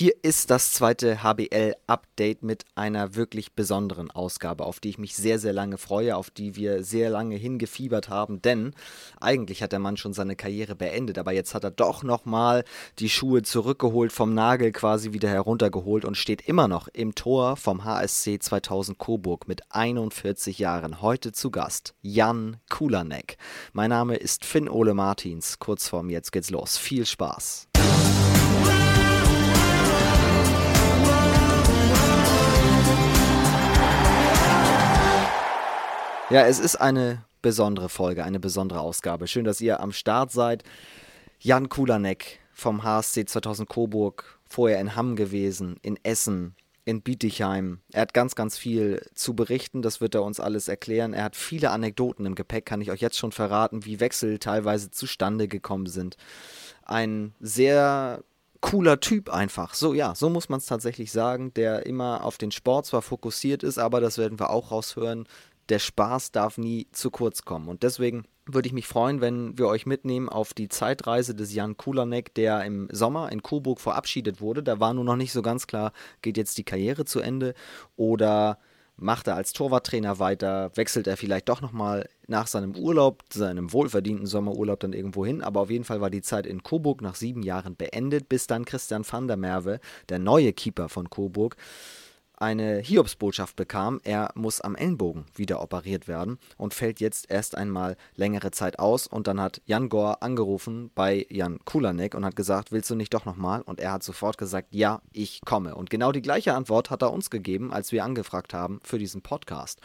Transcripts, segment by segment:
Hier ist das zweite HBL-Update mit einer wirklich besonderen Ausgabe, auf die ich mich sehr, sehr lange freue, auf die wir sehr lange hingefiebert haben, denn eigentlich hat der Mann schon seine Karriere beendet, aber jetzt hat er doch nochmal die Schuhe zurückgeholt, vom Nagel quasi wieder heruntergeholt und steht immer noch im Tor vom HSC 2000 Coburg mit 41 Jahren. Heute zu Gast Jan Kulanek. Mein Name ist Finn Ole Martins. Kurz vorm Jetzt geht's los. Viel Spaß. Ja, es ist eine besondere Folge, eine besondere Ausgabe. Schön, dass ihr am Start seid. Jan Kulanek vom HSC 2000 Coburg, vorher in Hamm gewesen, in Essen, in Bietigheim. Er hat ganz, ganz viel zu berichten, das wird er uns alles erklären. Er hat viele Anekdoten im Gepäck, kann ich euch jetzt schon verraten, wie Wechsel teilweise zustande gekommen sind. Ein sehr cooler Typ einfach. So, ja, so muss man es tatsächlich sagen, der immer auf den Sport zwar fokussiert ist, aber das werden wir auch raushören, der Spaß darf nie zu kurz kommen. Und deswegen würde ich mich freuen, wenn wir euch mitnehmen auf die Zeitreise des Jan Kulanek, der im Sommer in Coburg verabschiedet wurde. Da war nur noch nicht so ganz klar, geht jetzt die Karriere zu Ende oder macht er als Torwarttrainer weiter, wechselt er vielleicht doch nochmal nach seinem Urlaub, seinem wohlverdienten Sommerurlaub dann irgendwo hin. Aber auf jeden Fall war die Zeit in Coburg nach sieben Jahren beendet, bis dann Christian van der Merwe, der neue Keeper von Coburg, eine Hiobsbotschaft bekam, er muss am Ellenbogen wieder operiert werden und fällt jetzt erst einmal längere Zeit aus. Und dann hat Jan Gore angerufen bei Jan Kulanek und hat gesagt, willst du nicht doch nochmal? Und er hat sofort gesagt, ja, ich komme. Und genau die gleiche Antwort hat er uns gegeben, als wir angefragt haben für diesen Podcast.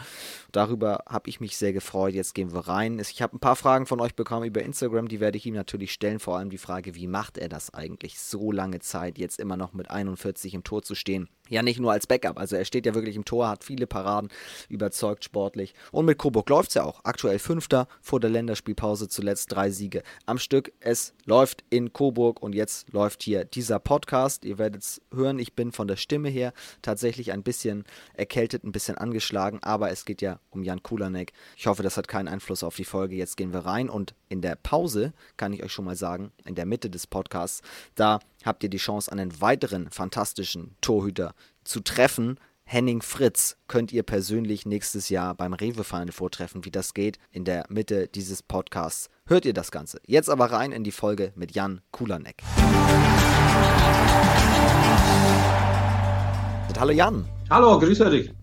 Darüber habe ich mich sehr gefreut. Jetzt gehen wir rein. Ich habe ein paar Fragen von euch bekommen über Instagram, die werde ich ihm natürlich stellen. Vor allem die Frage, wie macht er das eigentlich so lange Zeit, jetzt immer noch mit 41 im Tor zu stehen? Ja, nicht nur als Backup. Also er steht ja wirklich im Tor, hat viele Paraden, überzeugt sportlich. Und mit Coburg läuft es ja auch. Aktuell Fünfter, vor der Länderspielpause zuletzt drei Siege am Stück. Es läuft in Coburg und jetzt läuft hier dieser Podcast. Ihr werdet es hören, ich bin von der Stimme her tatsächlich ein bisschen erkältet, ein bisschen angeschlagen, aber es geht ja um Jan Kulanek. Ich hoffe, das hat keinen Einfluss auf die Folge. Jetzt gehen wir rein und in der Pause kann ich euch schon mal sagen, in der Mitte des Podcasts, da habt ihr die Chance, einen weiteren fantastischen Torhüter zu treffen. Henning Fritz könnt ihr persönlich nächstes Jahr beim Rewe-Final vortreffen. Wie das geht, in der Mitte dieses Podcasts hört ihr das Ganze. Jetzt aber rein in die Folge mit Jan Kulanek. Hallo Jan. Hallo, grüße dich.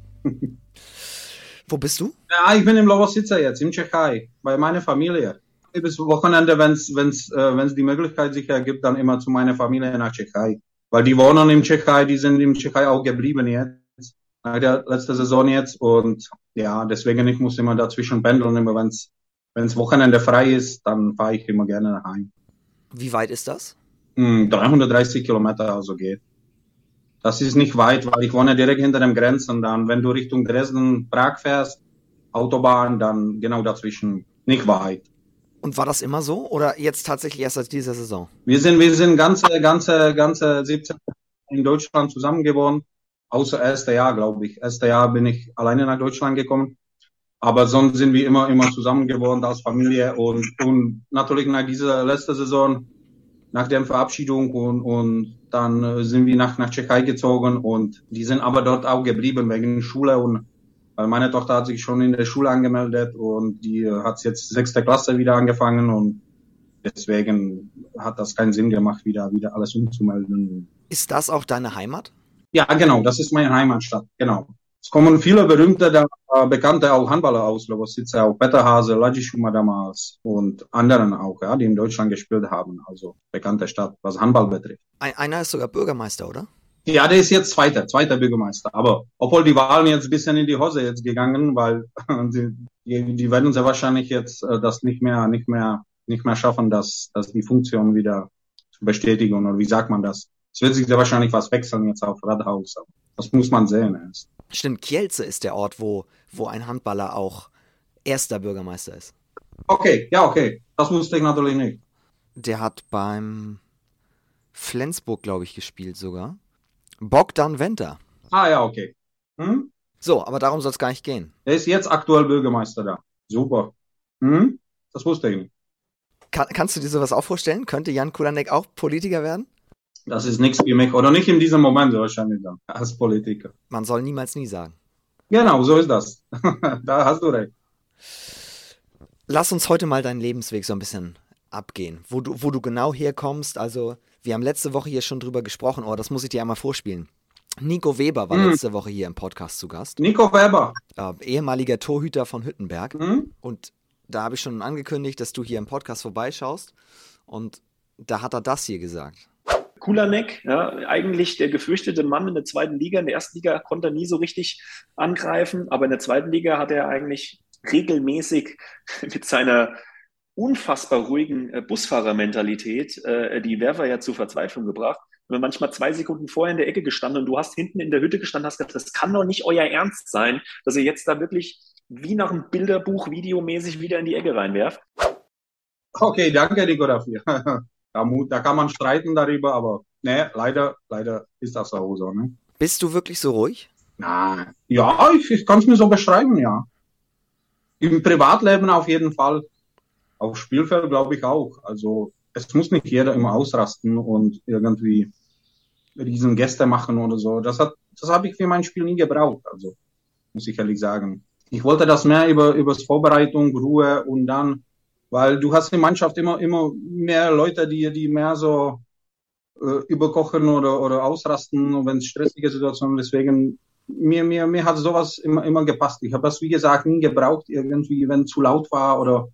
Wo bist du? Ja, ich bin im Lovosice jetzt, in Tschechei, bei meiner Familie bis Wochenende, wenn es wenn's, äh, wenn's die Möglichkeit sich ergibt, dann immer zu meiner Familie nach Tschechei. Weil die wohnen in Tschechei, die sind in Tschechei auch geblieben jetzt, nach der letzten Saison jetzt. Und ja, deswegen, ich muss immer dazwischen pendeln, immer wenn es wenn's Wochenende frei ist, dann fahre ich immer gerne nach Hause. Wie weit ist das? 330 hm, Kilometer also geht. Das ist nicht weit, weil ich wohne direkt hinter dem Grenzen. Dann, wenn du Richtung Dresden, Prag fährst, Autobahn, dann genau dazwischen, nicht weit. Und war das immer so oder jetzt tatsächlich erst seit dieser Saison? Wir sind, wir sind ganze, ganze, ganze 17 in Deutschland zusammengeworden. Außer erste Jahr, glaube ich. Erste Jahr bin ich alleine nach Deutschland gekommen. Aber sonst sind wir immer, immer zusammen geworden als Familie und, und natürlich nach dieser letzten Saison, nach der Verabschiedung und, und dann sind wir nach, nach Tschechei gezogen und die sind aber dort auch geblieben wegen Schule und weil meine Tochter hat sich schon in der Schule angemeldet und die hat jetzt sechste Klasse wieder angefangen und deswegen hat das keinen Sinn gemacht, wieder, wieder alles umzumelden. Ist das auch deine Heimat? Ja, genau, das ist meine Heimatstadt, genau. Es kommen viele berühmte, äh, bekannte auch Handballer aus, sitze auch Peter Hase, Laji Schuma damals und anderen auch, ja, die in Deutschland gespielt haben, also bekannte Stadt, was Handball betrifft. Einer ist sogar Bürgermeister, oder? Ja, der ist jetzt Zweiter, zweiter Bürgermeister. Aber obwohl die Wahlen jetzt ein bisschen in die Hose jetzt gegangen, weil die, die, werden sehr wahrscheinlich jetzt äh, das nicht mehr, nicht mehr, nicht mehr schaffen, dass, dass die Funktion wieder zu bestätigen oder wie sagt man das? Es wird sich sehr wahrscheinlich was wechseln jetzt auf Rathaus. Das muss man sehen erst. Stimmt, Kielce ist der Ort, wo, wo ein Handballer auch erster Bürgermeister ist. Okay, ja, okay. Das wusste ich natürlich nicht. Der hat beim Flensburg, glaube ich, gespielt sogar. Bogdan Venter. Ah ja, okay. Hm? So, aber darum soll es gar nicht gehen. Er ist jetzt aktuell Bürgermeister da. Super. Hm? Das wusste ich nicht. Kann, kannst du dir sowas auch vorstellen? Könnte Jan Kulanek auch Politiker werden? das ist nichts für mich. Oder nicht in diesem Moment wahrscheinlich dann, als Politiker. Man soll niemals nie sagen. Genau, so ist das. da hast du recht. Lass uns heute mal deinen Lebensweg so ein bisschen abgehen, wo du, wo du genau herkommst. Also, wir haben letzte Woche hier schon drüber gesprochen, oh, das muss ich dir einmal vorspielen. Nico Weber war mhm. letzte Woche hier im Podcast zu Gast. Nico Weber. Äh, ehemaliger Torhüter von Hüttenberg. Mhm. Und da habe ich schon angekündigt, dass du hier im Podcast vorbeischaust. Und da hat er das hier gesagt. Kulanek, ja, eigentlich der gefürchtete Mann in der zweiten Liga. In der ersten Liga konnte er nie so richtig angreifen, aber in der zweiten Liga hat er eigentlich regelmäßig mit seiner unfassbar ruhigen äh, Busfahrermentalität äh, die Werfer ja zur Verzweiflung gebracht. Haben manchmal zwei Sekunden vorher in der Ecke gestanden und du hast hinten in der Hütte gestanden, hast gesagt, das kann doch nicht euer Ernst sein, dass ihr jetzt da wirklich wie nach einem Bilderbuch videomäßig wieder in die Ecke reinwerft. Okay, danke Nico dafür. Da, da kann man streiten darüber, aber ne, leider, leider ist das auch so. Ne? Bist du wirklich so ruhig? Na, ja, ich, ich kann es mir so beschreiben, ja. Im Privatleben auf jeden Fall. Auf Spielfeld glaube ich auch. Also es muss nicht jeder immer ausrasten und irgendwie riesen Gäste machen oder so. Das hat, das habe ich für mein Spiel nie gebraucht. Also muss ich ehrlich sagen. Ich wollte das mehr über übers Vorbereitung, Ruhe und dann weil du hast in Mannschaft immer, immer mehr Leute, die, die mehr so äh, überkochen oder, oder ausrasten, wenn es stressige Situationen Deswegen, mir, mir, mir hat sowas immer, immer gepasst. Ich habe das, wie gesagt, nie gebraucht, irgendwie, wenn zu laut war oder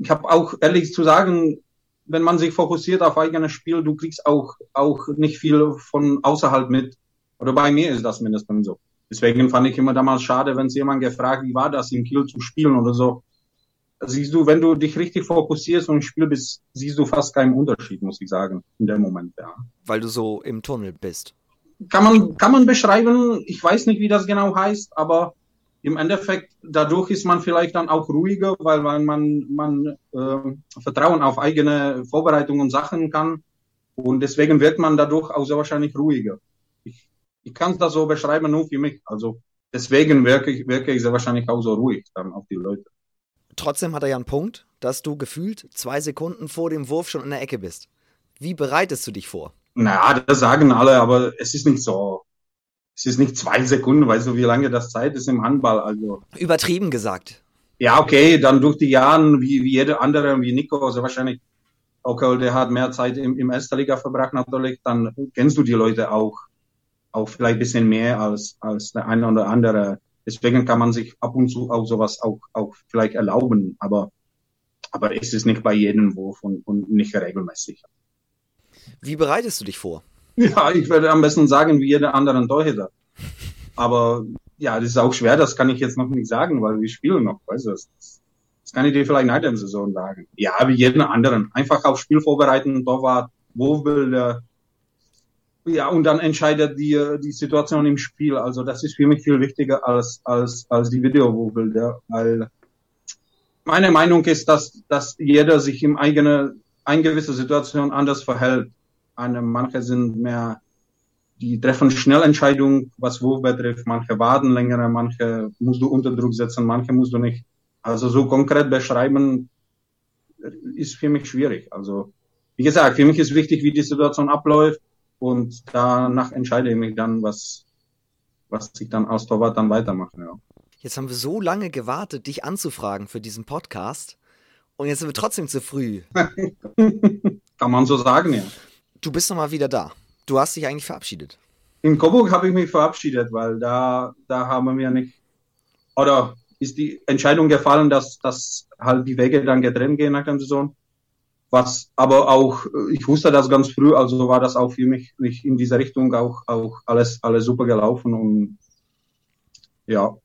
ich habe auch, ehrlich zu sagen, wenn man sich fokussiert auf eigenes Spiel, du kriegst auch, auch nicht viel von außerhalb mit. Oder bei mir ist das mindestens so. Deswegen fand ich immer damals schade, wenn es jemand gefragt, wie war das im Kiel zu spielen oder so siehst du, wenn du dich richtig fokussierst und Spiel bist, siehst du fast keinen Unterschied, muss ich sagen, in dem Moment, ja. Weil du so im Tunnel bist. Kann man, kann man beschreiben, ich weiß nicht, wie das genau heißt, aber im Endeffekt, dadurch ist man vielleicht dann auch ruhiger, weil, weil man, man äh, Vertrauen auf eigene Vorbereitungen und Sachen kann. Und deswegen wird man dadurch auch sehr wahrscheinlich ruhiger. Ich, ich kann das so beschreiben, nur für mich. Also deswegen wirke ich, wirke ich sehr wahrscheinlich auch so ruhig dann auf die Leute. Trotzdem hat er ja einen Punkt, dass du gefühlt zwei Sekunden vor dem Wurf schon in der Ecke bist. Wie bereitest du dich vor? Naja, das sagen alle, aber es ist nicht so. Es ist nicht zwei Sekunden, weißt du, wie lange das Zeit ist im Handball. Also. Übertrieben gesagt. Ja, okay, dann durch die Jahre, wie, wie jeder andere, wie Nico, also wahrscheinlich, okay, der hat mehr Zeit im, im Erster Liga verbracht natürlich, dann kennst du die Leute auch, auch vielleicht ein bisschen mehr als, als der eine oder andere Deswegen kann man sich ab und zu auch sowas auch, auch vielleicht erlauben, aber, aber es ist nicht bei jedem Wurf und, und nicht regelmäßig. Wie bereitest du dich vor? Ja, ich würde am besten sagen, wie jeder andere Torhüter. Aber ja, das ist auch schwer, das kann ich jetzt noch nicht sagen, weil wir spielen noch, weißt du, das, das kann ich dir vielleicht nach der Saison sagen. Ja, wie jeden anderen. Einfach auf Spiel vorbereiten, Torwart, Wurfbilder, ja, und dann entscheidet die, die Situation im Spiel. Also das ist für mich viel wichtiger als, als, als die Videobilder, weil meine Meinung ist, dass, dass jeder sich im eigenen, eine gewisse Situation anders verhält. Eine, manche sind mehr, die treffen schnell Entscheidungen, was Wurf betrifft. Manche warten länger, manche musst du unter Druck setzen, manche musst du nicht. Also so konkret beschreiben ist für mich schwierig. Also, wie gesagt, für mich ist wichtig, wie die Situation abläuft und danach entscheide ich mich dann, was, was ich dann als Torwart dann weitermache. Ja. Jetzt haben wir so lange gewartet, dich anzufragen für diesen Podcast und jetzt sind wir trotzdem zu früh. Kann man so sagen, ja. Du bist nochmal wieder da. Du hast dich eigentlich verabschiedet. In Coburg habe ich mich verabschiedet, weil da, da haben wir nicht, oder ist die Entscheidung gefallen, dass, dass halt die Wege dann getrennt gehen nach der Saison was aber auch, ich wusste das ganz früh, also war das auch für mich nicht in dieser Richtung auch, auch alles, alles super gelaufen und ja.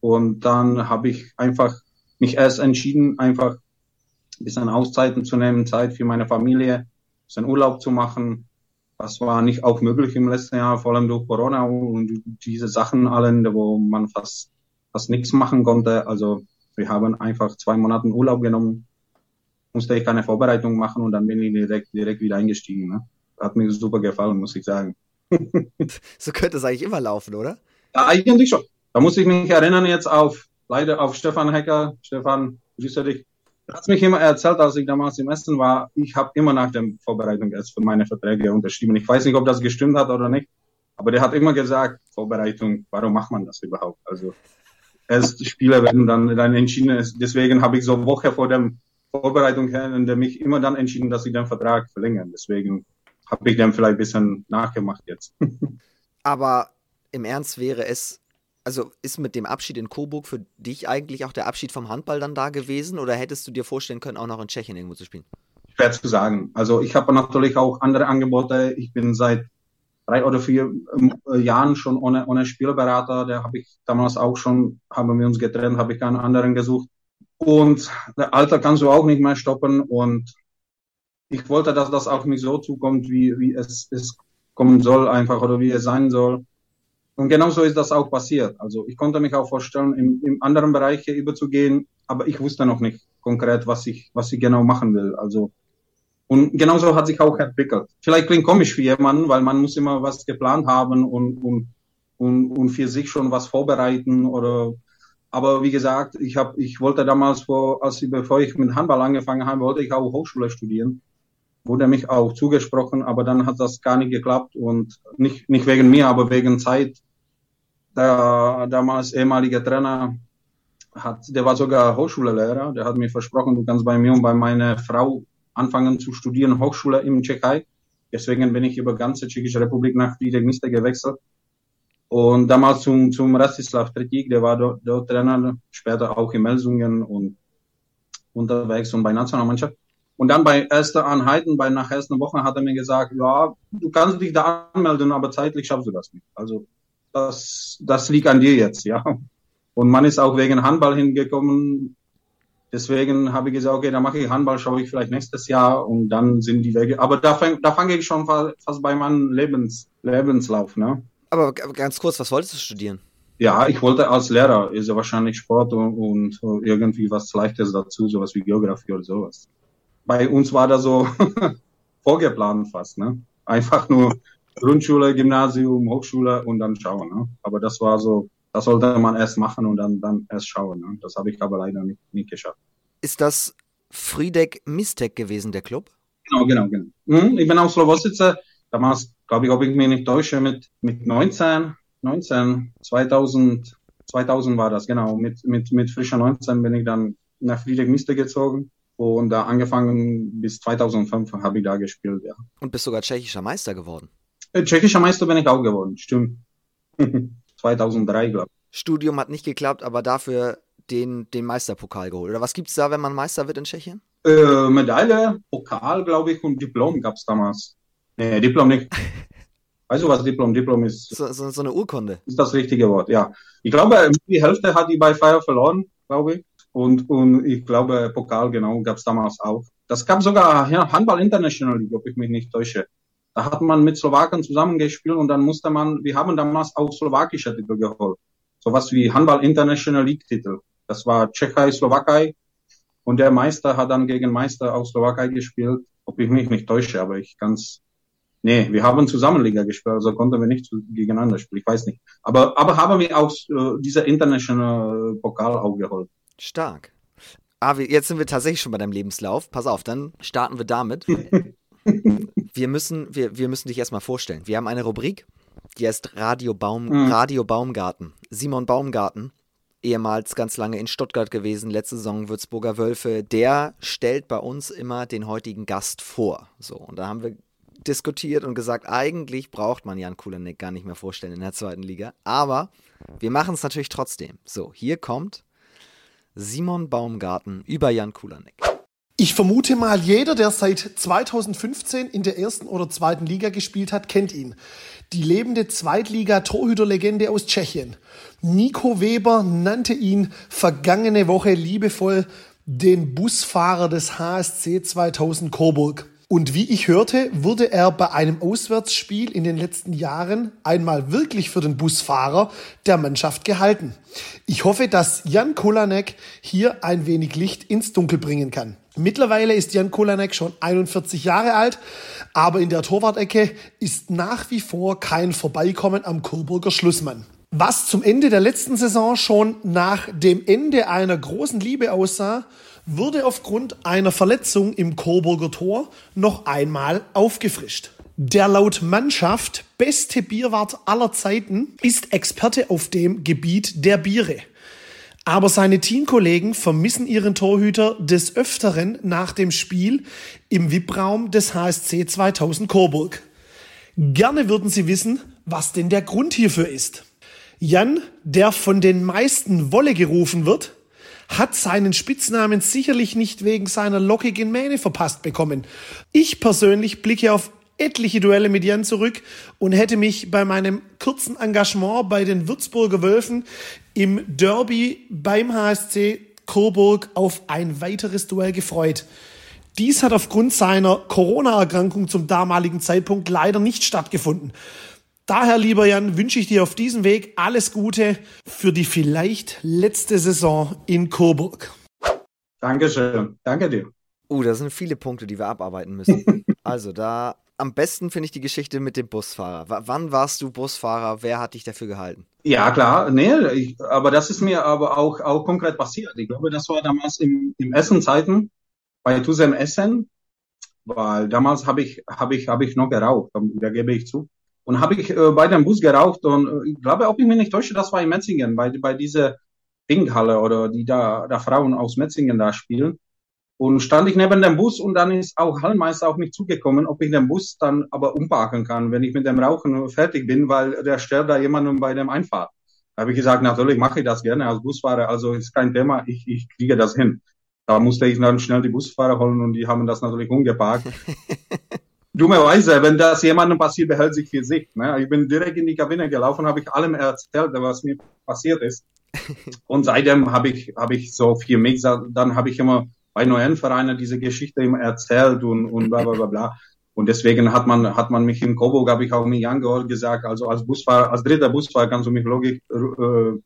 Und dann habe ich einfach mich erst entschieden, einfach ein bisschen Auszeiten zu nehmen, Zeit für meine Familie, ein bisschen Urlaub zu machen. Das war nicht auch möglich im letzten Jahr, vor allem durch Corona und diese Sachen allen, wo man fast, fast nichts machen konnte. Also wir haben einfach zwei Monate Urlaub genommen musste ich keine Vorbereitung machen und dann bin ich direkt, direkt wieder eingestiegen. Ne? Hat mir super gefallen, muss ich sagen. so könnte es eigentlich immer laufen, oder? Ja, eigentlich schon. Da muss ich mich erinnern jetzt auf, leider auf Stefan Hecker. Stefan, grüße dich. Hat mich immer erzählt, als ich damals im Essen war, ich habe immer nach der Vorbereitung erst für meine Verträge unterschrieben. Ich weiß nicht, ob das gestimmt hat oder nicht, aber der hat immer gesagt, Vorbereitung, warum macht man das überhaupt? Also erst Spieler werden dann, dann entschieden. Deswegen habe ich so Woche vor der Vorbereitung her, mich immer dann entschieden, dass ich den Vertrag verlängern. Deswegen habe ich dann vielleicht ein bisschen nachgemacht jetzt. Aber im Ernst wäre es, also ist mit dem Abschied in Coburg für dich eigentlich auch der Abschied vom Handball dann da gewesen oder hättest du dir vorstellen können, auch noch in Tschechien irgendwo zu spielen? Schwer zu sagen. Also ich habe natürlich auch andere Angebote. Ich bin seit drei oder vier äh, Jahren schon ohne, ohne Spielberater. Der habe ich damals auch schon, haben wir uns getrennt, habe ich einen anderen gesucht. Und der Alter kannst du auch nicht mehr stoppen. Und ich wollte, dass das auch nicht so zukommt, wie, wie es, es kommen soll, einfach oder wie es sein soll. Und genauso ist das auch passiert. Also ich konnte mich auch vorstellen, im, im anderen Bereich überzugehen, aber ich wusste noch nicht konkret, was ich, was ich genau machen will. Also und genauso hat sich auch entwickelt. Vielleicht klingt komisch für jemanden, weil man muss immer was geplant haben und, und, und, und für sich schon was vorbereiten oder aber wie gesagt, ich habe, ich wollte damals vor, als ich, bevor ich mit Handball angefangen habe, wollte ich auch Hochschule studieren wurde mich auch zugesprochen, aber dann hat das gar nicht geklappt und nicht, nicht wegen mir, aber wegen Zeit. Der damals ehemalige Trainer hat, der war sogar Hochschullehrer, der hat mir versprochen, du kannst bei mir und bei meiner Frau anfangen zu studieren, Hochschule im Tschechei. Deswegen bin ich über ganze Tschechische Republik nach Friedrichsnister gewechselt. Und damals zum, zum Rastislav Tretik, der war dort, dort Trainer, später auch in Melsungen und unterwegs und bei Nationalmannschaft. Und dann bei erster Anheiten, bei nach ersten Wochen hat er mir gesagt, ja, du kannst dich da anmelden, aber zeitlich schaffst du das nicht. Also das, das liegt an dir jetzt, ja. Und man ist auch wegen Handball hingekommen. Deswegen habe ich gesagt, okay, dann mache ich Handball, schaue ich vielleicht nächstes Jahr und dann sind die Wege. Aber da, fang, da fange ich schon fast bei meinem Lebens, Lebenslauf, ne? Aber ganz kurz, was wolltest du studieren? Ja, ich wollte als Lehrer, ist ja wahrscheinlich Sport und, und irgendwie was Leichtes dazu, sowas wie Geografie oder sowas bei uns war das so vorgeplant fast. Ne? Einfach nur Grundschule, Gymnasium, Hochschule und dann schauen. Ne? Aber das war so, das sollte man erst machen und dann, dann erst schauen. Ne? Das habe ich aber leider nicht, nicht geschafft. Ist das Friedek Mistek gewesen, der Club? Genau, genau, genau. Mhm, ich bin auch Slowositzer. Damals, glaube ich, ob ich mich nicht täusche, mit, mit 19, 19, 2000, 2000 war das, genau. Mit, mit, mit frischer 19 bin ich dann nach Friedek Mistek gezogen und da angefangen bis 2005 habe ich da gespielt, ja. Und bist sogar tschechischer Meister geworden? Äh, tschechischer Meister bin ich auch geworden, stimmt. 2003, glaube ich. Studium hat nicht geklappt, aber dafür den, den Meisterpokal geholt. Oder was gibt es da, wenn man Meister wird in Tschechien? Äh, Medaille, Pokal, glaube ich, und Diplom gab es damals. Nee, Diplom nicht. Weißt du, was Diplom? Diplom ist. So, so, so, eine Urkunde. Ist das richtige Wort, ja. Ich glaube, die Hälfte hat die bei Fire verloren, glaube ich. Und, und ich glaube, Pokal, genau, gab es damals auch. Das gab sogar ja, Handball International ob ich mich nicht täusche. Da hat man mit Slowaken zusammengespielt und dann musste man, wir haben damals auch slowakische Titel geholt. Sowas wie Handball International League Titel. Das war Tschechei, Slowakei. Und der Meister hat dann gegen Meister aus Slowakei gespielt, ob ich mich nicht täusche, aber ich kann's, nee, wir haben Zusammenliga gespielt, also konnten wir nicht gegeneinander spielen, ich weiß nicht. Aber, aber haben wir auch äh, dieser International Pokal auch geholt. Stark. Ah, jetzt sind wir tatsächlich schon bei deinem Lebenslauf. Pass auf, dann starten wir damit. wir, müssen, wir, wir müssen dich erstmal vorstellen. Wir haben eine Rubrik, die heißt Radio, Baum, mhm. Radio Baumgarten. Simon Baumgarten, ehemals ganz lange in Stuttgart gewesen, letzte Saison Würzburger Wölfe, der stellt bei uns immer den heutigen Gast vor. So, und da haben wir diskutiert und gesagt, eigentlich braucht man Jan Kulenik gar nicht mehr vorstellen in der zweiten Liga. Aber wir machen es natürlich trotzdem. So, hier kommt Simon Baumgarten über Jan Kulanek. Ich vermute mal, jeder, der seit 2015 in der ersten oder zweiten Liga gespielt hat, kennt ihn. Die lebende Zweitliga-Torhüterlegende aus Tschechien. Nico Weber nannte ihn vergangene Woche liebevoll den Busfahrer des HSC 2000 Coburg. Und wie ich hörte, wurde er bei einem Auswärtsspiel in den letzten Jahren einmal wirklich für den Busfahrer der Mannschaft gehalten. Ich hoffe, dass Jan Kolanek hier ein wenig Licht ins Dunkel bringen kann. Mittlerweile ist Jan Kolanek schon 41 Jahre alt, aber in der Torwart-Ecke ist nach wie vor kein Vorbeikommen am Coburger Schlussmann. Was zum Ende der letzten Saison schon nach dem Ende einer großen Liebe aussah, wurde aufgrund einer Verletzung im Coburger Tor noch einmal aufgefrischt. Der laut Mannschaft beste Bierwart aller Zeiten ist Experte auf dem Gebiet der Biere. Aber seine Teamkollegen vermissen ihren Torhüter des Öfteren nach dem Spiel im VIP-Raum des HSC 2000 Coburg. Gerne würden sie wissen, was denn der Grund hierfür ist. Jan, der von den meisten Wolle gerufen wird, hat seinen Spitznamen sicherlich nicht wegen seiner lockigen Mähne verpasst bekommen. Ich persönlich blicke auf etliche Duelle mit Jan zurück und hätte mich bei meinem kurzen Engagement bei den Würzburger Wölfen im Derby beim HSC Coburg auf ein weiteres Duell gefreut. Dies hat aufgrund seiner Corona-Erkrankung zum damaligen Zeitpunkt leider nicht stattgefunden. Daher, lieber Jan, wünsche ich dir auf diesem Weg alles Gute für die vielleicht letzte Saison in Coburg. Dankeschön. Danke dir. Uh, da sind viele Punkte, die wir abarbeiten müssen. also da am besten finde ich die Geschichte mit dem Busfahrer. W wann warst du Busfahrer? Wer hat dich dafür gehalten? Ja, klar, nee, ich, aber das ist mir aber auch, auch konkret passiert. Ich glaube, das war damals im, im Essenzeiten bei Tusem Essen, weil damals habe ich, habe ich, habe ich noch geraucht, da gebe ich zu. Und habe ich äh, bei dem Bus geraucht und äh, ich glaube, ob ich mich nicht täusche, das war in Metzingen, bei, bei dieser Pinkhalle oder die da, da Frauen aus Metzingen da spielen. Und stand ich neben dem Bus und dann ist auch Hallmeister auf mich zugekommen, ob ich den Bus dann aber umparken kann, wenn ich mit dem Rauchen fertig bin, weil der stellt da jemanden bei dem Einfahrt. Da habe ich gesagt, natürlich mache ich das gerne als Busfahrer, also ist kein Thema, ich, ich kriege das hin. Da musste ich dann schnell die Busfahrer holen und die haben das natürlich umgeparkt. Dummerweise, wenn das jemandem passiert, behält sich für sich. Ne? Ich bin direkt in die Kabine gelaufen, habe ich allem erzählt, was mir passiert ist. Und seitdem habe ich, habe ich so für mich, dann habe ich immer bei neuen Vereinen diese Geschichte immer erzählt und, und bla bla bla bla. Und deswegen hat man, hat man mich in Coburg, habe ich auch mich angehört, gesagt, also als Busfahrer, als dritter Busfahrer kannst du mich logisch, äh,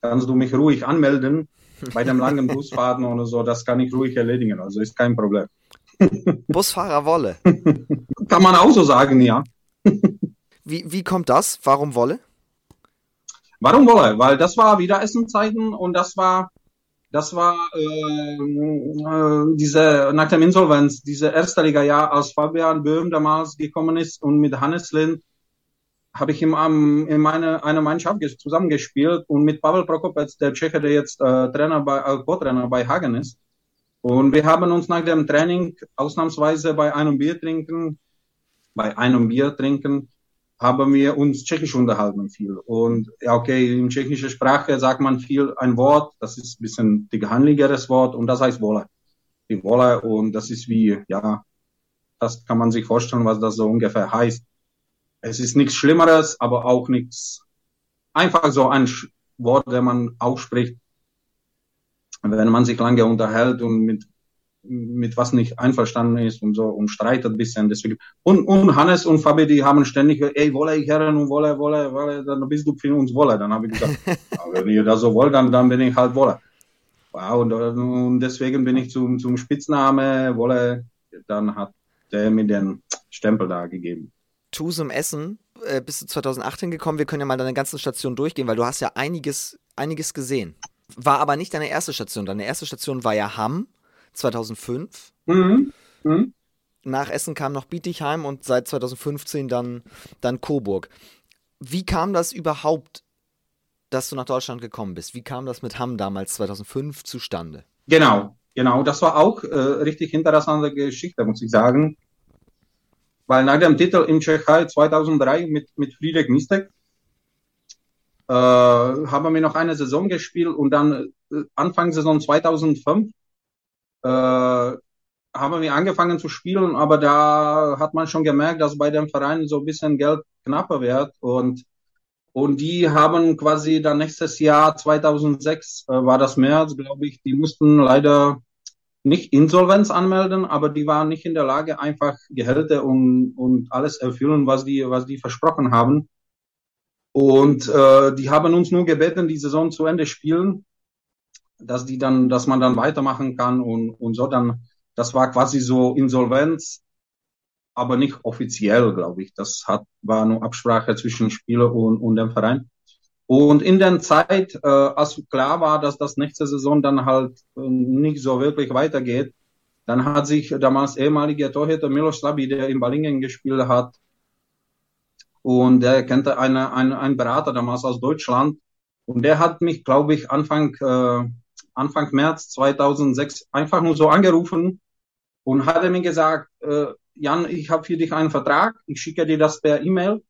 kannst du mich ruhig anmelden bei dem langen Busfahrten oder so, das kann ich ruhig erledigen, also ist kein Problem. Busfahrer Wolle. kann man auch so sagen, ja. wie, wie kommt das? Warum Wolle? Warum Wolle? Weil das war wieder Essenzeiten und das war das war äh, äh, diese nach dem Insolvenz, diese erste Liga-Jahr, als Fabian Böhm damals gekommen ist und mit Hannes Lind habe ich ihm am, in meine, einer Mannschaft zusammengespielt und mit Pavel Prokopec, der Tscheche, der jetzt äh, Trainer bei, äh, Co-Trainer bei Hagen ist. Und wir haben uns nach dem Training ausnahmsweise bei einem Bier trinken, bei einem Bier trinken, haben wir uns tschechisch unterhalten viel. Und ja, okay, in tschechischer Sprache sagt man viel ein Wort, das ist ein bisschen die gehandligeres Wort und das heißt Wolle. Die Wolle und das ist wie, ja, das kann man sich vorstellen, was das so ungefähr heißt. Es ist nichts Schlimmeres, aber auch nichts, einfach so ein Wort, der man ausspricht, wenn man sich lange unterhält und mit mit was nicht einverstanden ist und so und streitet ein bisschen. Deswegen. Und, und Hannes und Fabi, die haben ständig, ey, wolle ich Herren und wolle, wolle, wolle, dann bist du für uns wolle. Dann habe ich gesagt, wenn ihr das so wollt, dann, dann bin ich halt wolle. Wow, und, und deswegen bin ich zum, zum Spitzname Wolle, dann hat der mir den Stempel da gegeben. Tusum Essen, äh, bist du 2018 gekommen? Wir können ja mal deine ganzen Station durchgehen, weil du hast ja einiges, einiges gesehen. War aber nicht deine erste Station. Deine erste Station war ja Hamm 2005. Mhm. Mhm. Nach Essen kam noch Bietigheim und seit 2015 dann, dann Coburg. Wie kam das überhaupt, dass du nach Deutschland gekommen bist? Wie kam das mit Hamm damals 2005 zustande? Genau, genau. Das war auch äh, richtig interessante Geschichte, muss ich sagen. Weil nach dem Titel in Tschechei 2003 mit, mit Friedrich Mistek äh, haben wir noch eine Saison gespielt und dann äh, Anfang Saison 2005 äh, haben wir angefangen zu spielen, aber da hat man schon gemerkt, dass bei dem Verein so ein bisschen Geld knapper wird und und die haben quasi dann nächstes Jahr 2006 äh, war das März, glaube ich, die mussten leider nicht Insolvenz anmelden, aber die waren nicht in der Lage, einfach Gehälter und, und alles erfüllen, was die, was die versprochen haben. Und äh, die haben uns nur gebeten, die Saison zu Ende spielen dass die dann, dass man dann weitermachen kann und, und so dann, das war quasi so Insolvenz, aber nicht offiziell, glaube ich. Das hat, war nur Absprache zwischen Spieler und, und dem Verein. Und in der Zeit, äh, als klar war, dass das nächste Saison dann halt äh, nicht so wirklich weitergeht, dann hat sich damals ehemaliger Torhüter Milos Slabi, der in Balingen gespielt hat, und der kannte eine, eine, einen Berater damals aus Deutschland. Und der hat mich, glaube ich, Anfang, äh, Anfang März 2006 einfach nur so angerufen und hatte mir gesagt, äh, Jan, ich habe für dich einen Vertrag, ich schicke dir das per E-Mail.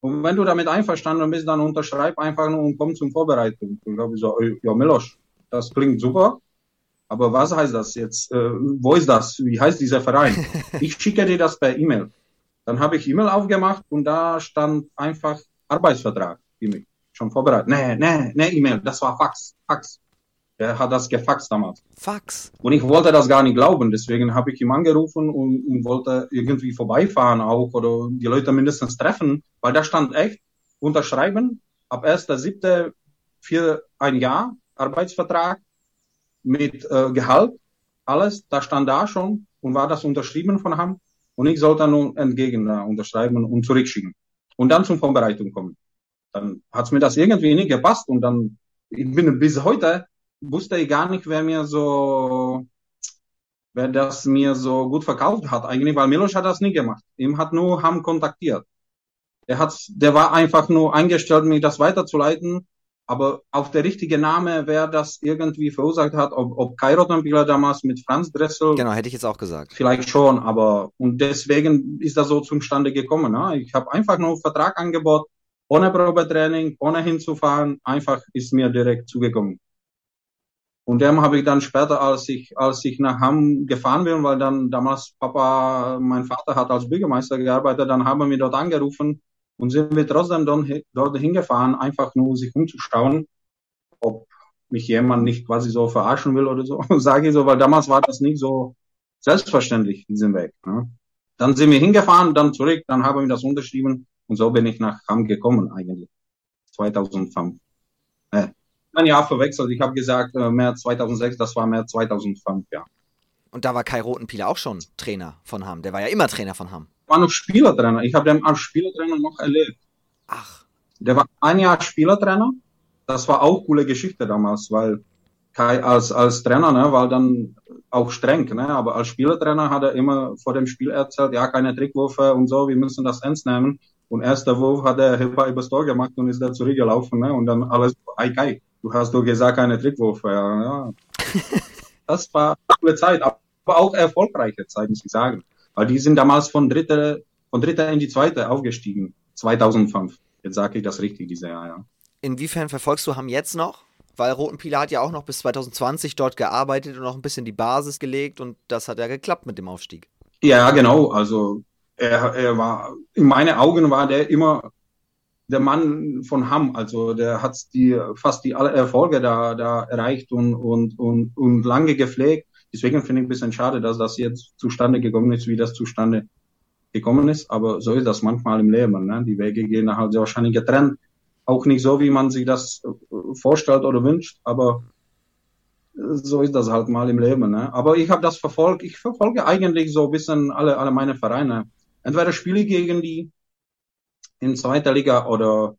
Und wenn du damit einverstanden bist, dann unterschreib einfach nur und komm zum Vorbereitung. Und glaube ich so, ja, Milos, das klingt super. Aber was heißt das jetzt? Äh, wo ist das? Wie heißt dieser Verein? Ich schicke dir das per E-Mail. Dann habe ich E-Mail aufgemacht und da stand einfach Arbeitsvertrag für mich. Schon vorbereitet. Nee, nee, nee, E-Mail, das war Fax. Fax. Der hat das gefaxt damals. Fax. Und ich wollte das gar nicht glauben, deswegen habe ich ihm angerufen und, und wollte irgendwie vorbeifahren auch oder die Leute mindestens treffen, weil da stand echt, unterschreiben, ab 1.7. für ein Jahr Arbeitsvertrag mit äh, Gehalt, alles, da stand da schon und war das unterschrieben von ihm. Und ich sollte nun entgegen äh, unterschreiben und zurückschicken. Und dann zum Vorbereitung kommen. Dann hat's mir das irgendwie nicht gepasst und dann, ich bin bis heute, wusste ich gar nicht, wer mir so, wer das mir so gut verkauft hat eigentlich, weil Milos hat das nie gemacht. Ihm hat nur Ham kontaktiert. Der hat, der war einfach nur eingestellt, mir das weiterzuleiten aber auf der richtige Name, wer das irgendwie verursacht hat, ob, ob Kai Rottenbieler damals mit Franz Dressel. Genau, hätte ich jetzt auch gesagt. Vielleicht schon, aber und deswegen ist das so zustande gekommen. Ne? Ich habe einfach nur einen Vertrag angeboten, ohne Probetraining, ohne hinzufahren, einfach ist mir direkt zugekommen. Und dem habe ich dann später, als ich, als ich nach Hamm gefahren bin, weil dann damals Papa, mein Vater hat als Bürgermeister gearbeitet, dann haben wir dort angerufen, und sind wir trotzdem dort hingefahren, einfach nur sich umzuschauen, ob mich jemand nicht quasi so verarschen will oder so, sage ich so, weil damals war das nicht so selbstverständlich, diesen Weg. Ne? Dann sind wir hingefahren, dann zurück, dann haben wir das unterschrieben und so bin ich nach Hamm gekommen eigentlich. 2005. Äh, ein Jahr verwechselt. Ich habe gesagt, äh, März 2006, das war März 2005, ja. Und da war Kai Rotenpieler auch schon Trainer von Hamm. Der war ja immer Trainer von Hamm war noch Spielertrainer. Ich habe den als Spielertrainer noch erlebt. Ach. Der war ein Jahr Spielertrainer. Das war auch coole Geschichte damals, weil Kai als, als Trainer, ne, war dann auch streng, ne, aber als Spielertrainer hat er immer vor dem Spiel erzählt, ja, keine Trickwürfe und so, wir müssen das ernst nehmen. Und erster Wurf hat er Hilfe übers Tor gemacht und ist da zurückgelaufen, ne, und dann alles, ei, Kai, du hast doch gesagt, keine Trickwürfe, ja, ja. Das war eine coole Zeit, aber auch erfolgreiche Zeit, muss ich sagen. Weil die sind damals von dritter, von dritter in die zweite aufgestiegen, 2005. Jetzt sage ich das richtig, dieses Jahr, ja. Inwiefern verfolgst du Ham jetzt noch? Weil Rotenpieler hat ja auch noch bis 2020 dort gearbeitet und noch ein bisschen die Basis gelegt und das hat ja geklappt mit dem Aufstieg. Ja, genau. Also er, er war, in meinen Augen war der immer der Mann von Hamm. Also der hat die fast die alle Erfolge da, da erreicht und, und, und, und lange gepflegt. Deswegen finde ich ein bisschen schade, dass das jetzt zustande gekommen ist, wie das zustande gekommen ist. Aber so ist das manchmal im Leben. Ne? Die Wege gehen halt sehr wahrscheinlich getrennt. Auch nicht so, wie man sich das vorstellt oder wünscht, aber so ist das halt mal im Leben. Ne? Aber ich habe das verfolgt. Ich verfolge eigentlich so ein bisschen alle, alle meine Vereine. Entweder spiele ich gegen die in zweiter Liga oder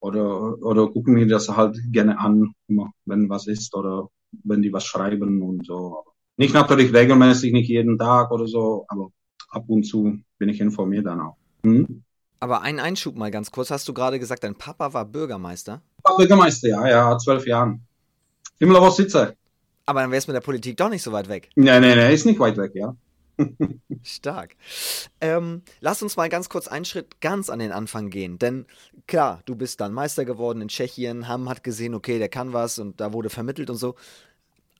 oder oder gucken mir das halt gerne an, immer, wenn was ist oder wenn die was schreiben und so. Nicht natürlich regelmäßig, nicht jeden Tag oder so, aber ab und zu bin ich informiert dann auch. Hm? Aber einen Einschub mal ganz kurz. Hast du gerade gesagt, dein Papa war Bürgermeister? War Bürgermeister, ja, ja, zwölf Jahren. Immer sitze. Aber dann wäre es mit der Politik doch nicht so weit weg. Nee, nee, nee, ist nicht weit weg, ja. Stark. Ähm, lass uns mal ganz kurz einen Schritt ganz an den Anfang gehen. Denn klar, du bist dann Meister geworden in Tschechien, Hamm hat gesehen, okay, der kann was und da wurde vermittelt und so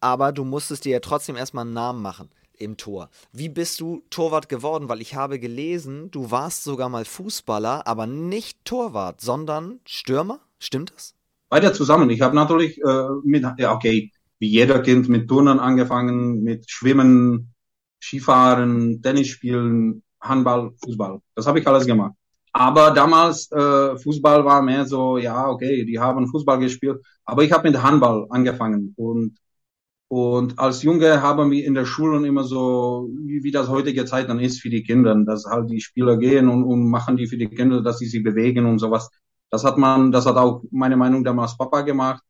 aber du musstest dir ja trotzdem erstmal einen Namen machen im Tor. Wie bist du Torwart geworden? Weil ich habe gelesen, du warst sogar mal Fußballer, aber nicht Torwart, sondern Stürmer. Stimmt das? Beide zusammen. Ich habe natürlich äh, mit, ja, okay, wie jeder Kind mit Turnen angefangen, mit Schwimmen, Skifahren, Tennis spielen, Handball, Fußball. Das habe ich alles gemacht. Aber damals äh, Fußball war mehr so, ja, okay, die haben Fußball gespielt. Aber ich habe mit Handball angefangen und und als Junge haben wir in der Schule immer so, wie, wie das heutige Zeit dann ist für die Kinder, dass halt die Spieler gehen und, und machen die für die Kinder, dass sie sich bewegen und sowas. Das hat man, das hat auch meine Meinung damals Papa gemacht,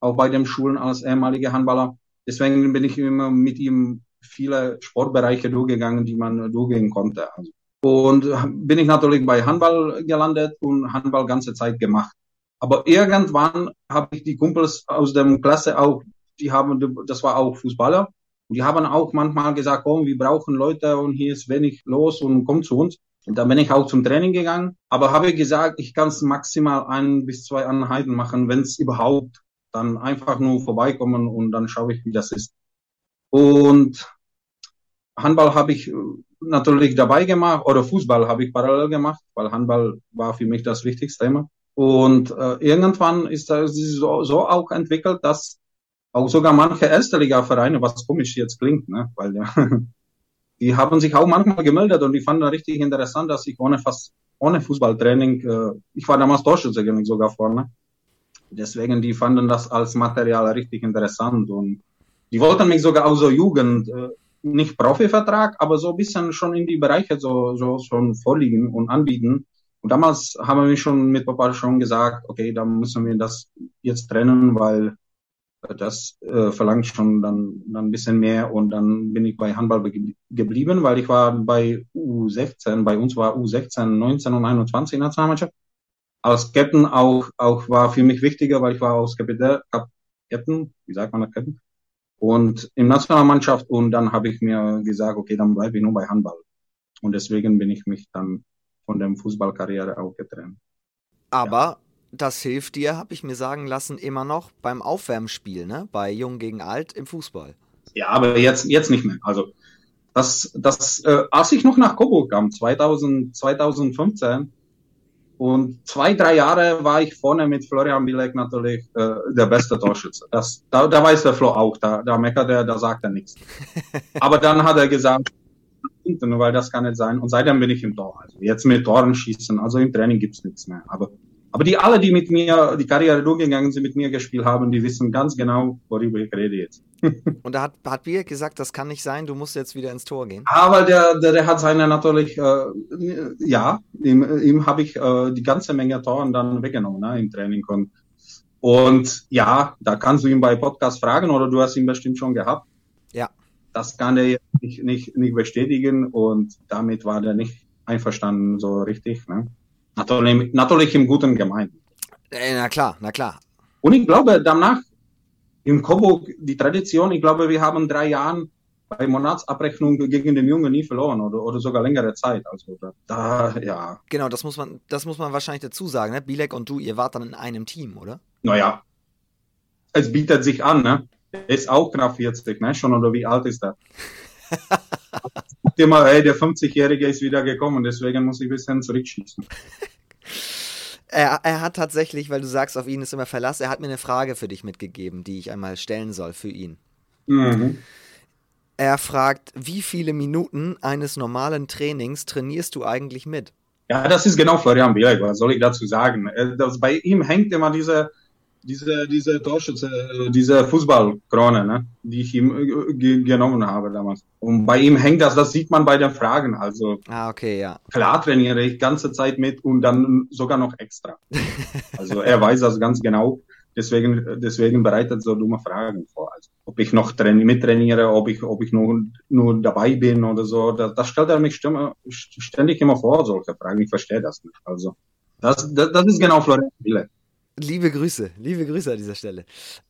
auch bei den Schulen als ehemaliger Handballer. Deswegen bin ich immer mit ihm viele Sportbereiche durchgegangen, die man durchgehen konnte. Also. Und bin ich natürlich bei Handball gelandet und Handball ganze Zeit gemacht. Aber irgendwann habe ich die Kumpels aus der Klasse auch, die haben, das war auch Fußballer, und die haben auch manchmal gesagt, komm, wir brauchen Leute und hier ist wenig los und kommt zu uns. Und dann bin ich auch zum Training gegangen, aber habe gesagt, ich kann es maximal ein bis zwei Einheiten machen, wenn es überhaupt. Dann einfach nur vorbeikommen und dann schaue ich, wie das ist. Und Handball habe ich natürlich dabei gemacht oder Fußball habe ich parallel gemacht, weil Handball war für mich das wichtigste immer. Und äh, irgendwann ist das so, so auch entwickelt, dass auch sogar manche erste Liga-Vereine, was komisch jetzt klingt, ne? weil ja, die haben sich auch manchmal gemeldet und die fanden richtig interessant, dass ich ohne fast ohne Fußballtraining, äh, ich war damals Torschütze sogar vorne, deswegen die fanden das als Material richtig interessant und die wollten mich sogar auch so Jugend, äh, nicht Profivertrag, aber so ein bisschen schon in die Bereiche so, so schon vorliegen und anbieten. Und damals haben wir schon mit Papa schon gesagt, okay, da müssen wir das jetzt trennen, weil das äh, verlangt schon dann, dann ein bisschen mehr und dann bin ich bei Handball geblieben, weil ich war bei U16, bei uns war U16, 19 und 21 Nationalmannschaft. Als Captain auch, auch war für mich wichtiger, weil ich war aus Kapitän, Captain, wie sagt man das, Captain? Und in Nationalmannschaft und dann habe ich mir gesagt, okay, dann bleibe ich nur bei Handball. Und deswegen bin ich mich dann von der Fußballkarriere auch getrennt. Aber ja das hilft dir, habe ich mir sagen lassen, immer noch beim Aufwärmspiel, ne? Bei Jung gegen Alt im Fußball. Ja, aber jetzt, jetzt nicht mehr. Also, das, das, äh, als ich noch nach Coburg kam, 2000, 2015, und zwei, drei Jahre war ich vorne mit Florian Bilek natürlich äh, der beste Torschütze. Das, da, da weiß der Flo auch, da, da meckert er, da sagt er nichts. Aber dann hat er gesagt, weil das kann nicht sein. Und seitdem bin ich im Tor. Also jetzt mit Toren schießen, also im Training gibt's nichts mehr. Aber aber die alle, die mit mir die Karriere durchgegangen sind, mit mir gespielt haben, die wissen ganz genau, worüber ich rede jetzt. Und da hat, hat Bier gesagt, das kann nicht sein, du musst jetzt wieder ins Tor gehen. Aber der, der, der hat seine natürlich, äh, ja, ihm, ihm habe ich äh, die ganze Menge Toren dann weggenommen ne, im Training. Und, und ja, da kannst du ihn bei Podcast fragen oder du hast ihn bestimmt schon gehabt. Ja. Das kann er jetzt nicht, nicht, nicht bestätigen und damit war der nicht einverstanden so richtig. Ne? Natürlich, natürlich im Guten gemeint. Äh, na klar, na klar. Und ich glaube, danach im Coburg die Tradition, ich glaube, wir haben drei Jahre bei Monatsabrechnung gegen den Jungen nie verloren oder, oder sogar längere Zeit. Also da, ja. Genau, das muss man, das muss man wahrscheinlich dazu sagen. Ne? Bilek und du, ihr wart dann in einem Team, oder? Naja, es bietet sich an, ne? Ist auch knapp 40, ne? Schon oder wie alt ist er? immer, hey, der 50-Jährige ist wieder gekommen, deswegen muss ich ein bisschen zurückschießen. Er, er, hat tatsächlich, weil du sagst, auf ihn ist immer Verlass, er hat mir eine Frage für dich mitgegeben, die ich einmal stellen soll für ihn. Mhm. Er fragt, wie viele Minuten eines normalen Trainings trainierst du eigentlich mit? Ja, das ist genau Florian Bielik, was soll ich dazu sagen? Äh, das, bei ihm hängt immer diese, diese, diese Torschütze, äh, diese Fußballkrone, ne, die ich ihm äh, genommen habe damals. Und bei ihm hängt das, das sieht man bei den Fragen. Also ah, okay, ja. klar trainiere ich ganze Zeit mit und dann sogar noch extra. Also er weiß das ganz genau. Deswegen, deswegen bereitet so dumme Fragen vor. Also, ob ich noch traini mittrainiere, ob ich, ob ich nur, nur dabei bin oder so. Das, das stellt er mich stimme, ständig immer vor, solche Fragen. Ich verstehe das nicht. Also, das, das, das ist genau Florian Wille. Liebe Grüße, liebe Grüße an dieser Stelle.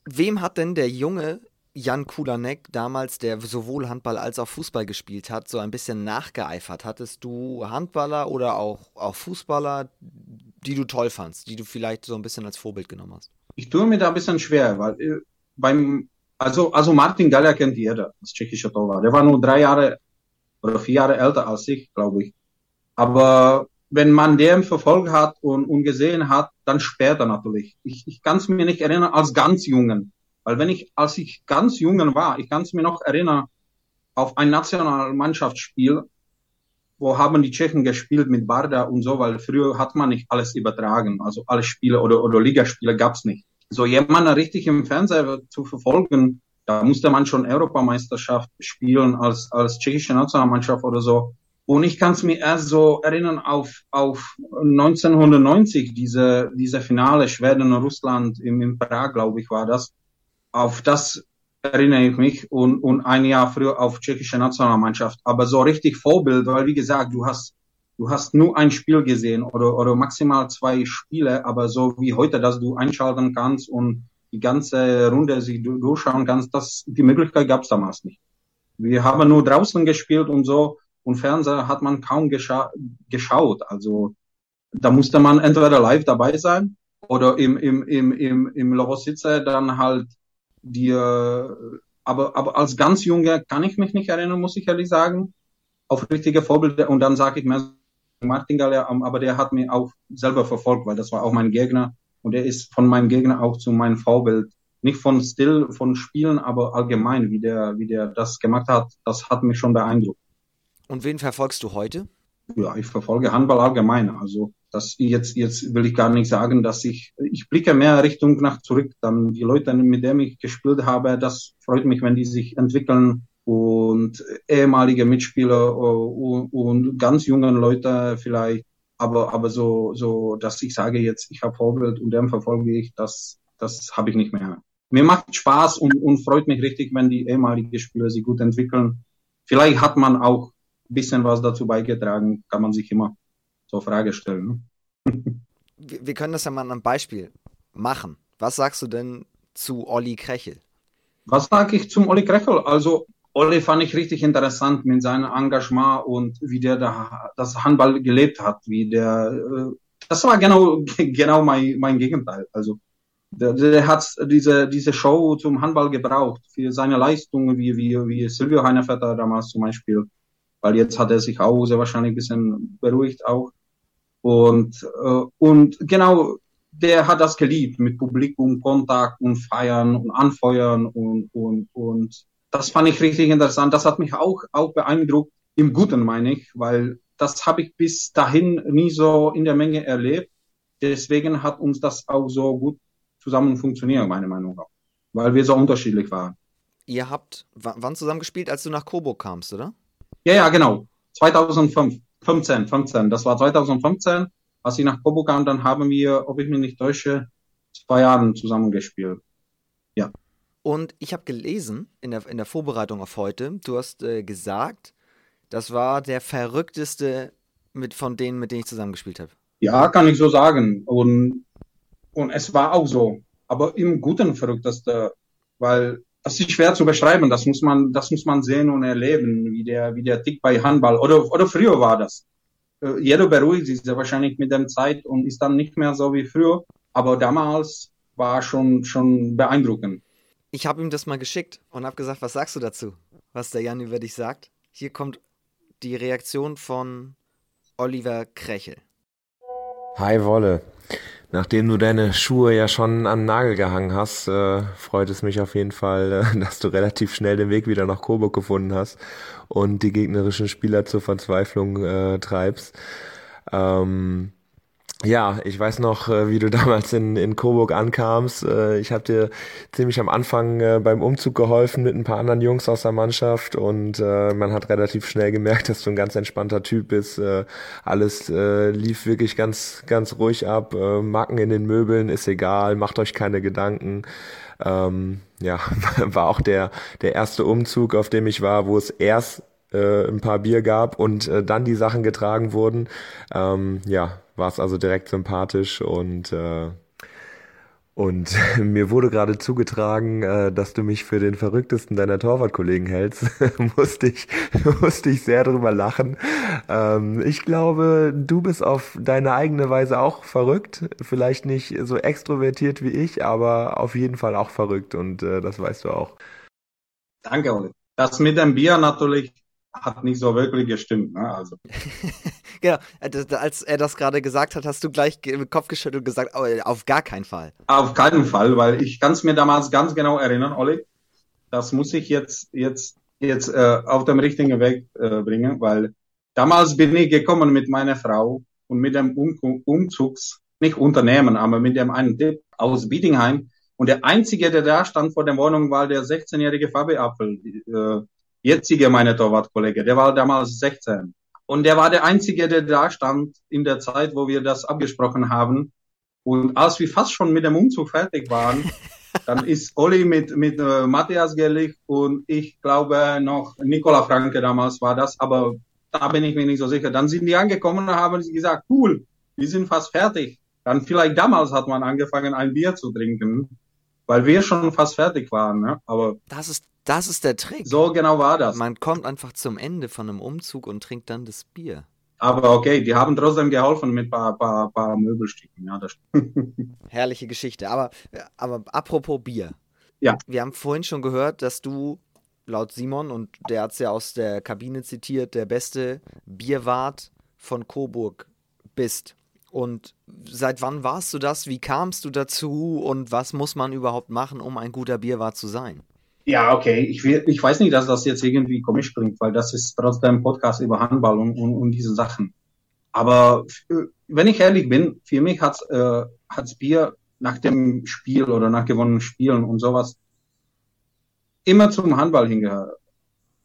Wem hat denn der junge Jan Kulanek damals, der sowohl Handball als auch Fußball gespielt hat, so ein bisschen nachgeeifert? Hattest du Handballer oder auch, auch Fußballer, die du toll fandst, die du vielleicht so ein bisschen als Vorbild genommen hast? Ich tue mir da ein bisschen schwer, weil äh, beim, also, also Martin Galler kennt jeder, das tschechische Torwart. Der war nur drei Jahre oder vier Jahre älter als ich, glaube ich. Aber wenn man den verfolgt hat und, und gesehen hat, dann später natürlich. Ich, ich kann es mir nicht erinnern als ganz Jungen. Weil wenn ich, als ich ganz Jungen war, ich kann es mir noch erinnern, auf ein Nationalmannschaftsspiel, wo haben die Tschechen gespielt mit Barda und so, weil früher hat man nicht alles übertragen. Also alle Spiele oder, oder Ligaspiele gab's nicht. So jemanden richtig im Fernseher zu verfolgen, da musste man schon Europameisterschaft spielen als, als tschechische Nationalmannschaft oder so Und ich kann es mir erst so erinnern auf, auf 1990, diese, diese Finale Schweden und Russland im, im Prag, glaube ich, war das. Auf das erinnere ich mich und, und ein Jahr früher auf tschechische Nationalmannschaft. Aber so richtig Vorbild, weil wie gesagt, du hast, du hast nur ein Spiel gesehen oder, oder maximal zwei Spiele, aber so wie heute, dass du einschalten kannst und die ganze Runde sich durchschauen kannst, das, die Möglichkeit gab es damals nicht. Wir haben nur draußen gespielt und so und Fernseher hat man kaum gescha geschaut. Also da musste man entweder live dabei sein oder im, im, im, im, im Lovosice dann halt die, aber, aber als ganz Junge kann ich mich nicht erinnern, muss ich ehrlich sagen, auf richtige Vorbilder. Und dann sage ich mir, Martin Galler, aber der hat mich auch selber verfolgt, weil das war auch mein Gegner. Und er ist von meinem Gegner auch zu meinem Vorbild. Nicht von Still, von Spielen, aber allgemein, wie der, wie der das gemacht hat, das hat mich schon beeindruckt. Und wen verfolgst du heute? Ja, ich verfolge Handball allgemein. Also das jetzt jetzt will ich gar nicht sagen, dass ich ich blicke mehr Richtung nach zurück. Dann die Leute, mit denen ich gespielt habe, das freut mich, wenn die sich entwickeln und ehemalige Mitspieler und, äh, und ganz jungen Leute vielleicht. Aber aber so so, dass ich sage jetzt, ich habe Vorbild und dem verfolge ich, das das habe ich nicht mehr. Mir macht Spaß und, und freut mich richtig, wenn die ehemaligen Spieler sich gut entwickeln. Vielleicht hat man auch bisschen was dazu beigetragen, kann man sich immer zur Frage stellen. Ne? wir, können das ja mal an einem Beispiel machen. Was sagst du denn zu Olli Krechel? Was sage ich zum Olli Krechel? Also Olli fand ich richtig interessant mit seinem Engagement und wie der da das Handball gelebt hat, wie der äh, das war genau genau mein, mein Gegenteil. Also der, der hat diese diese Show zum Handball gebraucht für seine Leistungen, wie wie wie Silvio Heinevetter damals zum Beispiel weil jetzt hat er sich auch sehr wahrscheinlich ein bisschen beruhigt auch. Und, äh, und genau, der hat das geliebt mit Publikum, Kontakt und Feiern und Anfeuern und, und, und das fand ich richtig interessant. Das hat mich auch, auch beeindruckt, im Guten meine ich, weil das habe ich bis dahin nie so in der Menge erlebt. Deswegen hat uns das auch so gut zusammen funktioniert, meine Meinung nach, weil wir so unterschiedlich waren. Ihr habt wann zusammen gespielt, als du nach Coburg kamst, oder? Ja, ja, genau. 2005, 15, 15. Das war 2015, als ich nach Kobo kam, dann haben wir, ob ich mich nicht täusche, zwei Jahre zusammengespielt. Ja. Und ich habe gelesen in der, in der Vorbereitung auf heute, du hast äh, gesagt, das war der verrückteste mit, von denen, mit denen ich zusammengespielt habe. Ja, kann ich so sagen. Und, und es war auch so. Aber im Guten verrückteste, weil das ist schwer zu beschreiben. Das muss man, das muss man sehen und erleben, wie der, wie der Tick bei Handball oder, oder früher war das. Äh, jeder beruhigt sich sehr wahrscheinlich mit der Zeit und ist dann nicht mehr so wie früher. Aber damals war schon, schon beeindruckend. Ich habe ihm das mal geschickt und habe gesagt, was sagst du dazu, was der Jan über dich sagt? Hier kommt die Reaktion von Oliver Krechel. Hi Wolle. Nachdem du deine Schuhe ja schon an den Nagel gehangen hast, äh, freut es mich auf jeden Fall, äh, dass du relativ schnell den Weg wieder nach Coburg gefunden hast und die gegnerischen Spieler zur Verzweiflung äh, treibst. Ähm, ja, ich weiß noch, äh, wie du damals in, in Coburg ankamst. Äh, ich habe dir ziemlich am Anfang äh, beim Umzug geholfen mit ein paar anderen Jungs aus der Mannschaft und man hat relativ schnell gemerkt, dass du ein ganz entspannter Typ bist. Alles lief wirklich ganz, ganz ruhig ab. Macken in den Möbeln ist egal, macht euch keine Gedanken. Ähm, ja, war auch der, der erste Umzug, auf dem ich war, wo es erst äh, ein paar Bier gab und äh, dann die Sachen getragen wurden. Ähm, ja, war es also direkt sympathisch und äh, und mir wurde gerade zugetragen, äh, dass du mich für den verrücktesten deiner Torwartkollegen hältst. musste ich musste ich sehr drüber lachen. Ähm, ich glaube, du bist auf deine eigene Weise auch verrückt. Vielleicht nicht so extrovertiert wie ich, aber auf jeden Fall auch verrückt und äh, das weißt du auch. Danke, Ole. Das mit dem Bier natürlich hat nicht so wirklich gestimmt. Ne? Also. genau, als er das gerade gesagt hat, hast du gleich im Kopf geschüttelt und gesagt, oh, auf gar keinen Fall. Auf keinen Fall, weil ich kann es mir damals ganz genau erinnern, Olli. Das muss ich jetzt, jetzt, jetzt äh, auf dem richtigen Weg äh, bringen, weil damals bin ich gekommen mit meiner Frau und mit dem um Umzugs, nicht Unternehmen, aber mit dem einen Tipp aus Bietingheim. Und der Einzige, der da stand vor der Wohnung, war der 16-jährige Fabi Apfel. Äh, jetzige meine Torwartkollege, der war damals 16. Und der war der Einzige, der da stand in der Zeit, wo wir das abgesprochen haben. Und als wir fast schon mit dem Umzug fertig waren, dann ist Olli mit, mit äh, Matthias Gellig und ich glaube noch Nicola Franke damals war das, aber da bin ich mir nicht so sicher. Dann sind die angekommen und haben gesagt, cool, wir sind fast fertig. Dann vielleicht damals hat man angefangen, ein Bier zu trinken, weil wir schon fast fertig waren. Ne? Aber das ist das ist der Trick. So genau war das. Man kommt einfach zum Ende von einem Umzug und trinkt dann das Bier. Aber okay, die haben trotzdem geholfen mit ein paar, paar, paar Möbelstücken. Ja, das Herrliche Geschichte. Aber, aber apropos Bier. Ja. Wir haben vorhin schon gehört, dass du laut Simon, und der hat es ja aus der Kabine zitiert, der beste Bierwart von Coburg bist. Und seit wann warst du das? Wie kamst du dazu? Und was muss man überhaupt machen, um ein guter Bierwart zu sein? Ja, okay. Ich, will, ich weiß nicht, dass das jetzt irgendwie komisch klingt, weil das ist trotzdem ein Podcast über Handball und, und, und diese Sachen. Aber wenn ich ehrlich bin, für mich hat's äh, hat's Bier nach dem Spiel oder nach gewonnenen Spielen und sowas immer zum Handball hingehört.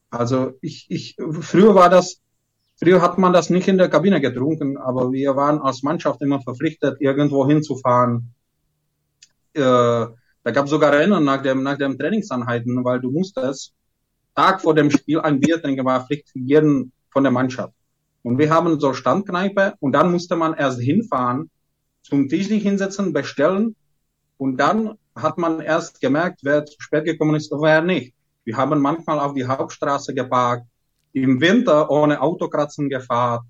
Also ich, ich, früher war das, früher hat man das nicht in der Kabine getrunken, aber wir waren als Mannschaft immer verpflichtet, irgendwo hinzufahren. Äh, da gab es sogar Rennen nach dem, nach dem Trainingsanheiten, weil du musstest Tag vor dem Spiel ein Bier trinken, war Pflicht für jeden von der Mannschaft. Und wir haben so Standkneipe und dann musste man erst hinfahren, zum Tisch sich hinsetzen, bestellen und dann hat man erst gemerkt, wer zu spät gekommen ist und wer nicht. Wir haben manchmal auf die Hauptstraße geparkt, im Winter ohne Autokratzen gefahren.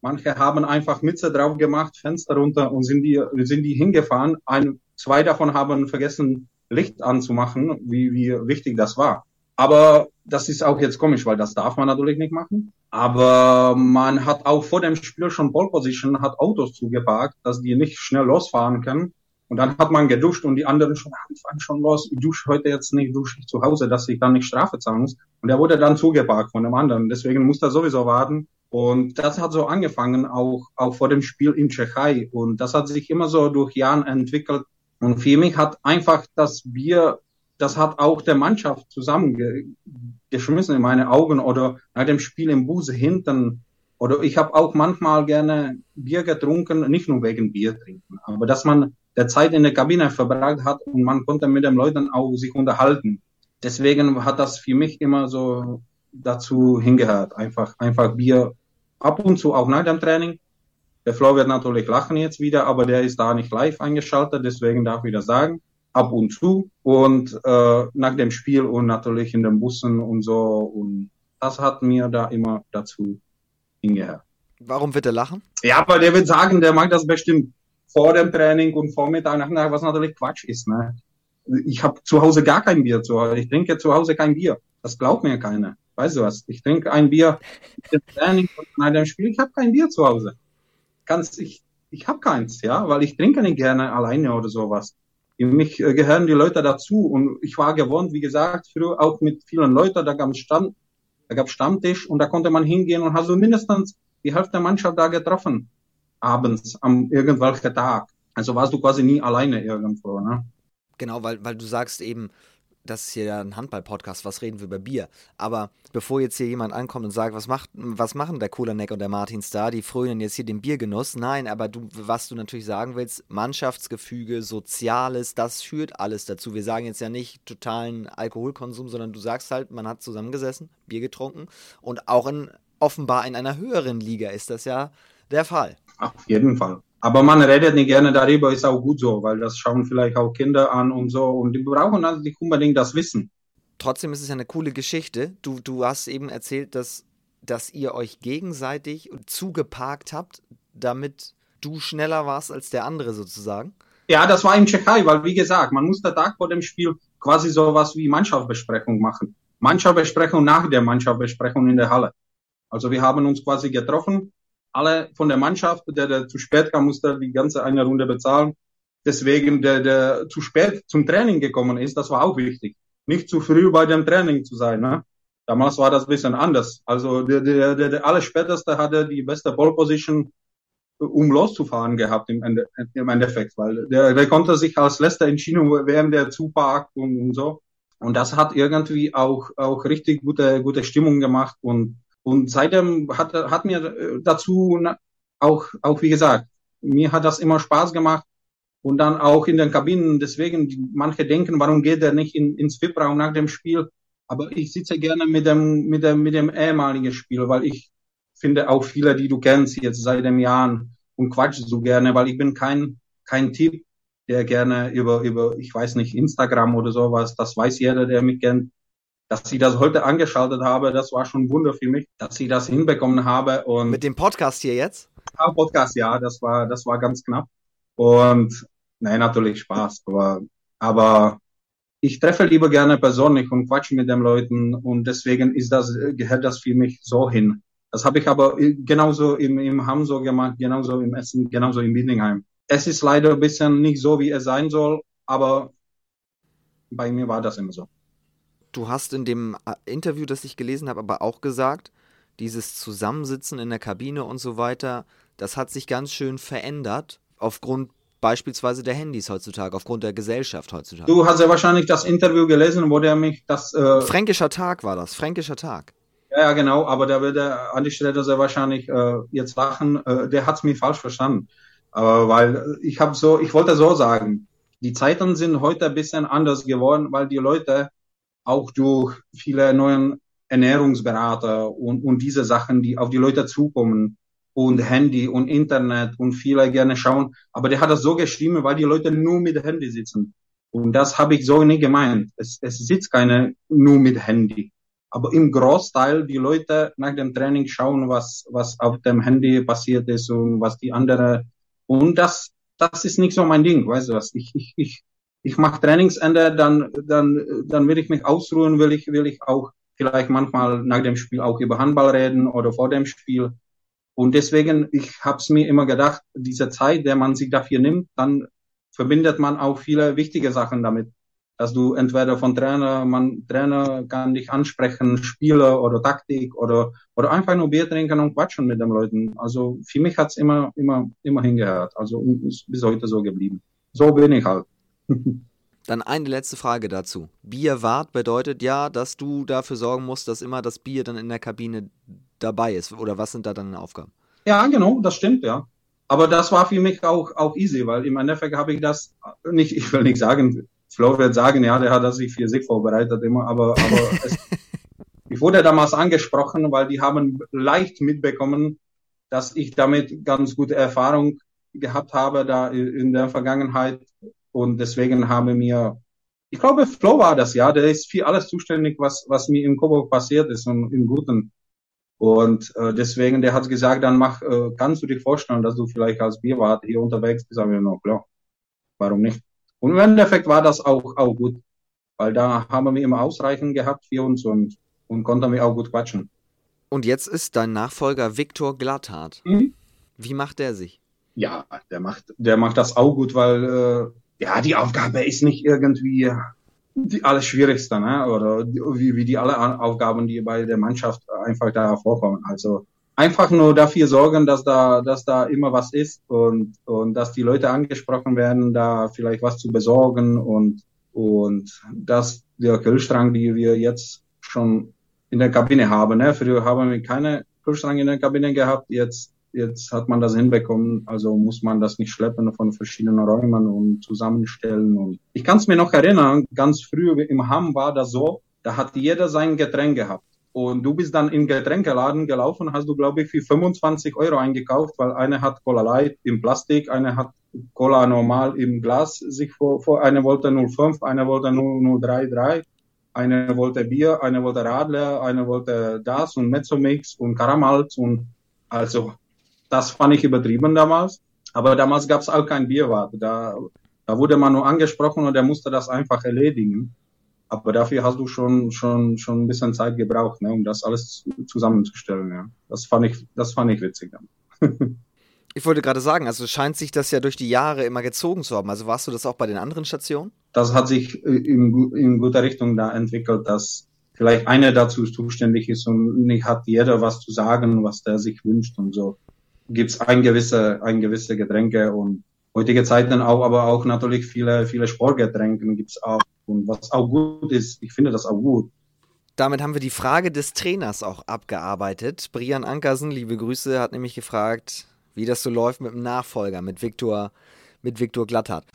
Manche haben einfach Mütze drauf gemacht, Fenster runter und sind die, sind die hingefahren. Ein, Zwei davon haben vergessen, Licht anzumachen, wie, wie wichtig das war. Aber das ist auch jetzt komisch, weil das darf man natürlich nicht machen. Aber man hat auch vor dem Spiel schon Pole Position, hat Autos zugeparkt, dass die nicht schnell losfahren können. Und dann hat man geduscht und die anderen schon, ah, fahren schon los, ich dusche heute jetzt nicht, dusche ich zu Hause, dass ich dann nicht Strafe zahlen muss. Und der wurde dann zugeparkt von dem anderen. Deswegen muss er sowieso warten. Und das hat so angefangen, auch, auch vor dem Spiel in Tschechei. Und das hat sich immer so durch Jahren entwickelt, und für mich hat einfach das Bier, das hat auch der Mannschaft zusammengeschmissen in meine Augen oder nach dem Spiel im Bus hinten. Oder ich habe auch manchmal gerne Bier getrunken, nicht nur wegen Bier trinken, aber dass man der Zeit in der Kabine verbracht hat und man konnte mit den Leuten auch sich unterhalten. Deswegen hat das für mich immer so dazu hingehört. Einfach, einfach Bier ab und zu auch nach dem Training der Flo wird natürlich lachen jetzt wieder, aber der ist da nicht live eingeschaltet, deswegen darf ich das sagen. Ab und zu und äh, nach dem Spiel und natürlich in den Bussen und so. Und das hat mir da immer dazu hingehört. Warum wird er lachen? Ja, aber der wird sagen, der mag das bestimmt vor dem Training und Vormittag, nachmittag, was natürlich Quatsch ist. Ne? Ich habe zu Hause gar kein Bier zu Hause. Ich trinke zu Hause kein Bier. Das glaubt mir keiner. Weißt du was? Ich trinke ein Bier im Training und nach dem Spiel. Ich habe kein Bier zu Hause ganz, ich, ich habe keins, ja, weil ich trinke nicht gerne alleine oder sowas. Für mich äh, gehören die Leute dazu und ich war gewohnt, wie gesagt, früher auch mit vielen Leuten, da gab es Stand, da gab Stammtisch und da konnte man hingehen und hat so mindestens die Hälfte der Mannschaft da getroffen, abends, am irgendwelchen Tag. Also warst du quasi nie alleine irgendwo, ne? Genau, weil, weil du sagst eben, das ist hier ein Handball-Podcast, was reden wir über Bier? Aber bevor jetzt hier jemand ankommt und sagt, was, macht, was machen der Kulanek und der Martin Star, die frönen jetzt hier den Biergenuss. Nein, aber du, was du natürlich sagen willst, Mannschaftsgefüge, Soziales, das führt alles dazu. Wir sagen jetzt ja nicht totalen Alkoholkonsum, sondern du sagst halt, man hat zusammengesessen, Bier getrunken und auch in, offenbar in einer höheren Liga ist das ja der Fall. Auf jeden Fall. Aber man redet nicht gerne darüber, ist auch gut so, weil das schauen vielleicht auch Kinder an und so und die brauchen also nicht unbedingt das Wissen. Trotzdem ist es ja eine coole Geschichte. Du, du hast eben erzählt, dass, dass ihr euch gegenseitig zugeparkt habt, damit du schneller warst als der andere sozusagen. Ja, das war in Tschechei, weil wie gesagt, man muss der Tag vor dem Spiel quasi sowas wie Mannschaftsbesprechung machen. Mannschaftsbesprechung nach der Mannschaftsbesprechung in der Halle. Also wir haben uns quasi getroffen alle von der Mannschaft, der, der zu spät kam, musste die ganze eine Runde bezahlen. Deswegen, der, der zu spät zum Training gekommen ist, das war auch wichtig. Nicht zu früh bei dem Training zu sein. Ne? Damals war das ein bisschen anders. Also der, der, der, der allerspäteste hatte die beste Ball Position, um loszufahren gehabt im, Ende, im Endeffekt, weil der, der konnte sich als letzter entschieden, während der zuparkt und, und so. Und das hat irgendwie auch, auch richtig gute, gute Stimmung gemacht und Und seitdem hat, hat mir äh, dazu auch, auch wie gesagt, mir hat das immer Spaß gemacht. Und dann auch in den Kabinen. Deswegen, manche denken, warum geht er nicht in, ins VIP-Raum nach dem Spiel? Aber ich sitze gerne mit dem, mit dem, mit dem ehemaligen Spiel, weil ich finde auch viele, die du kennst jetzt seit dem Jahren und quatsch so gerne, weil ich bin kein, kein Typ, der gerne über, über, ich weiß nicht, Instagram oder sowas, das weiß jeder, der mich kennt, dass ich das heute angeschaltet habe, das war schon ein Wunder für mich, dass ich das hinbekommen habe. Und Mit dem Podcast hier jetzt? Ja, Podcast, ja, das war, das war ganz knapp. Und nein, natürlich Spaß, aber, aber ich treffe lieber gerne persönlich und quatsche mit den Leuten und deswegen ist das, gehört das für mich so hin. Das habe ich aber genauso im, im Hamm so gemacht, genauso im Essen, genauso im Bietingheim. Es ist leider ein bisschen nicht so, wie es sein soll, aber bei mir war das immer so. Du hast in dem äh, Interview, das ich gelesen habe, aber auch gesagt, dieses Zusammensitzen in der Kabine und so weiter, das hat sich ganz schön verändert aufgrund beispielsweise der Handys heutzutage, aufgrund der Gesellschaft heutzutage. Du hast ja wahrscheinlich das Interview gelesen, wo der mich das. Äh Fränkischer Tag war das, Fränkischer Tag. Ja, genau, aber da wird der Andi Schroeder sehr wahrscheinlich äh, jetzt lachen. Äh, der hat es mir falsch verstanden. Aber weil ich habe so, ich wollte so sagen, die Zeiten sind heute ein bisschen anders geworden, weil die Leute auch durch viele neuen Ernährungsberater und, und diese Sachen, die auf die Leute zukommen und Handy und Internet und viele gerne schauen. Aber der hat das so geschrieben, weil die Leute nur mit Handy sitzen. Und das habe ich so nie gemeint. Es, es sitzt keine nur mit Handy. Aber im Großteil die Leute nach dem Training schauen, was, was auf dem Handy passiert ist und was die andere. Und das, das ist nicht so mein Ding, weißt du was? Ich, ich, ich, ich mache Trainingsende, dann, dann, dann will ich mich ausruhen, will ich, will ich auch vielleicht manchmal nach dem Spiel auch über Handball reden oder vor dem Spiel. Und deswegen, ich habe es mir immer gedacht, diese Zeit, der man sich dafür nimmt, dann verbindet man auch viele wichtige Sachen damit. Dass du entweder von Trainer, man Trainer kann dich ansprechen, Spieler oder Taktik oder oder einfach nur Bier trinken und quatschen mit den Leuten. Also für mich hat's immer immer immer hingehört. Also ist bis heute so geblieben. So bin ich halt. Dann eine letzte Frage dazu. Bierwart bedeutet ja, dass du dafür sorgen musst, dass immer das Bier dann in der Kabine dabei ist. Oder was sind da deine Aufgaben? Ja, genau, das stimmt, ja. Aber das war für mich auch, auch easy, weil im Endeffekt habe ich das nicht, ich will nicht sagen, Flo wird sagen, ja, der hat das sich für sich vorbereitet immer, aber, aber es, ich wurde damals angesprochen, weil die haben leicht mitbekommen, dass ich damit ganz gute Erfahrung gehabt habe da in der Vergangenheit und deswegen haben mir, ich glaube, Flo war das, ja, der ist für alles zuständig, was, was mir in Coburg passiert ist und im Guten. Und äh, deswegen, der hat gesagt, dann mach, äh, kannst du dir vorstellen, dass du vielleicht als Bierwart hier unterwegs bist? Sagen wir noch, klar, warum nicht? Und im Endeffekt war das auch, auch gut, weil da haben wir immer ausreichend gehabt für uns und, und konnten wir auch gut quatschen. Und jetzt ist dein Nachfolger Viktor Glatthardt. Mhm. Wie macht der sich? Ja, der macht, der macht das auch gut, weil äh, ja, die Aufgabe ist nicht irgendwie die alles Schwierigste, ne? oder wie, wie die alle Aufgaben, die bei der Mannschaft einfach da vorkommen. Also einfach nur dafür sorgen, dass da, dass da immer was ist und, und dass die Leute angesprochen werden, da vielleicht was zu besorgen und, und dass der Kühlschrank, die wir jetzt schon in der Kabine haben, ne? früher haben wir keine Kühlschrank in der Kabine gehabt, jetzt jetzt hat man das hinbekommen, also muss man das nicht schleppen von verschiedenen Räumen und zusammenstellen. Und ich kann es mir noch erinnern, ganz früh im Hamm war das so, da hat jeder sein Getränk gehabt. Und du bist dann in Getränkeladen gelaufen, hast du, glaube ich, für 25 Euro eingekauft, weil eine hat Cola Light im Plastik, eine hat Cola normal im Glas sich vor, vor eine wollte 05, eine wollte 033, eine wollte Bier, eine wollte Radler, eine wollte das und Mezzomix und Karamals und also das fand ich übertrieben damals. Aber damals gab es auch kein Bierwart. Da, da wurde man nur angesprochen und er musste das einfach erledigen. Aber dafür hast du schon, schon, schon ein bisschen Zeit gebraucht, ne, um das alles zusammenzustellen. Ja. Das, fand ich, das fand ich witzig dann. ich wollte gerade sagen, also scheint sich das ja durch die Jahre immer gezogen zu haben. Also warst du das auch bei den anderen Stationen? Das hat sich in, in guter Richtung da entwickelt, dass vielleicht einer dazu zuständig ist und nicht hat jeder was zu sagen, was der sich wünscht und so gibt's ein gewisse, ein gewisse Getränke und heutige Zeiten auch, aber auch natürlich viele, viele Sportgetränke gibt's auch. Und was auch gut ist, ich finde das auch gut, damit haben wir die Frage des Trainers auch abgearbeitet. Brian Ankersen, liebe Grüße, hat nämlich gefragt, wie das so läuft mit dem Nachfolger, mit Viktor, mit Viktor Glatthardt.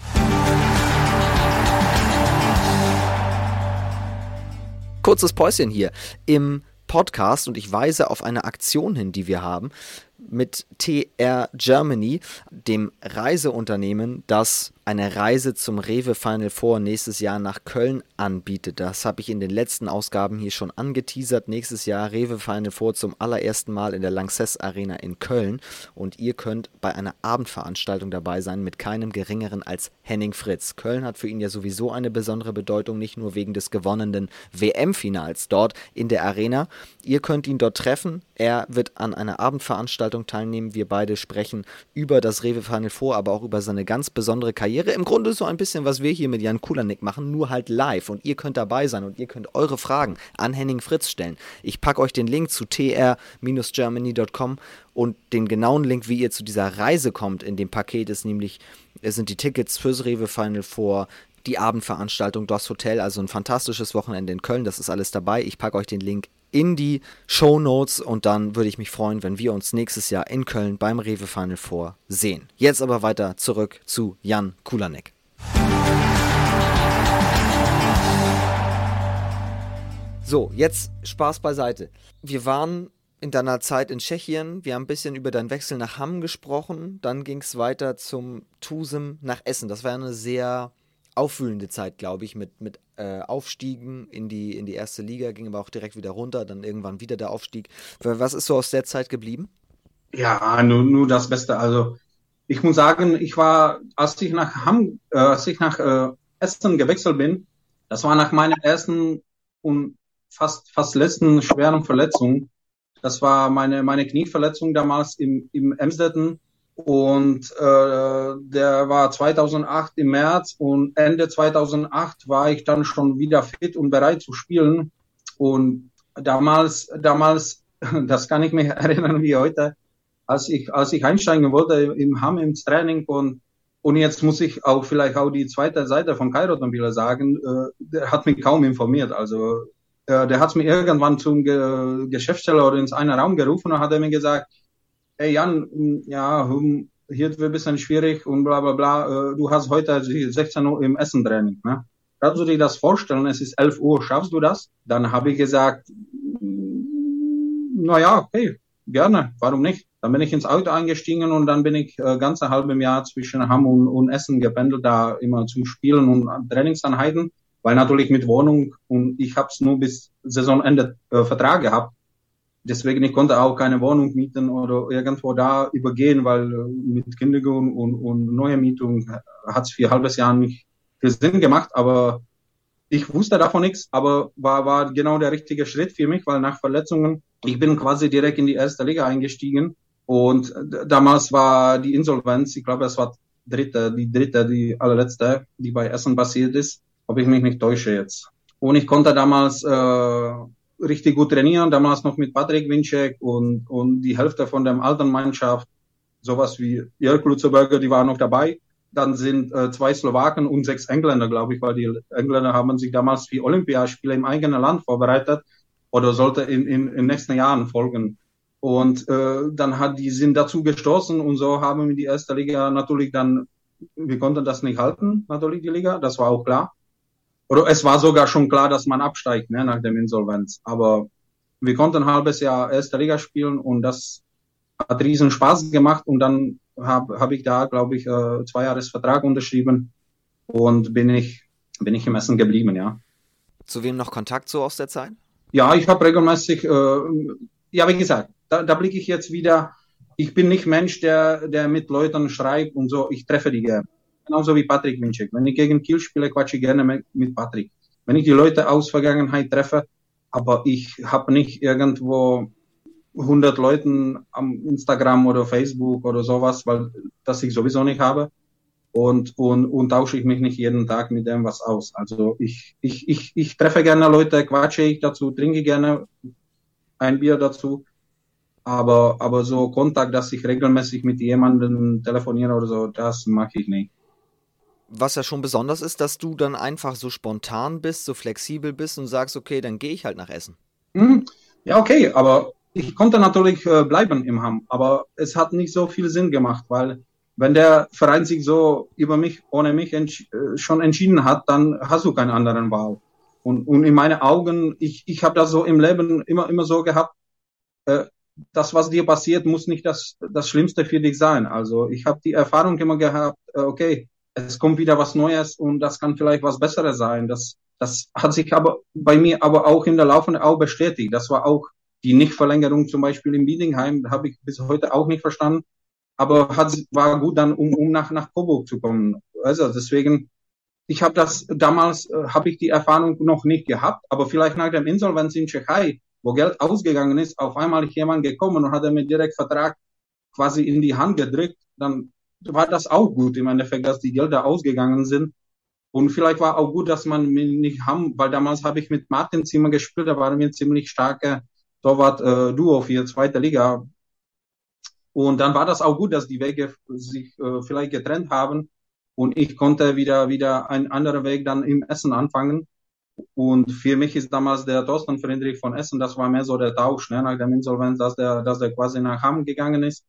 Kurzes Päuschen hier im Podcast und ich weise auf eine Aktion hin, die wir haben mit TR Germany, dem Reiseunternehmen, das eine Reise zum Rewe Final Four nächstes Jahr nach Köln anbietet. Das habe ich in den letzten Ausgaben hier schon angeteasert. Nächstes Jahr Rewe Final Four zum allerersten Mal in der Lanxess Arena in Köln. Und ihr könnt bei einer Abendveranstaltung dabei sein mit keinem geringeren als Henning Fritz. Köln hat für ihn ja sowieso eine besondere Bedeutung, nicht nur wegen des gewonnenen WM-Finals dort in der Arena. Ihr könnt ihn dort treffen. Er wird an einer Abendveranstaltung teilnehmen. Wir beide sprechen über das Rewe Final Four, aber auch über seine ganz besondere Karriere Karriere. Im Grunde so ein bisschen, was wir hier mit Jan Kulanik machen, nur halt live. Und ihr könnt dabei sein und ihr könnt eure Fragen an Henning Fritz stellen. Ich packe euch den Link zu tr-germany.com und den genauen Link, wie ihr zu dieser Reise kommt in dem Paket, ist nämlich, es sind die Tickets fürs Rewe Final Four, die Abendveranstaltung, das Hotel, also ein fantastisches Wochenende in Köln, das ist alles dabei. Ich packe euch den Link in die Show Notes und dann würde ich mich freuen, wenn wir uns nächstes Jahr in Köln beim Rewe Final Four sehen. Jetzt aber weiter zurück zu Jan Kulanek. So, jetzt Spaß beiseite. Wir waren in deiner Zeit in Tschechien, wir haben ein bisschen über deinen Wechsel nach Hamm gesprochen, dann ging es weiter zum Tusem nach Essen. Das war eine sehr aufwühlende Zeit, glaube ich, mit, mit äh, Aufstiegen in die, in die erste Liga, ging aber auch direkt wieder runter, dann irgendwann wieder der Aufstieg. Was ist so aus der Zeit geblieben? Ja, nur, nur das Beste. Also ich muss sagen, ich war, als ich nach Ham, äh, als ich nach äh, Essen gewechselt bin, das war nach meiner ersten und fast, fast letzten schweren Verletzung. Das war meine, meine Knieverletzung damals im, im Emsdetten und äh, der war 2008 im März und Ende 2008 war ich dann schon wieder fit und bereit zu spielen. Und damals, damals, das kann ich mich erinnern wie heute, als ich, als ich einsteigen wollte im Hamm ins Training und und jetzt muss ich auch vielleicht auch die zweite Seite von Kairotombila sagen, äh, der hat mich kaum informiert. Also äh, der hat mir irgendwann zum Ge Geschäftsstelle oder ins einen Raum gerufen und hat er mir gesagt, hey Jan, hm, ja, hm, hier wird ein bisschen schwierig und bla bla bla, äh, du hast heute 16 Uhr im Essen Training. Ne? Kannst du dir das vorstellen? Es ist 11 Uhr, schaffst du das? Dann habe ich gesagt, hm, na ja, okay, gerne, warum nicht? Dann bin ich ins Auto eingestiegen und dann bin ich äh, ganze halbe Jahr zwischen Hamm und, und Essen gependelt, da immer zum Spielen und Trainingsanheiten, weil natürlich mit Wohnung und ich habe es nur bis Saisonende äh, Vertrag gehabt deswegen, ich konnte auch keine Wohnung mieten oder irgendwo da übergehen, weil äh, mit Kündigung und, und neue Mietung hat es für ein halbes Jahr nicht viel Sinn gemacht, aber ich wusste davon nichts, aber war, war genau der richtige Schritt für mich, weil nach Verletzungen, ich bin quasi direkt in die erste Liga eingestiegen und damals war die Insolvenz, ich glaube, es war dritte, die dritte, die allerletzte, die bei Essen passiert ist, ob ich mich nicht täusche jetzt. Und ich konnte damals äh, richtig gut trainieren, damals noch mit Patrick Winczek und, und die Hälfte von der alten Mannschaft, sowas wie Jörg Lutzeberger, die waren noch dabei. Dann sind äh, zwei Slowaken und sechs Engländer, glaube ich, weil die Engländer haben sich damals wie Olympiaspiele im eigenen Land vorbereitet oder sollte in, in, in nächsten Jahren folgen. Und äh, dann hat die sind dazu gestoßen und so haben wir die erste Liga natürlich dann, wir konnten das nicht halten, natürlich die Liga, das war auch klar oder es war sogar schon klar, dass man absteigt ne, nach dem Insolvenz. Aber wir konnten ein halbes Jahr erste Liga spielen und das hat riesen Spaß gemacht und dann habe hab ich da, glaube ich, äh, zwei Jahres Vertrag unterschrieben und bin ich, bin ich im Essen geblieben, ja. Zu wem noch Kontakt so aus der Zeit? Ja, ich habe regelmäßig, äh, ja, wie gesagt, da, da blicke ich jetzt wieder, ich bin nicht Mensch, der, der mit Leuten schreibt und so, ich treffe die gerne genauso wie Patrick Winczek. Wenn ich gegen Kiel spiele, quatsche ich gerne mit Patrick. Wenn ich die Leute aus Vergangenheit treffe, aber ich habe nicht irgendwo 100 Leuten am Instagram oder Facebook oder sowas, weil das ich sowieso nicht habe. Und, und, und tausche ich mich nicht jeden Tag mit dem was aus. Also ich, ich, ich, ich treffe gerne Leute, quatsche ich dazu, trinke gerne ein Bier dazu. Aber, aber so Kontakt, dass ich regelmäßig mit jemandem telefoniere oder so, das mache ich nicht. Was ja schon besonders ist, dass du dann einfach so spontan bist, so flexibel bist und sagst, okay, dann gehe ich halt nach Essen. Hm, ja, okay, aber ich konnte natürlich äh, bleiben im Hamm, aber es hat nicht so viel Sinn gemacht, weil wenn der Verein sich so über mich, ohne mich entsch äh, schon entschieden hat, dann hast du keinen anderen Wahl. Und, und in meinen Augen, ich, ich habe das so im Leben immer, immer so gehabt, äh, das, was dir passiert, muss nicht das, das Schlimmste für dich sein. Also ich habe die Erfahrung immer gehabt, äh, okay, es kommt wieder was Neues und das kann vielleicht was Besseres sein. Das, das hat sich aber bei mir aber auch in der laufenden auch bestätigt. Das war auch die Nichtverlängerung zum Beispiel im Biedingheim, habe ich bis heute auch nicht verstanden. Aber hat, war gut dann, um, um nach, nach Coburg zu kommen. Also deswegen, ich habe das damals, äh, habe ich die Erfahrung noch nicht gehabt, aber vielleicht nach dem Insolvenz in Tschechei, wo Geld ausgegangen ist, auf einmal jemand gekommen und hat er mir direkt Vertrag quasi in die Hand gedrückt, dann war das auch gut im Endeffekt, dass die Gelder ausgegangen sind. Und vielleicht war auch gut, dass man mich nicht haben, weil damals habe ich mit Martin Zimmer gespielt, da waren wir ziemlich starke Torwart-Duo äh, für zweite Liga. Und dann war das auch gut, dass die Wege sich äh, vielleicht getrennt haben und ich konnte wieder wieder einen anderen Weg dann im Essen anfangen. Und für mich ist damals der Thorsten Friedrich von Essen, das war mehr so der Tausch, ne, nach dem Insolvenz, dass der, dass der quasi nach Hamm gegangen ist.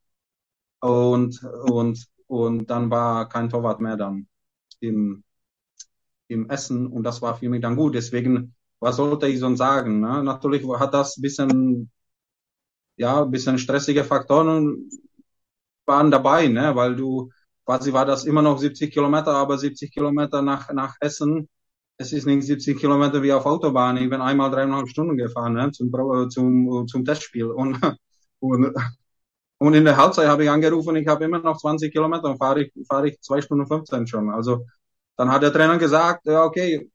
Und, und und dann war kein Torwart mehr dann im, im Essen und das war für mich dann gut. Deswegen, was sollte ich sonst sagen? Ne? Natürlich hat das bisschen, ja, bisschen stressige Faktoren waren dabei, ne? weil du quasi war das immer noch 70 Kilometer, aber 70 Kilometer nach, nach Essen. Es ist nicht 70 Kilometer wie auf Autobahn. Ich bin einmal dreieinhalb Stunden gefahren ne? zum, zum, zum Testspiel und, und und in der Halbzeit habe ich angerufen, ich habe immer noch 20 Kilometer und fahre ich, fahre ich zwei Stunden 15 schon. Also dann hat der Trainer gesagt, ja okay,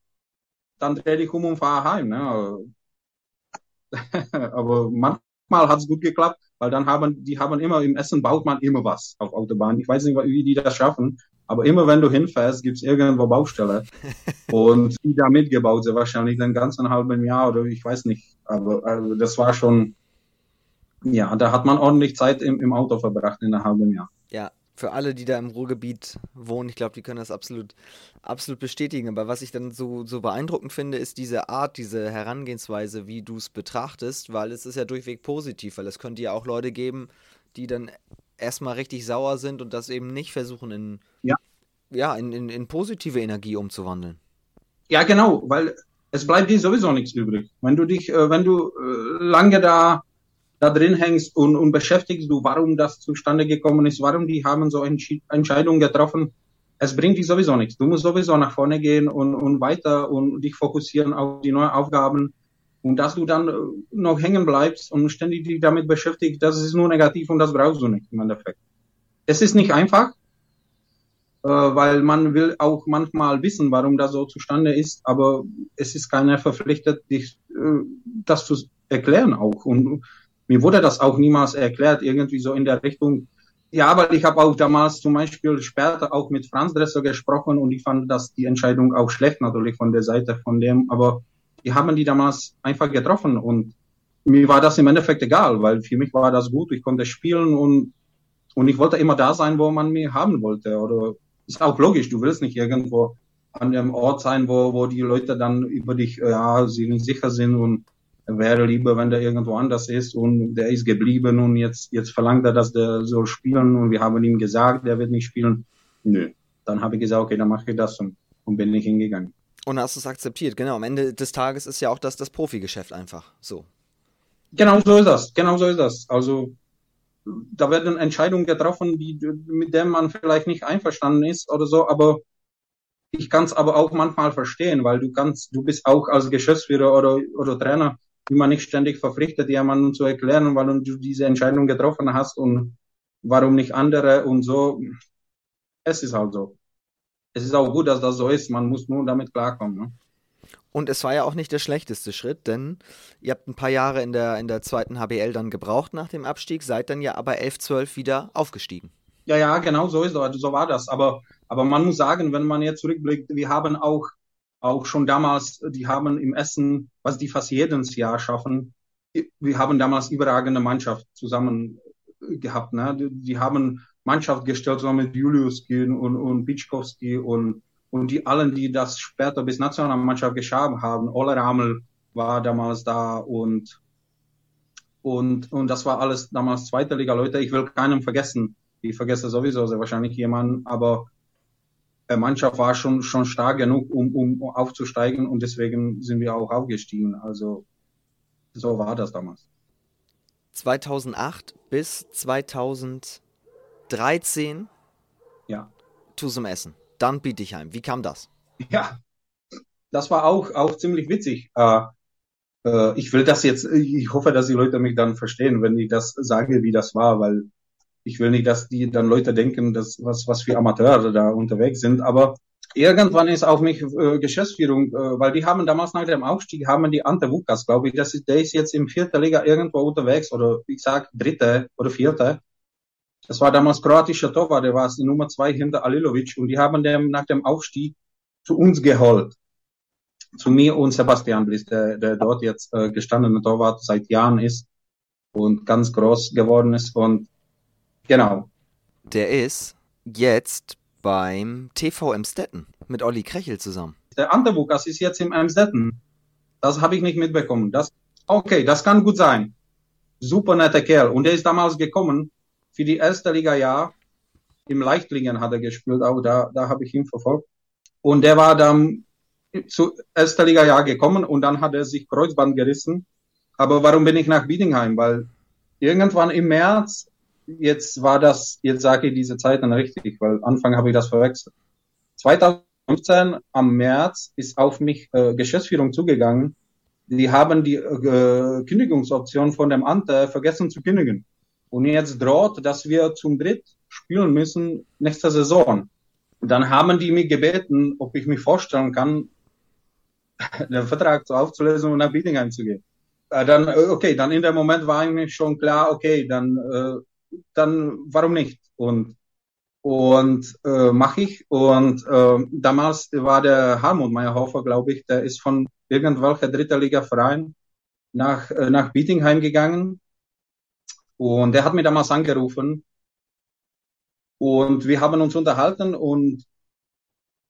dann drehe ich um und fahre heim. Ne? Aber manchmal hat es gut geklappt, weil dann haben die haben immer im Essen baut man immer was auf Autobahn. Ich weiß nicht, wie die das schaffen, aber immer wenn du hinfährst, gibt's irgendwo Baustelle. und die da mitgebaut, sehr wahrscheinlich den ganzen halben Jahr oder ich weiß nicht. Aber also das war schon ja, da hat man ordentlich Zeit im, im Auto verbracht in einem halben Jahr. Ja, für alle, die da im Ruhrgebiet wohnen, ich glaube, die können das absolut, absolut bestätigen. Aber was ich dann so, so beeindruckend finde, ist diese Art, diese Herangehensweise, wie du es betrachtest, weil es ist ja durchweg positiv, weil es könnte ja auch Leute geben, die dann erstmal richtig sauer sind und das eben nicht versuchen, in, ja. Ja, in, in, in positive Energie umzuwandeln. Ja, genau, weil es bleibt dir sowieso nichts übrig. Wenn du dich, äh, wenn du äh, lange da da drin hängst und, und beschäftigst du, warum das zustande gekommen ist, warum die haben so Entschi Entscheidungen getroffen. Es bringt dich sowieso nichts. Du musst sowieso nach vorne gehen und, und weiter und dich fokussieren auf die neuen Aufgaben. Und dass du dann noch hängen bleibst und ständig dich damit beschäftigst, das ist nur negativ und das brauchst du nicht im Endeffekt. Es ist nicht einfach, äh, weil man will auch manchmal wissen, warum das so zustande ist, aber es ist keiner verpflichtet, dich äh, das zu erklären auch. Und mir wurde das auch niemals erklärt, irgendwie so in der Richtung. Ja, weil ich habe auch damals zum Beispiel später auch mit Franz Dresser gesprochen und ich fand das die Entscheidung auch schlecht natürlich von der Seite von dem, aber die haben die damals einfach getroffen und mir war das im Endeffekt egal, weil für mich war das gut, ich konnte spielen und, und ich wollte immer da sein, wo man mich haben wollte. Oder ist auch logisch, du willst nicht irgendwo an dem Ort sein, wo, wo die Leute dann über dich, ja, sie nicht sicher sind und wäre lieber, wenn der irgendwo anders ist und der ist geblieben und jetzt, jetzt verlangt er, dass der soll spielen und wir haben ihm gesagt, der wird nicht spielen. Nö. Dann habe ich gesagt, okay, dann mache ich das und, und bin ich hingegangen. Und hast es akzeptiert, genau. Am Ende des Tages ist ja auch das, das Profigeschäft einfach so. Genau so ist das, genau so ist das. Also da werden Entscheidungen getroffen, die, mit denen man vielleicht nicht einverstanden ist oder so, aber ich kann es aber auch manchmal verstehen, weil du kannst, du bist auch als Geschäftsführer oder, oder Trainer immer nicht ständig verpflichtet, jemandem zu erklären, warum du diese Entscheidung getroffen hast und warum nicht andere und so. Es ist halt so. Es ist auch gut, dass das so ist. Man muss nur damit klarkommen. Ne? Und es war ja auch nicht der schlechteste Schritt, denn ihr habt ein paar Jahre in der, in der zweiten HBL dann gebraucht nach dem Abstieg, seid dann ja aber 11, 12 wieder aufgestiegen. Ja, ja, genau so ist es. So war das. Aber, aber man muss sagen, wenn man jetzt zurückblickt, wir haben auch auch schon damals, die haben im Essen, was die fast jedes Jahr schaffen, wir haben damals überragende Mannschaft zusammen gehabt. Ne? Die, die haben Mannschaft gestellt, zusammen mit Julius und, und Bitschkowski und, und die allen, die das später bis Nationalmannschaft geschafft haben, Olle Ramel war damals da und und, und das war alles damals zweite Liga Leute. Ich will keinen vergessen. Ich vergesse sowieso sehr wahrscheinlich jemanden, aber Mannschaft war schon, schon stark genug, um, um aufzusteigen und deswegen sind wir auch aufgestiegen. Also so war das damals. 2008 bis 2013 ja. Tusum Essen, dann Bietigheim. Wie kam das? Ja, das war auch, auch ziemlich witzig. Äh, äh, ich will das jetzt, ich hoffe, dass die Leute mich dann verstehen, wenn ich das sage, wie das war, weil ich will nicht, dass die dann Leute denken, dass was, was für Amateure da unterwegs sind, aber irgendwann ist auf mich äh, Geschäftsführung, äh, weil die haben damals nach dem Aufstieg, haben die Ante Vukas, glaube ich, das ist, der ist jetzt im vierten Liga irgendwo unterwegs oder ich sag dritte oder vierte. Das war damals kroatischer Torwart, der war die Nummer zwei hinter Alilovic und die haben dem nach dem Aufstieg zu uns geholt zu mir und Sebastian Bliss, der, der dort jetzt äh, gestandene Torwart seit Jahren ist und ganz groß geworden ist. Und genau. Der ist jetzt beim TV Emstetten mit Olli Krechel zusammen. Der Antebukas ist jetzt im Emstetten. Das habe ich nicht mitbekommen. Das, okay, das kann gut sein. Super netter Kerl. Und er ist damals gekommen für die erste Liga Jahr. Im Leichtlingen hat er gespielt, auch da, da habe ich ihn verfolgt. Und der war dann zu erster Liga Jahr gekommen und dann hat er sich Kreuzband gerissen. Aber warum bin ich nach Biedingheim? Weil irgendwann im März, jetzt war das, jetzt sage ich diese Zeit dann richtig, weil Anfang habe ich das verwechselt. 2015 am März ist auf mich äh, Geschäftsführung zugegangen. Die haben die äh, Kündigungsoption von dem Ante vergessen zu kündigen. Und jetzt droht, dass wir zum Dritt spielen müssen nächste Saison. Und dann haben die mich gebeten, ob ich mich vorstellen kann, den Vertrag aufzulösen und nach Bietigheim zu gehen. Äh, dann, äh, okay, dann in dem Moment war mir schon klar, okay, dann, äh, dann warum nicht? Und und äh, mache ich. Und äh, damals war der Harmut Meyerhofer, glaube ich, der ist von irgendwelcher dritter Liga Verein nach, äh, nach Bietigheim gegangen. Und der hat mir damals angerufen. Und wir haben uns unterhalten und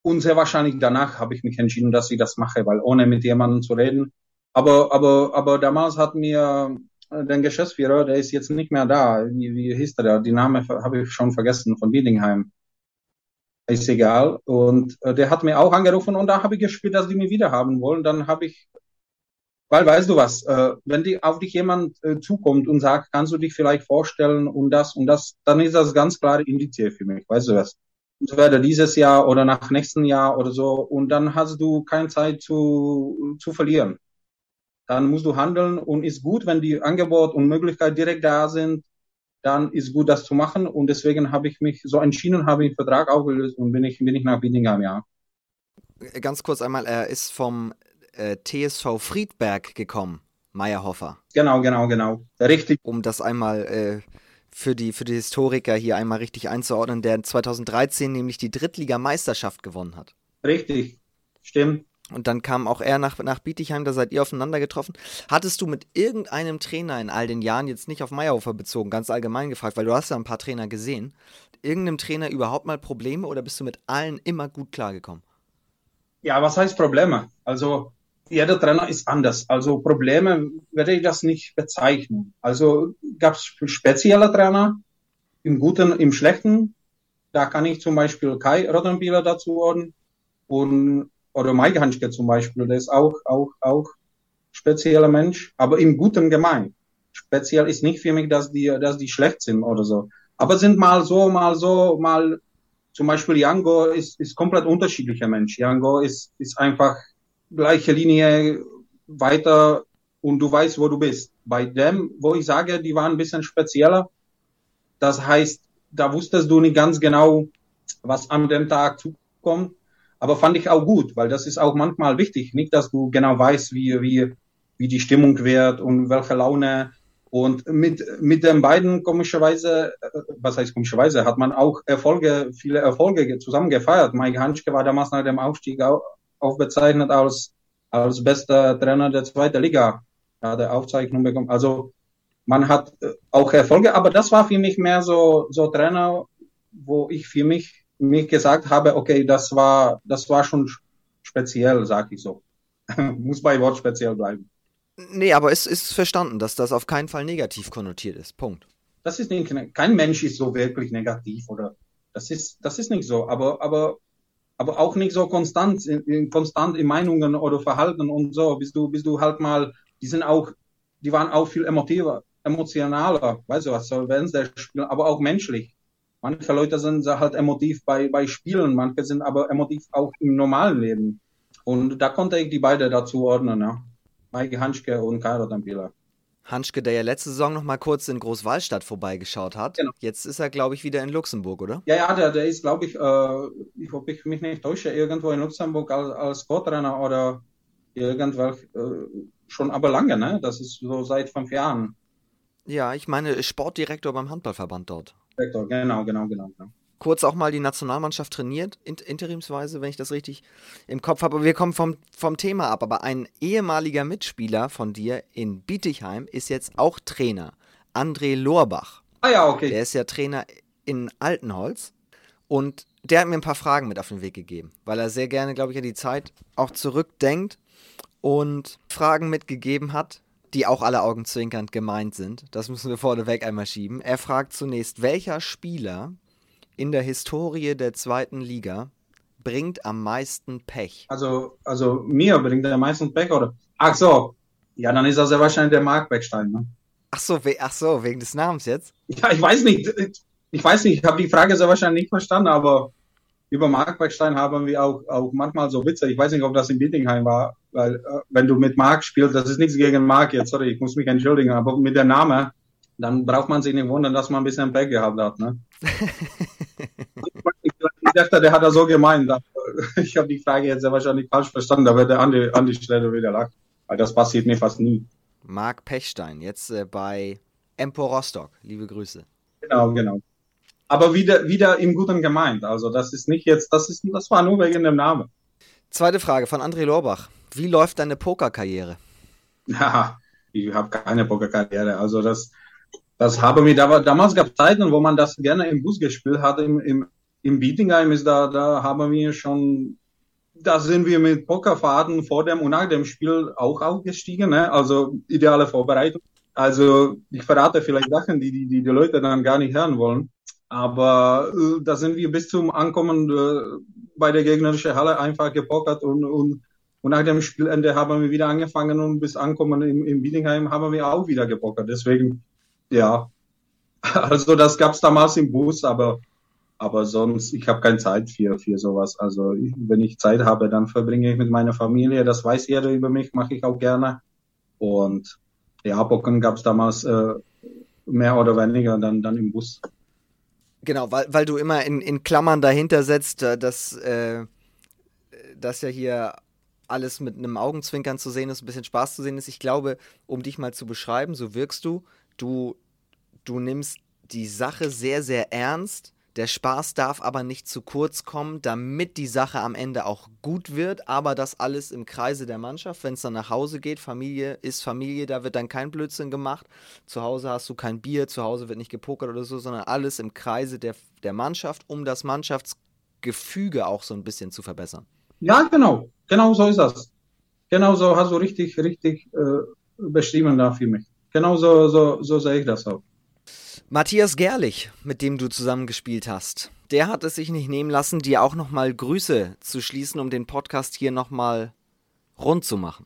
und sehr wahrscheinlich danach habe ich mich entschieden, dass ich das mache, weil ohne mit jemandem zu reden. Aber, aber, aber damals hat mir der Geschäftsführer, der ist jetzt nicht mehr da. Wie, wie hieß der? Die Name habe ich schon vergessen, von Wiedingheim. Ist egal. Und äh, der hat mir auch angerufen und da habe ich gespielt, dass die mich wieder haben wollen. Dann habe ich, weil weißt du was, äh, wenn die, auf dich jemand äh, zukommt und sagt, kannst du dich vielleicht vorstellen und das und das, dann ist das ganz klare Indizie für mich. Weißt du was? entweder dieses Jahr oder nach nächsten Jahr oder so und dann hast du keine Zeit zu, zu verlieren. Dann musst du handeln und ist gut, wenn die Angebot und Möglichkeit direkt da sind, dann ist gut, das zu machen und deswegen habe ich mich so entschieden, habe den Vertrag aufgelöst und bin ich, bin ich nach Bietigheim, ja. Ganz kurz einmal, er ist vom äh, TSV Friedberg gekommen, Meyerhofer. Genau, genau, genau. Richtig. Um das einmal äh, für die, für die Historiker hier einmal richtig einzuordnen, der 2013 nämlich die Drittligameisterschaft gewonnen hat. Richtig, stimmt. Und dann kam auch er nach, nach Bietigheim, da seid ihr aufeinander getroffen. Hattest du mit irgendeinem Trainer in all den Jahren, jetzt nicht auf Meyerhofer bezogen, ganz allgemein gefragt, weil du hast ja ein paar Trainer gesehen, irgendeinem Trainer überhaupt mal Probleme oder bist du mit allen immer gut klargekommen? Ja, was heißt Probleme? Also jeder Trainer ist anders. Also Probleme werde ich das nicht bezeichnen. Also gab es spezielle Trainer, im Guten, im Schlechten. Da kann ich zum Beispiel Kai Rottenbieler dazu ordnen und oder Mike Hanschke zum Beispiel, der ist auch auch auch spezieller Mensch, aber im Guten gemeint. Speziell ist nicht für mich, dass die dass die schlecht sind oder so, aber sind mal so, mal so, mal zum Beispiel Jango ist ist komplett unterschiedlicher Mensch. Jango ist ist einfach gleiche Linie weiter und du weißt, wo du bist. Bei dem, wo ich sage, die waren ein bisschen spezieller, das heißt, da wusstest du nicht ganz genau, was an dem Tag zukommt, aber fand ich auch gut, weil das ist auch manchmal wichtig, nicht, dass du genau weißt, wie, wie, wie die Stimmung wird und welche Laune. Und mit, mit den beiden komischerweise, äh, was heißt komischerweise, hat man auch Erfolge, viele Erfolge zusammen gefeiert. Mike Hanschke war damals nach dem Aufstieg auch, aufbezeichnet als, als bester Trainer der zweiten Liga. Ja, der Aufzeichnung bekommen. Also man hat äh, auch Erfolge, aber das war für mich mehr so, so Trainer, wo ich für mich mich gesagt habe, okay, das war, das war schon speziell, sag ich so. Muss bei Wort speziell bleiben. Nee, aber es ist verstanden, dass das auf keinen Fall negativ konnotiert ist. Punkt. Das ist nicht, kein Mensch ist so wirklich negativ oder das ist, das ist nicht so, aber, aber, aber auch nicht so konstant, in, konstant in Meinungen oder Verhalten und so, bist du, bist du halt mal, die sind auch, die waren auch viel emotiver, emotionaler, weißt du was, so wenn sie spielen, aber auch menschlich. Manche Leute sind halt emotiv bei, bei Spielen, manche sind aber emotiv auch im normalen Leben. Und da konnte ich die beide dazu ordnen, ja. Mike Hanschke und Kairo Dampila. Hanschke, der ja letzte Saison noch mal kurz in Großwallstadt vorbeigeschaut hat. Genau. Jetzt ist er, glaube ich, wieder in Luxemburg, oder? Ja, ja, der, der ist, glaube ich, äh, ich hoffe, ich mich nicht täusche, irgendwo in Luxemburg als, als Co-Trainer oder irgendwelch, äh, schon aber lange, ne? Das ist so seit fünf Jahren. Ja, ich meine Sportdirektor beim Handballverband dort. Direktor, genau, genau, genau. genau. Kurz auch mal die Nationalmannschaft trainiert, interimsweise, wenn ich das richtig im Kopf habe. Wir kommen vom, vom Thema ab, aber ein ehemaliger Mitspieler von dir in Bietigheim ist jetzt auch Trainer. André Lorbach. Ah ja, okay. Der ist ja Trainer in Altenholz. Und der hat mir ein paar Fragen mit auf den Weg gegeben, weil er sehr gerne, glaube ich, an die Zeit auch zurückdenkt und Fragen mitgegeben hat, die auch alle augenzwinkernd gemeint sind. Das müssen wir vorneweg einmal schieben. Er fragt zunächst, welcher Spieler in der Historie der zweiten Liga bringt am meisten Pech? Also, also mir bringt er am meisten Pech, oder? Ach so, ja, dann ist das ja wahrscheinlich der Mark Beckstein, ne? Ach so, ach so, wegen des Namens jetzt? Ja, ich weiß nicht. Ich weiß nicht, ich habe die Frage sehr wahrscheinlich nicht verstanden, aber über Mark Beckstein haben wir auch, auch manchmal so Witze. Ich weiß nicht, ob das in Bittingheim war, weil äh, wenn du mit Mark spielst, das ist nichts gegen Mark jetzt, sorry, ich muss mich entschuldigen, aber mit der Name, dann braucht man sich nicht wundern, dass man ein bisschen Pech gehabt hat. Ne? ich dachte, der hat das so gemeint. Ich habe die Frage jetzt sehr wahrscheinlich falsch verstanden, da wird der an die, an die Stelle wieder lachen. Weil das passiert mir fast nie. Marc Pechstein, jetzt äh, bei Empo Rostock. Liebe Grüße. Genau, genau aber wieder, wieder im Guten gemeint. Also das ist nicht jetzt, das ist, das war nur wegen dem Namen. Zweite Frage von André Lorbach. Wie läuft deine Pokerkarriere? Ja, ich habe keine Pokerkarriere. Also das, das habe mir, da, damals gab es Zeiten, wo man das gerne im Bus gespielt hat. Im, im, im Bietigheim ist da, da haben wir schon, da sind wir mit Pokerfahrten vor dem und nach dem Spiel auch aufgestiegen. Ne? Also ideale Vorbereitung. Also ich verrate vielleicht Sachen, die, die, die Leute dann gar nicht hören wollen. Aber äh, da sind wir bis zum Ankommen äh, bei der gegnerischen Halle einfach gepokert und, und, und nach dem Spielende haben wir wieder angefangen und bis Ankommen im, im Wiedingheim haben wir auch wieder gepokert. Deswegen, ja, also das gab's damals im Bus, aber aber sonst, ich habe keine Zeit für, für sowas. Also ich, wenn ich Zeit habe, dann verbringe ich mit meiner Familie. Das weiß jeder über mich, mache ich auch gerne. Und ja, Pocken gab's damals äh, mehr oder weniger dann, dann im Bus. Genau, weil, weil du immer in, in Klammern dahinter setzt, äh, dass, äh, dass ja hier alles mit einem Augenzwinkern zu sehen ist, ein bisschen Spaß zu sehen ist. Ich glaube, um dich mal zu beschreiben, so wirkst du, du, du nimmst die Sache sehr, sehr ernst der Spaß darf aber nicht zu kurz kommen, damit die Sache am Ende auch gut wird, aber das alles im Kreise der Mannschaft. Wenn es dann nach Hause geht, Familie ist Familie, da wird dann kein Blödsinn gemacht. Zu Hause hast du kein Bier, zu Hause wird nicht gepokert oder so, sondern alles im Kreise der, der Mannschaft, um das Mannschaftsgefüge auch so ein bisschen zu verbessern. Ja, genau. Genau so ist das. Genau so hast du richtig, richtig äh, beschrieben da für mich. Genau so, so, so sehe ich das auch. Matthias Gerlich, mit dem du zusammengespielt hast, der hat es sich nicht nehmen lassen, dir auch nochmal Grüße zu schließen, um den Podcast hier nochmal rund zu machen.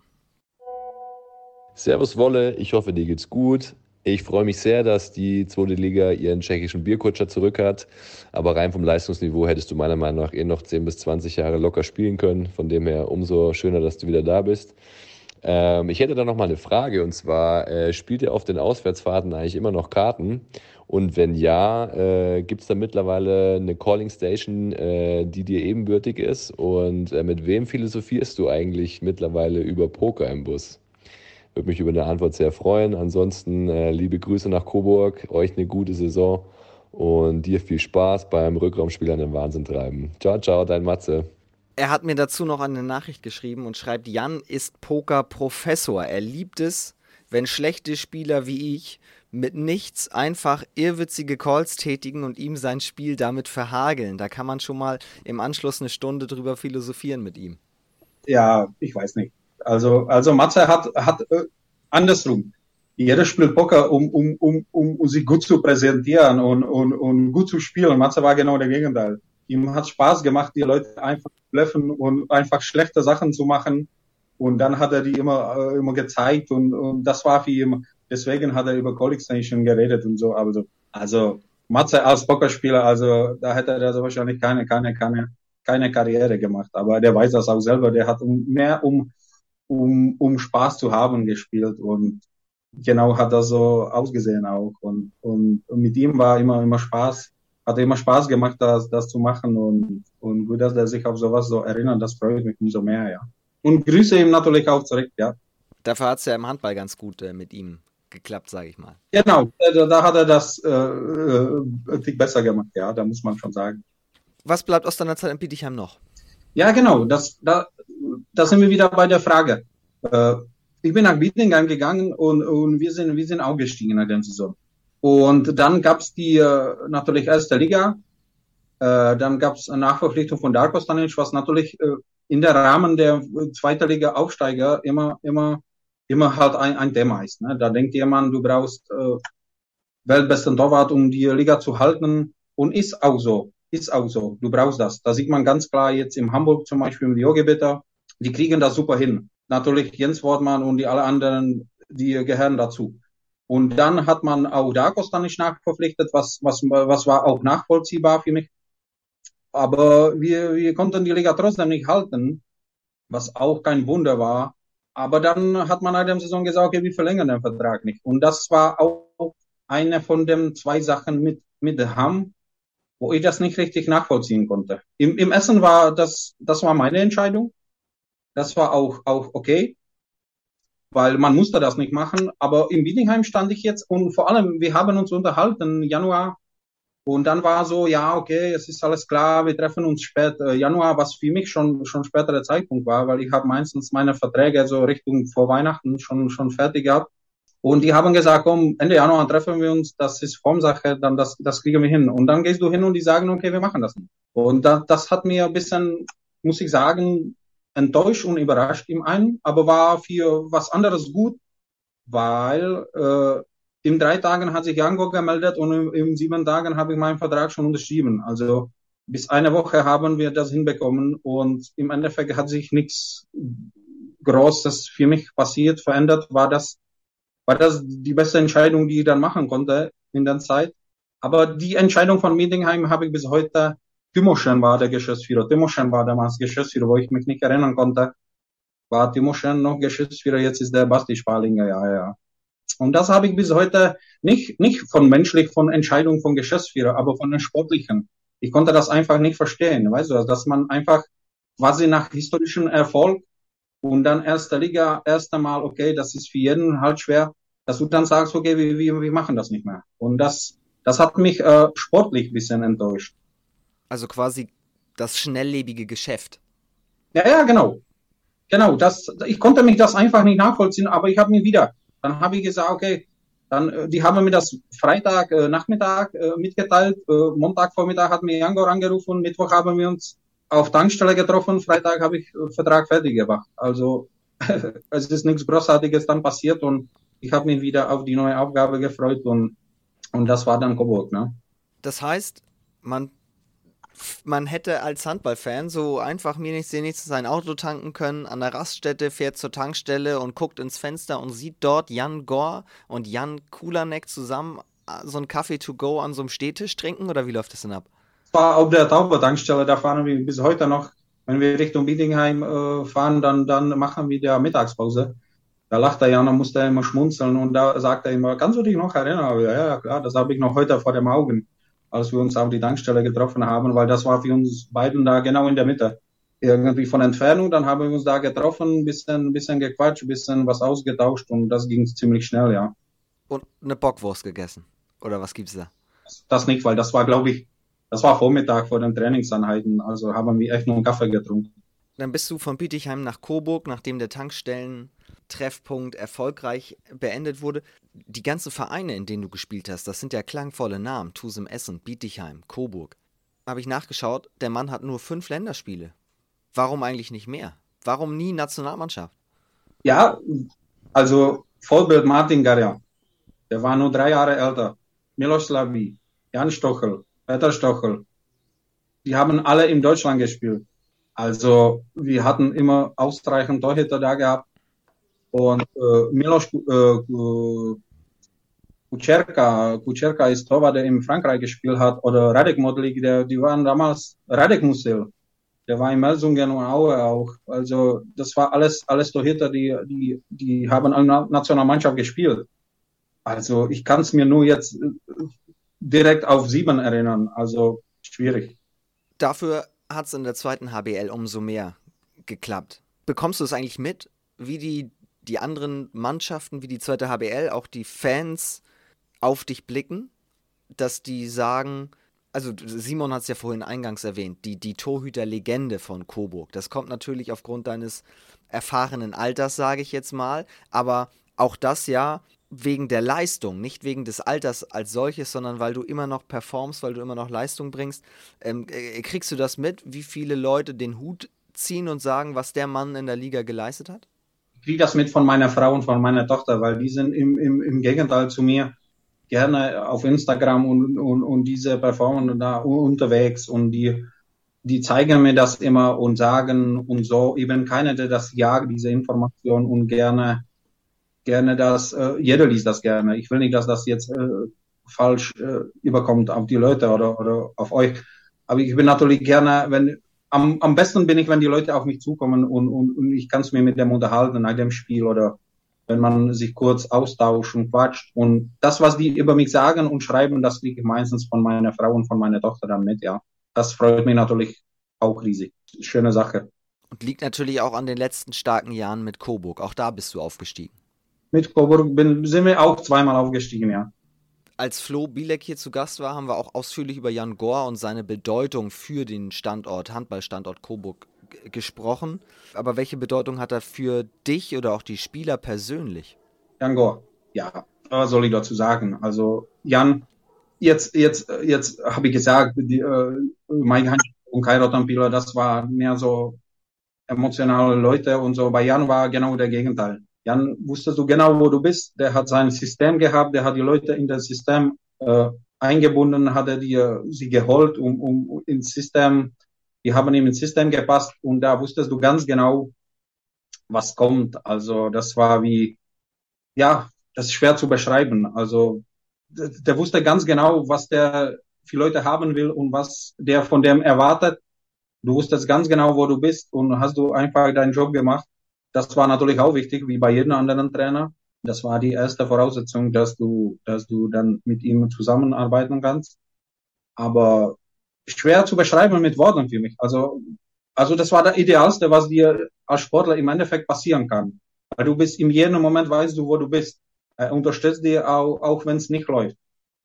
Servus Wolle, ich hoffe, dir geht's gut. Ich freue mich sehr, dass die zweite Liga ihren tschechischen Bierkutscher zurück hat. Aber rein vom Leistungsniveau hättest du meiner Meinung nach eh noch 10 bis 20 Jahre locker spielen können. Von dem her umso schöner, dass du wieder da bist. Ähm, ich hätte da noch mal eine Frage und zwar, äh, spielt ihr auf den Auswärtsfahrten eigentlich immer noch Karten? Und wenn ja, äh, gibt es da mittlerweile eine Calling Station, äh, die dir ebenbürtig ist? Und äh, mit wem philosophierst du eigentlich mittlerweile über Poker im Bus? Würde mich über eine Antwort sehr freuen. Ansonsten äh, liebe Grüße nach Coburg, euch eine gute Saison und dir viel Spaß beim Rückraumspiel an den Wahnsinn treiben. Ciao, ciao, dein Matze. Er hat mir dazu noch eine Nachricht geschrieben und schreibt, Jan ist Poker-Professor. Er liebt es, wenn schlechte Spieler wie ich mit nichts einfach irrwitzige Calls tätigen und ihm sein Spiel damit verhageln. Da kann man schon mal im Anschluss eine Stunde drüber philosophieren mit ihm. Ja, ich weiß nicht. Also, also Matze hat, hat äh, andersrum. Jeder spielt Poker, um, um, um, um, sich gut zu präsentieren und, und, und gut zu spielen. Matze war genau der Gegenteil. Ihm hat Spaß gemacht, die Leute einfach zu bluffen und einfach schlechte Sachen zu machen. Und dann hat er die immer, äh, immer gezeigt und, und das war für ihn deswegen hat er über Call Extension geredet und so. Also, also Matze als Pokerspieler, also da hätte er also wahrscheinlich keine, keine, keine, keine Karriere gemacht. Aber der weiß das auch selber. Der hat mehr um, um, um Spaß zu haben gespielt und genau hat das so ausgesehen auch. Und, und mit ihm war immer, immer Spaß. Hat immer Spaß gemacht, das, das zu machen und, und gut, dass er sich auf sowas so erinnert, das freut mich umso mehr, ja. Und grüße ihm natürlich auch zurück, ja. Dafür hat es ja im Handball ganz gut äh, mit ihm geklappt, sage ich mal. Genau, da, da hat er das äh, äh, besser gemacht, ja, da muss man schon sagen. Was bleibt aus deiner Zeit in Bietigheim noch? Ja, genau, das, da, da sind wir wieder bei der Frage. Äh, ich bin nach Bietigheim gegangen und, und wir, sind, wir sind auch gestiegen in der Saison. Und dann gab's die äh, natürlich erste Liga, äh, dann gab's eine Nachverpflichtung von Darko Stanic, was natürlich äh, in der Rahmen der zweiten Liga Aufsteiger immer, immer immer halt ein, ein Thema ist. Ne? Da denkt jemand, du brauchst äh, weltbesten Torwart, um die Liga zu halten. Und ist auch so. Ist auch so. Du brauchst das. Da sieht man ganz klar jetzt im Hamburg zum Beispiel im Diogebitter, die kriegen das super hin. Natürlich Jens Wortmann und die alle anderen, die gehören dazu. Und dann hat man auch Darkos dann nicht nachverpflichtet, was, was, was war auch nachvollziehbar für mich. Aber wir, wir konnten die Liga trotzdem nicht halten, was auch kein Wunder war, aber dann hat man nach der Saison gesagt, okay, wir verlängern den Vertrag nicht. Und das war auch eine von den zwei Sachen mit, mit Ham, wo ich das nicht richtig nachvollziehen konnte. Im, im Essen war das, das war meine Entscheidung. Das war auch, auch okay, weil man musste das nicht machen. Aber im Wiedingheim stand ich jetzt und vor allem, wir haben uns unterhalten, Januar, und dann war so, ja, okay, es ist alles klar, wir treffen uns spät äh, Januar, was für mich schon schon späterer Zeitpunkt war, weil ich habe meistens meine Verträge so Richtung vor Weihnachten schon schon fertig gehabt. Und die haben gesagt, komm, Ende Januar treffen wir uns, das ist Formsache, dann das, das kriegen wir hin. Und dann gehst du hin und die sagen, okay, wir machen das nicht. Und da, das hat mir ein bisschen, muss ich sagen, enttäuscht und überrascht im einen, aber war für was anderes gut, weil äh, in drei Tagen hat sich Jango gemeldet und in, in sieben Tagen habe ich meinen Vertrag schon unterschrieben. Also bis eine Woche haben wir das hinbekommen und im Endeffekt hat sich nichts Großes für mich passiert, verändert. War das, war das die beste Entscheidung, die ich dann machen konnte in der Zeit. Aber die Entscheidung von Meetingheim habe ich bis heute, Timoschen war der Geschäftsführer. Timoschen war damals Geschäftsführer, wo ich mich nicht erinnern konnte. War Timoschen noch Geschäftsführer, jetzt ist der Basti Spalinger, ja, ja. Und das habe ich bis heute nicht, nicht von menschlich, von Entscheidungen von Geschäftsführer, aber von den Sportlichen. Ich konnte das einfach nicht verstehen, weißt du, dass man einfach quasi nach historischem Erfolg und dann erste Liga, erste Mal, okay, das ist für jeden halt schwer, dass du dann sagst, okay, wir, wir, wir machen das nicht mehr. Und das, das hat mich äh, sportlich bisschen enttäuscht. Also quasi das schnelllebige Geschäft. Ja, ja, genau. Genau, das, ich konnte mich das einfach nicht nachvollziehen, aber ich habe mich wieder dann habe ich gesagt, okay, dann, äh, die haben mir das Freitag äh, Nachmittag äh, mitgeteilt. Äh, Montagvormittag hat mir Jangor angerufen. Mittwoch haben wir uns auf Tankstelle getroffen. Freitag habe ich äh, Vertrag fertig gemacht. Also es ist nichts Großartiges dann passiert und ich habe mich wieder auf die neue Aufgabe gefreut und, und das war dann Coburg. Ne? Das heißt, man man hätte als Handballfan so einfach mir nicht nichts sein Auto tanken können, an der Raststätte fährt zur Tankstelle und guckt ins Fenster und sieht dort Jan Gore und Jan Kulanek zusammen äh, so einen Kaffee to go an so einem Stehtisch trinken oder wie läuft das denn ab? Das war auf der Tauber-Tankstelle, da fahren wir bis heute noch. Wenn wir Richtung Bietigheim äh, fahren, dann, dann machen wir der Mittagspause. Da lacht er ja, dann musste er immer schmunzeln und da sagt er immer, kannst du dich noch erinnern? Ja, ja, klar, das habe ich noch heute vor dem Augen als wir uns auf die Tankstelle getroffen haben, weil das war für uns beiden da genau in der Mitte. Irgendwie von Entfernung, dann haben wir uns da getroffen, bisschen, bisschen gequatscht, bisschen was ausgetauscht und das ging ziemlich schnell, ja. Und eine Bockwurst gegessen? Oder was gibt's da? Das nicht, weil das war, glaube ich, das war Vormittag vor den Trainingseinheiten, also haben wir echt nur einen Kaffee getrunken. Dann bist du von Bietigheim nach Coburg, nachdem der Tankstellen Treffpunkt erfolgreich beendet wurde. Die ganzen Vereine, in denen du gespielt hast, das sind ja klangvolle Namen. Tusem Essen, Bietigheim, Coburg. Habe ich nachgeschaut, der Mann hat nur fünf Länderspiele. Warum eigentlich nicht mehr? Warum nie Nationalmannschaft? Ja, also Vorbild Martin Garja. Der war nur drei Jahre älter. Milos Slavi, Jan Stochel, Peter Stochel. Die haben alle in Deutschland gespielt. Also wir hatten immer ausreichend Torhüter da gehabt. Und äh, Milos äh, Kucherka, Kucherka ist Torwart, der in Frankreich gespielt hat, oder Radek Modlik, der, die waren damals Radek Musil, der war in Melsungen und Aue auch. Also das war alles, alles Torhüter, die, die, die haben in der Nationalmannschaft gespielt. Also ich kann es mir nur jetzt äh, direkt auf sieben erinnern, also schwierig. Dafür hat es in der zweiten HBL umso mehr geklappt. Bekommst du es eigentlich mit, wie die, die anderen Mannschaften, wie die zweite HBL, auch die Fans auf dich blicken, dass die sagen, also Simon hat es ja vorhin eingangs erwähnt, die, die Torhüter-Legende von Coburg. Das kommt natürlich aufgrund deines erfahrenen Alters, sage ich jetzt mal, aber auch das ja wegen der Leistung, nicht wegen des Alters als solches, sondern weil du immer noch performst, weil du immer noch Leistung bringst. Ähm, äh, kriegst du das mit, wie viele Leute den Hut ziehen und sagen, was der Mann in der Liga geleistet hat? Kriege das mit von meiner Frau und von meiner Tochter, weil die sind im, im, im Gegenteil zu mir gerne auf Instagram und, und, und diese Performance da unterwegs und die, die zeigen mir das immer und sagen und so eben keiner, der das jagt, diese Information und gerne, gerne das, äh, jeder liest das gerne. Ich will nicht, dass das jetzt äh, falsch äh, überkommt auf die Leute oder, oder auf euch. Aber ich bin natürlich gerne, wenn, am, am besten bin ich, wenn die Leute auf mich zukommen und, und, und ich kann es mir mit dem unterhalten nach dem Spiel oder wenn man sich kurz austauscht und quatscht. Und das, was die über mich sagen und schreiben, das kriege ich meistens von meiner Frau und von meiner Tochter dann mit, ja. Das freut mich natürlich auch riesig. Schöne Sache. Und liegt natürlich auch an den letzten starken Jahren mit Coburg. Auch da bist du aufgestiegen. Mit Coburg bin, sind wir auch zweimal aufgestiegen, ja. Als Flo Bielek hier zu Gast war, haben wir auch ausführlich über Jan Gore und seine Bedeutung für den Standort, Handballstandort Coburg gesprochen. Aber welche Bedeutung hat er für dich oder auch die Spieler persönlich? Jan Gore, ja, was soll ich dazu sagen? Also Jan, jetzt, jetzt, jetzt habe ich gesagt, die, äh, Mike Hansch und Kai Rottenpieler, das war mehr so emotionale Leute und so. Bei Jan war genau der Gegenteil. Jan wusstest du genau, wo du bist. Der hat sein System gehabt, der hat die Leute in das System äh, eingebunden, hat er die, sie geholt, um, um ins System die haben ihm ins System gepasst und da wusstest du ganz genau, was kommt. Also das war wie, ja, das ist schwer zu beschreiben. Also der, der wusste ganz genau, was der für Leute haben will und was der von dem erwartet. Du wusstest ganz genau, wo du bist und hast du einfach deinen Job gemacht. Das war natürlich auch wichtig, wie bei jedem anderen Trainer. Das war die erste Voraussetzung, dass du, dass du dann mit ihm zusammenarbeiten kannst. Aber schwer zu beschreiben mit Worten für mich. Also, also das war das Idealste, was dir als Sportler im Endeffekt passieren kann. Weil du bist in jedem Moment weißt du, wo du bist. Er unterstützt dir auch, auch wenn es nicht läuft.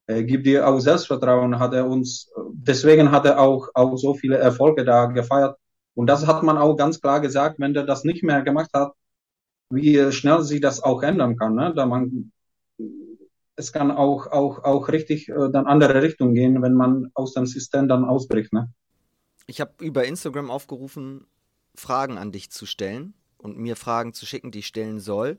Er gibt dir auch Selbstvertrauen, hat er uns, deswegen hat er auch, auch so viele Erfolge da gefeiert. Und das hat man auch ganz klar gesagt, wenn der das nicht mehr gemacht hat, wie schnell sich das auch ändern kann. Ne? Da man es kann auch, auch, auch richtig äh, dann andere Richtung gehen, wenn man aus dem System dann ausbricht. Ne? Ich habe über Instagram aufgerufen, Fragen an dich zu stellen und mir Fragen zu schicken, die ich stellen soll.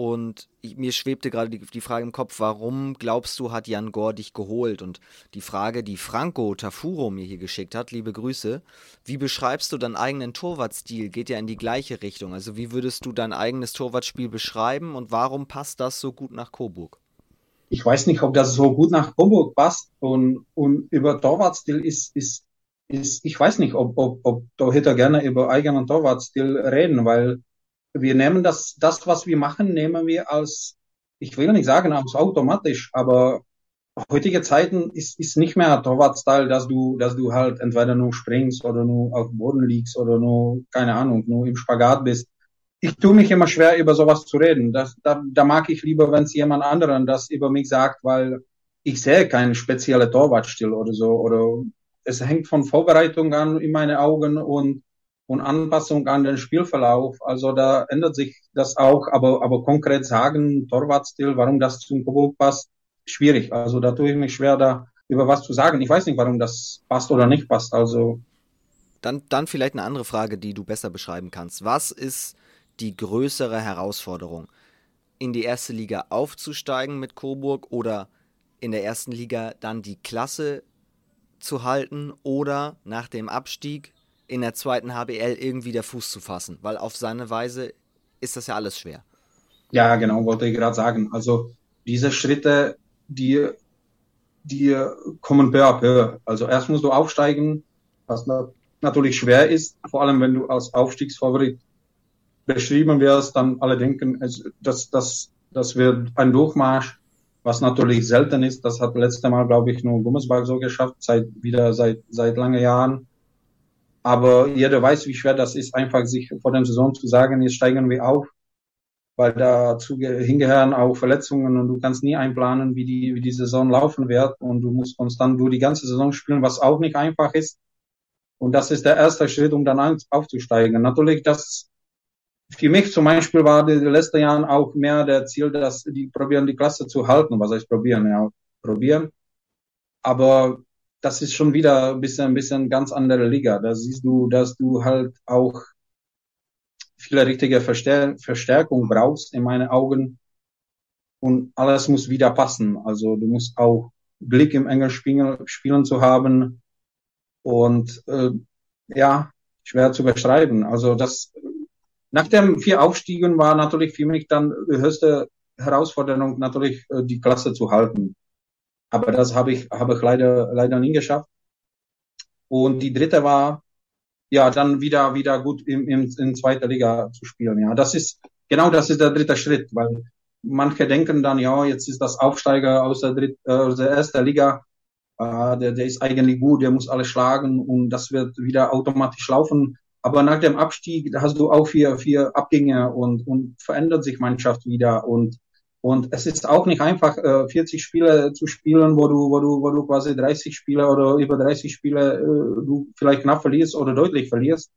Und ich, mir schwebte gerade die, die, Frage im Kopf, warum glaubst du, hat Jan Gore dich geholt? Und die Frage, die Franco Tafuro mir hier geschickt hat, liebe Grüße, wie beschreibst du deinen eigenen Torwartstil? Geht ja in die gleiche Richtung. Also wie würdest du dein eigenes Torwartspiel beschreiben und warum passt das so gut nach Coburg? ich weiß nicht, ob das so gut nach Coburg passt und, und über Torwartstil ist, ist, ist, ich weiß nicht, ob, ob, ob Torhüter gerne über eigenen Torwartstil reden, weil wir nehmen das, das, was wir machen, nehmen wir als, ich will nicht sagen als automatisch, aber heutige Zeiten ist, ist nicht mehr Torwartstil, dass du, dass du halt entweder nur springst oder nur auf dem Boden liegst oder nur, keine Ahnung, nur im Spagat bist ich tue mich immer schwer, über sowas zu reden. Das, da, da mag ich lieber, wenn es jemand anderen das über mich sagt, weil ich sehe keinen speziellen Torwartstil oder so. Oder es hängt von Vorbereitung an in meine Augen und, und Anpassung an den Spielverlauf. Also da ändert sich das auch, aber, aber konkret sagen, Torwartstil, warum das zum Coburg passt, schwierig. Also da tue ich mich schwer, da über was zu sagen. Ich weiß nicht, warum das passt oder nicht passt. Also dann, dann vielleicht eine andere Frage, die du besser beschreiben kannst. Was ist die größere Herausforderung? In die erste Liga aufzusteigen mit Coburg oder in der ersten Liga dann die Klasse zu halten oder nach dem Abstieg in der zweiten HBL irgendwie der Fuß zu fassen, weil auf seine Weise ist das ja alles schwer. Ja, genau, wollte ich gerade sagen. Also diese Schritte, die, die kommen peu à peu. Also erst musst du aufsteigen, was natürlich schwer ist, vor allem wenn du als Aufstiegsfavorit beschrieben wirst, dann alle denken, dass das, das wird ein Durchmarsch, was natürlich selten ist. Das hat letzte Mal, glaube ich, nur Gummersbach so geschafft, seit wieder seit seit lange Jahren. Aber jeder weiß, wie schwer das ist, einfach sich vor der Saison zu sagen, jetzt steigen wir auf, weil dazu hingehören auch Verletzungen und du kannst nie einplanen, wie die, wie die Saison laufen wird und du musst konstant du die ganze Saison spielen, was auch nicht einfach ist. Und das ist der erste Schritt, um dann aufzusteigen. Natürlich, das für mich zum Beispiel war in den letzten Jahren auch mehr der Ziel, dass die probieren, die Klasse zu halten. Was heißt probieren? Ja, probieren. Aber das ist schon wieder ein bisschen, ein bisschen ganz andere Liga. Da siehst du, dass du halt auch viele richtige Verstär Verstärkung brauchst in meinen Augen. Und alles muss wieder passen. Also du musst auch Glück im engen Spiel, Spielen zu haben. Und äh, ja, schwer zu beschreiben. Also das nach den vier Aufstiegen war natürlich für mich dann die höchste Herausforderung natürlich äh, die Klasse zu halten. Aber das habe ich, habe ich leider, leider nie geschafft. Und die dritte war, ja, dann wieder, wieder gut im, im, in zweiter Liga zu spielen. Ja, das ist, genau das ist der dritte Schritt, weil manche denken dann, ja, jetzt ist das Aufsteiger aus der, dritt, äh, aus der ersten Liga, äh, der, der ist eigentlich gut, der muss alle schlagen und das wird wieder automatisch laufen. Aber nach dem Abstieg hast du auch vier, vier Abgänge und, und verändert sich Mannschaft wieder und und es ist auch nicht einfach, 40 äh, Spiele zu spielen, wo du, wo du, wo du quasi 30 Spiele oder über 30 Spiele äh, du vielleicht knapp verlierst oder deutlich verlierst,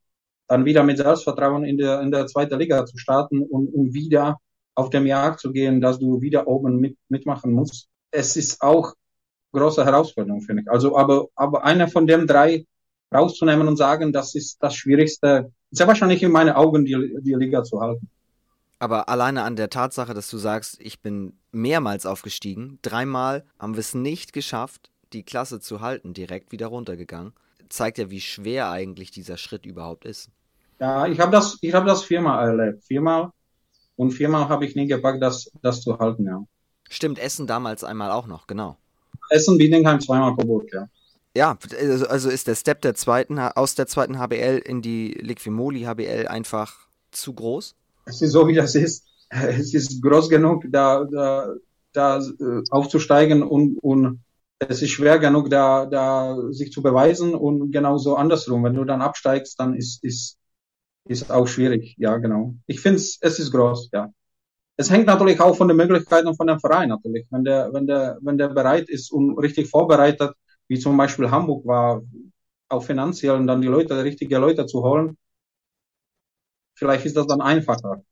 dann wieder mit Selbstvertrauen in der, in der zweiten Liga zu starten und um wieder auf dem Jagd zu gehen, dass du wieder oben mit, mitmachen musst. Es ist auch große Herausforderung, finde ich. Also, aber, aber einer von den drei rauszunehmen und sagen, das ist das Schwierigste, sehr wahrscheinlich in meinen Augen die, die Liga zu halten. Aber alleine an der Tatsache, dass du sagst, ich bin mehrmals aufgestiegen, dreimal haben wir es nicht geschafft, die Klasse zu halten, direkt wieder runtergegangen, zeigt ja, wie schwer eigentlich dieser Schritt überhaupt ist. Ja, ich habe das, ich habe das viermal erlebt, viermal und viermal habe ich nie gepackt, das, das zu halten, ja. Stimmt, Essen damals einmal auch noch, genau. Essen, Bietigheim zweimal Coburg, ja. Ja, also, also ist der Step der zweiten, aus der zweiten HBL in die Liquimoli HBL einfach zu groß? Es ist so, wie das ist. Es ist groß genug, da, da, da äh, aufzusteigen und, und es ist schwer genug, da, da sich zu beweisen und genauso andersrum. Wenn du dann absteigst, dann ist, ist, ist auch schwierig. Ja, genau. Ich finde es, es ist groß, ja. Es hängt natürlich auch von den Möglichkeiten von dem Verein natürlich. Wenn der, wenn der, wenn der bereit ist und richtig vorbereitet, wie zum Beispiel Hamburg war, auch finanziell und dann die Leute, die richtige Leute zu holen, Vielleicht ist das dann einfacher.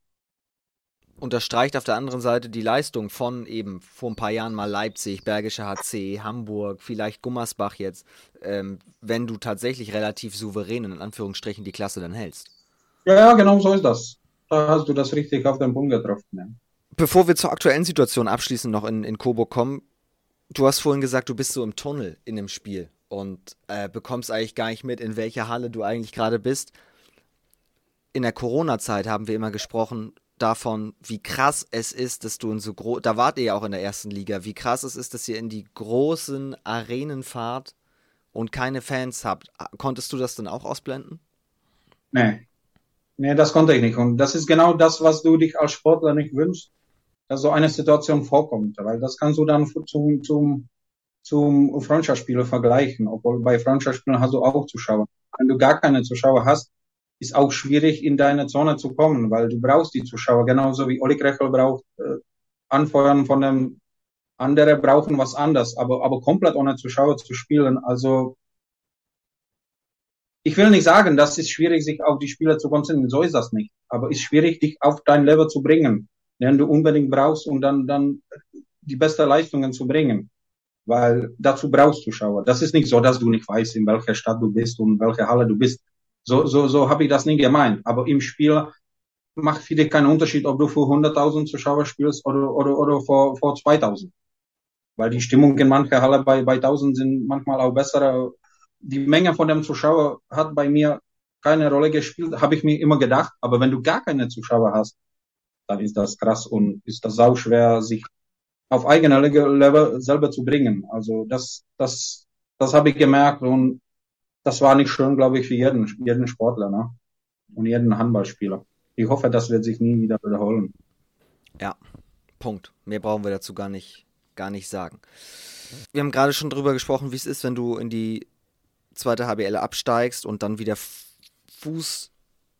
Unterstreicht auf der anderen Seite die Leistung von eben vor ein paar Jahren mal Leipzig, Bergische HC, Hamburg, vielleicht Gummersbach jetzt, ähm, wenn du tatsächlich relativ souverän in Anführungsstrichen die Klasse dann hältst. Ja, ja, genau so ist das. Da hast du das richtig auf den Punkt getroffen. Ja. Bevor wir zur aktuellen Situation abschließend noch in, in Coburg kommen, du hast vorhin gesagt, du bist so im Tunnel in dem Spiel und äh, bekommst eigentlich gar nicht mit, in welcher Halle du eigentlich gerade bist in der Corona-Zeit haben wir immer gesprochen davon, wie krass es ist, dass du in so groß, da wart ihr ja auch in der ersten Liga, wie krass es ist, dass ihr in die großen Arenen fahrt und keine Fans habt. Konntest du das dann auch ausblenden? Nee. Nee, das konnte ich nicht. Und das ist genau das, was du dich als Sportler nicht wünschst, dass so eine Situation vorkommt. Weil das kannst du dann zum, zum, zum Freundschaftsspiel vergleichen. Obwohl bei Freundschaftsspielen hast du auch Zuschauer. Wenn du gar keine Zuschauer hast, ist auch schwierig, in deine Zone zu kommen, weil du brauchst die Zuschauer, genauso wie Olli Krechel braucht äh, Anfeuern von dem andere brauchen was anderes, aber, aber komplett ohne Zuschauer zu spielen, also ich will nicht sagen, das ist schwierig, sich auf die Spieler zu konzentrieren, so ist das nicht. Aber ist schwierig, dich auf dein Level zu bringen, den du unbedingt brauchst, um dann, dann die beste Leistungen zu bringen. Weil dazu brauchst Zuschauer. Das ist nicht so, dass du nicht weißt, in welcher Stadt du bist und in welcher Halle du bist. So, so, so habe ich das nie gemeint. Aber im Spiel macht für dich keinen Unterschied, ob du vor 100.000 Zuschauer spielst oder, oder, oder vor, vor 2.000. Weil die Stimmung in mancher Halle bei, bei 1.000 sind manchmal auch besser die Menge von dem Zuschauer hat bei mir keine Rolle gespielt, habe ich mir immer gedacht. Aber wenn du gar keine Zuschauer hast, dann ist das krass und ist das sau schwer, sich auf eigener Level selber zu bringen. Also das, das, das habe ich gemerkt und das war nicht schön, glaube ich, für jeden, jeden Sportler ne? und jeden Handballspieler. Ich hoffe, das wird sich nie wieder wiederholen. Ja, Punkt. Mehr brauchen wir dazu gar nicht, gar nicht sagen. Wir haben gerade schon drüber gesprochen, wie es ist, wenn du in die zweite HBL absteigst und dann wieder Fuß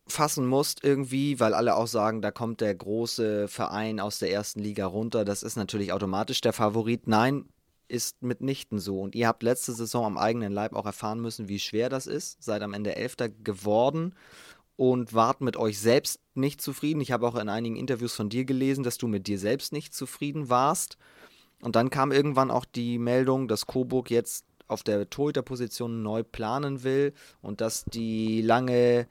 fassen musst irgendwie, weil alle auch sagen, da kommt der große Verein aus der ersten Liga runter. Das ist natürlich automatisch der Favorit. Nein, ist mitnichten so. Und ihr habt letzte Saison am eigenen Leib auch erfahren müssen, wie schwer das ist. Seid am Ende Elfter geworden und wart mit euch selbst nicht zufrieden. Ich habe auch in einigen Interviews von dir gelesen, dass du mit dir selbst nicht zufrieden warst. Und dann kam irgendwann auch die Meldung, dass Coburg jetzt auf der Torhüterposition neu planen will und dass die lange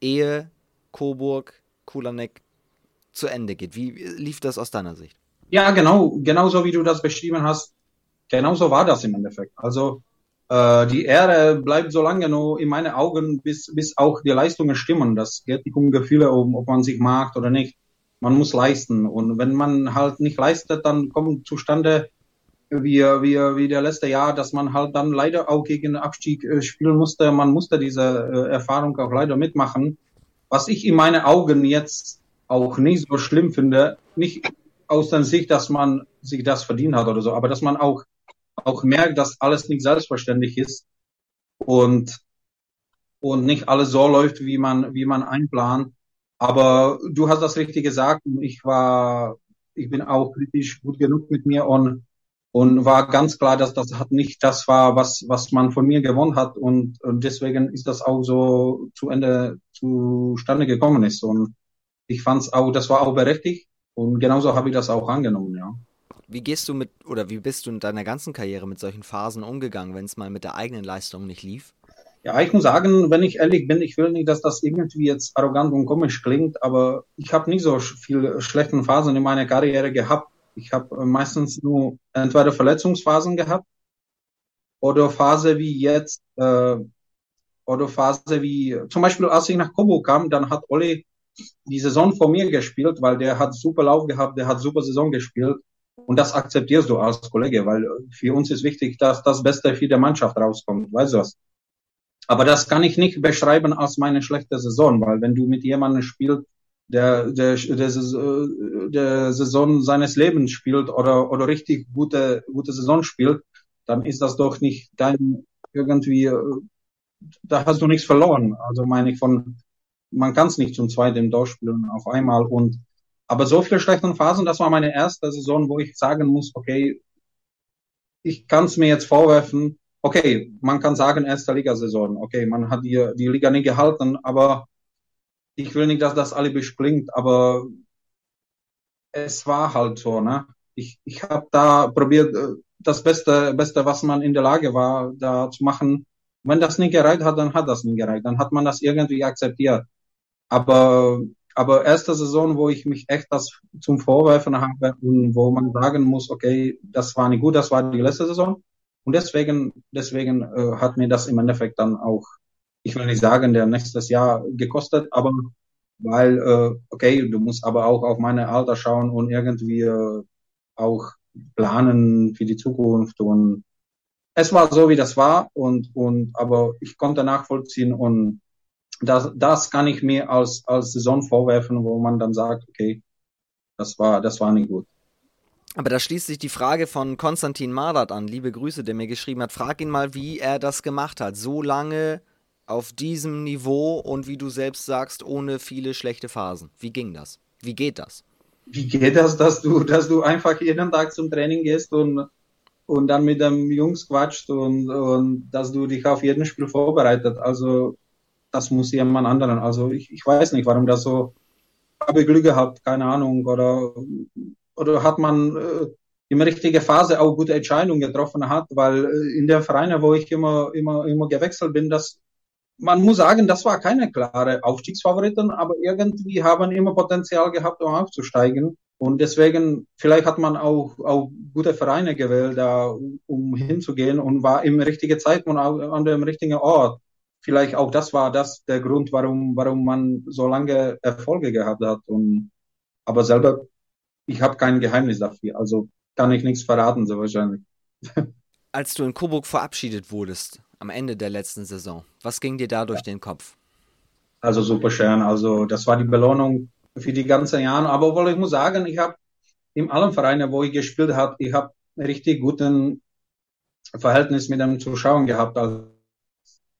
Ehe Coburg, Kulanek zu Ende geht. Wie lief das aus deiner Sicht? Ja, genau, genauso wie du das beschrieben hast. Genauso war das im Endeffekt. Also äh, die Ehre bleibt so lange nur in meinen Augen, bis, bis auch die Leistungen stimmen. Das geht nicht um Gefühle, um, ob man sich mag oder nicht. Man muss leisten. Und wenn man halt nicht leistet, dann kommen zustande wie, wie, wie der letzte Jahr, dass man halt dann leider auch gegen Abstieg äh, spielen musste. Man musste diese äh, Erfahrung auch leider mitmachen. Was ich in meinen Augen jetzt auch nicht so schlimm finde, nicht aus der Sicht, dass man sich das verdient hat oder so, aber dass man auch, auch merkt, dass alles nicht selbstverständlich ist und, und nicht alles so läuft, wie man, wie man einplant. Aber du hast das richtig gesagt. Ich war, ich bin auch kritisch gut genug mit mir und und war ganz klar, dass das hat nicht das war, was, was man von mir gewonnen hat und, und deswegen ist das auch so zu Ende zustande gekommen ist und ich fand es auch, das war auch berechtigt und genauso habe ich das auch angenommen, ja. Wie gehst du mit oder wie bist du in deiner ganzen Karriere mit solchen Phasen umgegangen, wenn es mal mit der eigenen Leistung nicht lief? Ja, ich muss sagen, wenn ich ehrlich bin, ich will nicht, dass das irgendwie jetzt arrogant und komisch klingt, aber ich habe nicht so viel schlechten Phasen in meiner Karriere gehabt ich habe äh, meistens nur entweder Verletzungsphasen gehabt oder Phase wie jetzt, äh, oder Phase wie, zum Beispiel als ich nach Kobo kam, dann hat Olli die Saison vor mir gespielt, weil der hat super Lauf gehabt, der hat super Saison gespielt. Und das akzeptierst du als Kollege, weil für uns ist wichtig, dass das Beste für die Mannschaft rauskommt. Weißt du was? Aber das kann ich nicht beschreiben als meine schlechte Saison, weil wenn du mit jemandem spielst, der, der, der, der Saison seines Lebens spielt oder, oder richtig gute, gute Saison spielt, dann ist das doch nicht dein irgendwie, da hast du nichts verloren. Also meine ich von, man kann es nicht zum zweiten durchspielen auf einmal und aber so viele schlechte Phasen, das war meine erste Saison, wo ich sagen muss, okay, ich kann es mir jetzt vorwerfen, okay, man kann sagen, erste Ligasaison, okay, man hat die, die Liga nicht gehalten, aber ich will nicht, dass das alle bespringt, aber es war halt so, ne? Ich, ich habe da probiert, äh, das Beste, Beste, was man in der Lage war, da zu machen. Wenn das nicht gereicht hat, dann hat das nicht gereicht. Dann hat man das irgendwie akzeptiert. Aber, aber erste Saison, wo ich mich echt das zum Vorwerfen habe und wo man sagen muss, okay, das war nicht gut, das war die letzte Saison. Und deswegen, deswegen äh, hat mir das im Endeffekt dann auch ich will nicht sagen, der nächstes Jahr gekostet, aber weil, äh, okay, du musst aber auch auf meine Alter schauen und irgendwie äh, auch planen für die Zukunft und es war so, wie das war und, und, aber ich konnte nachvollziehen und das, das kann ich mir als, als Saison vorwerfen, wo man dann sagt, okay, das war, das war nicht gut. Aber da schließt sich die Frage von Konstantin Madat an. Liebe Grüße, der mir geschrieben hat. Frag ihn mal, wie er das gemacht hat. So lange auf diesem Niveau und wie du selbst sagst, ohne viele schlechte Phasen. Wie ging das? Wie geht das? Wie geht das, dass du, dass du einfach jeden Tag zum Training gehst und, und dann mit dem Jungs quatscht und, und dass du dich auf jeden Spiel vorbereitet? Also das muss jemand anderen. Also ich, ich weiß nicht, warum das so, habe Glück gehabt, keine Ahnung, oder, oder hat man äh, in der richtigen Phase auch gute Entscheidungen getroffen hat, weil äh, in der Vereine, wo ich immer, immer, immer gewechselt bin, das, man muss sagen, das war keine klare Aufstiegsfavoriten, aber irgendwie haben immer Potenzial gehabt, um aufzusteigen. Und deswegen, vielleicht hat man auch, auch gute Vereine gewählt, da, um hinzugehen und war im richtigen Zeitpunkt an dem richtigen Ort. Vielleicht auch das war das der Grund, warum, warum man so lange Erfolge gehabt hat. Und, aber selber, ich habe kein Geheimnis dafür. Also kann ich nichts verraten, so wahrscheinlich. Als du in Coburg verabschiedet wurdest, am Ende der letzten Saison, was ging dir da durch ja. den Kopf? Also super schön. Also das war die Belohnung für die ganzen Jahre. Aber wohl, ich muss sagen, ich habe in allen Vereinen, wo ich gespielt habe, ich habe richtig guten Verhältnis mit den Zuschauern gehabt. Also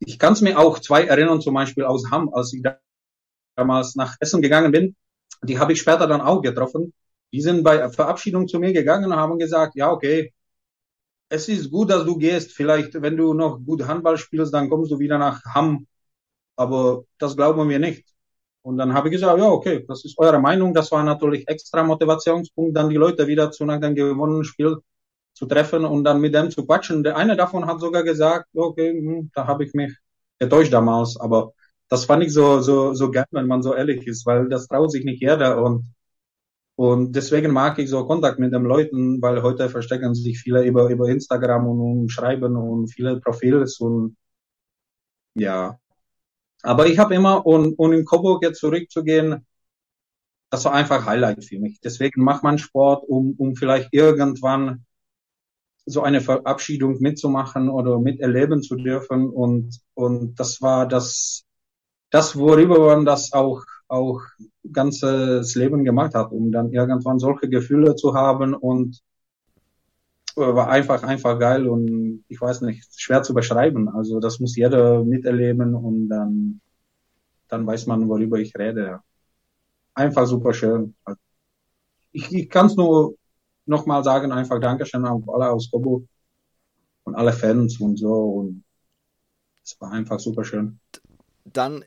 ich kann es mir auch zwei erinnern, zum Beispiel aus Hamm, als ich damals nach Essen gegangen bin. Die habe ich später dann auch getroffen. Die sind bei Verabschiedung zu mir gegangen und haben gesagt, ja, okay, es ist gut, dass du gehst. Vielleicht, wenn du noch gut Handball spielst, dann kommst du wieder nach Hamm. Aber das glauben wir nicht. Und dann habe ich gesagt, ja, okay, das ist eure Meinung. Das war natürlich extra Motivationspunkt, dann die Leute wieder zu nach dem gewonnenen Spiel zu treffen und dann mit dem zu quatschen. Der eine davon hat sogar gesagt, okay, hm, da habe ich mich getäuscht damals, aber das fand ich so, so, so geil, wenn man so ehrlich ist, weil das traut sich nicht jeder und, und deswegen mag ich so Kontakt mit den Leuten, weil heute verstecken sich viele über, über Instagram und, und schreiben und viele Profile und ja, aber ich habe immer, und, und in Coburg jetzt zurückzugehen, das war einfach Highlight für mich. Deswegen macht man Sport, um, um vielleicht irgendwann so eine Verabschiedung mitzumachen oder miterleben zu dürfen. Und, und das war das, das, worüber man das auch, auch ganzes Leben gemacht hat, um dann irgendwann solche Gefühle zu haben und war einfach, einfach geil und ich weiß nicht, schwer zu beschreiben. Also das muss jeder miterleben und dann, dann weiß man, worüber ich rede. Einfach super schön. Ich, ich kann es nur nochmal sagen, einfach Dankeschön an alle aus Coburg und alle Fans und so und es war einfach super schön. Dann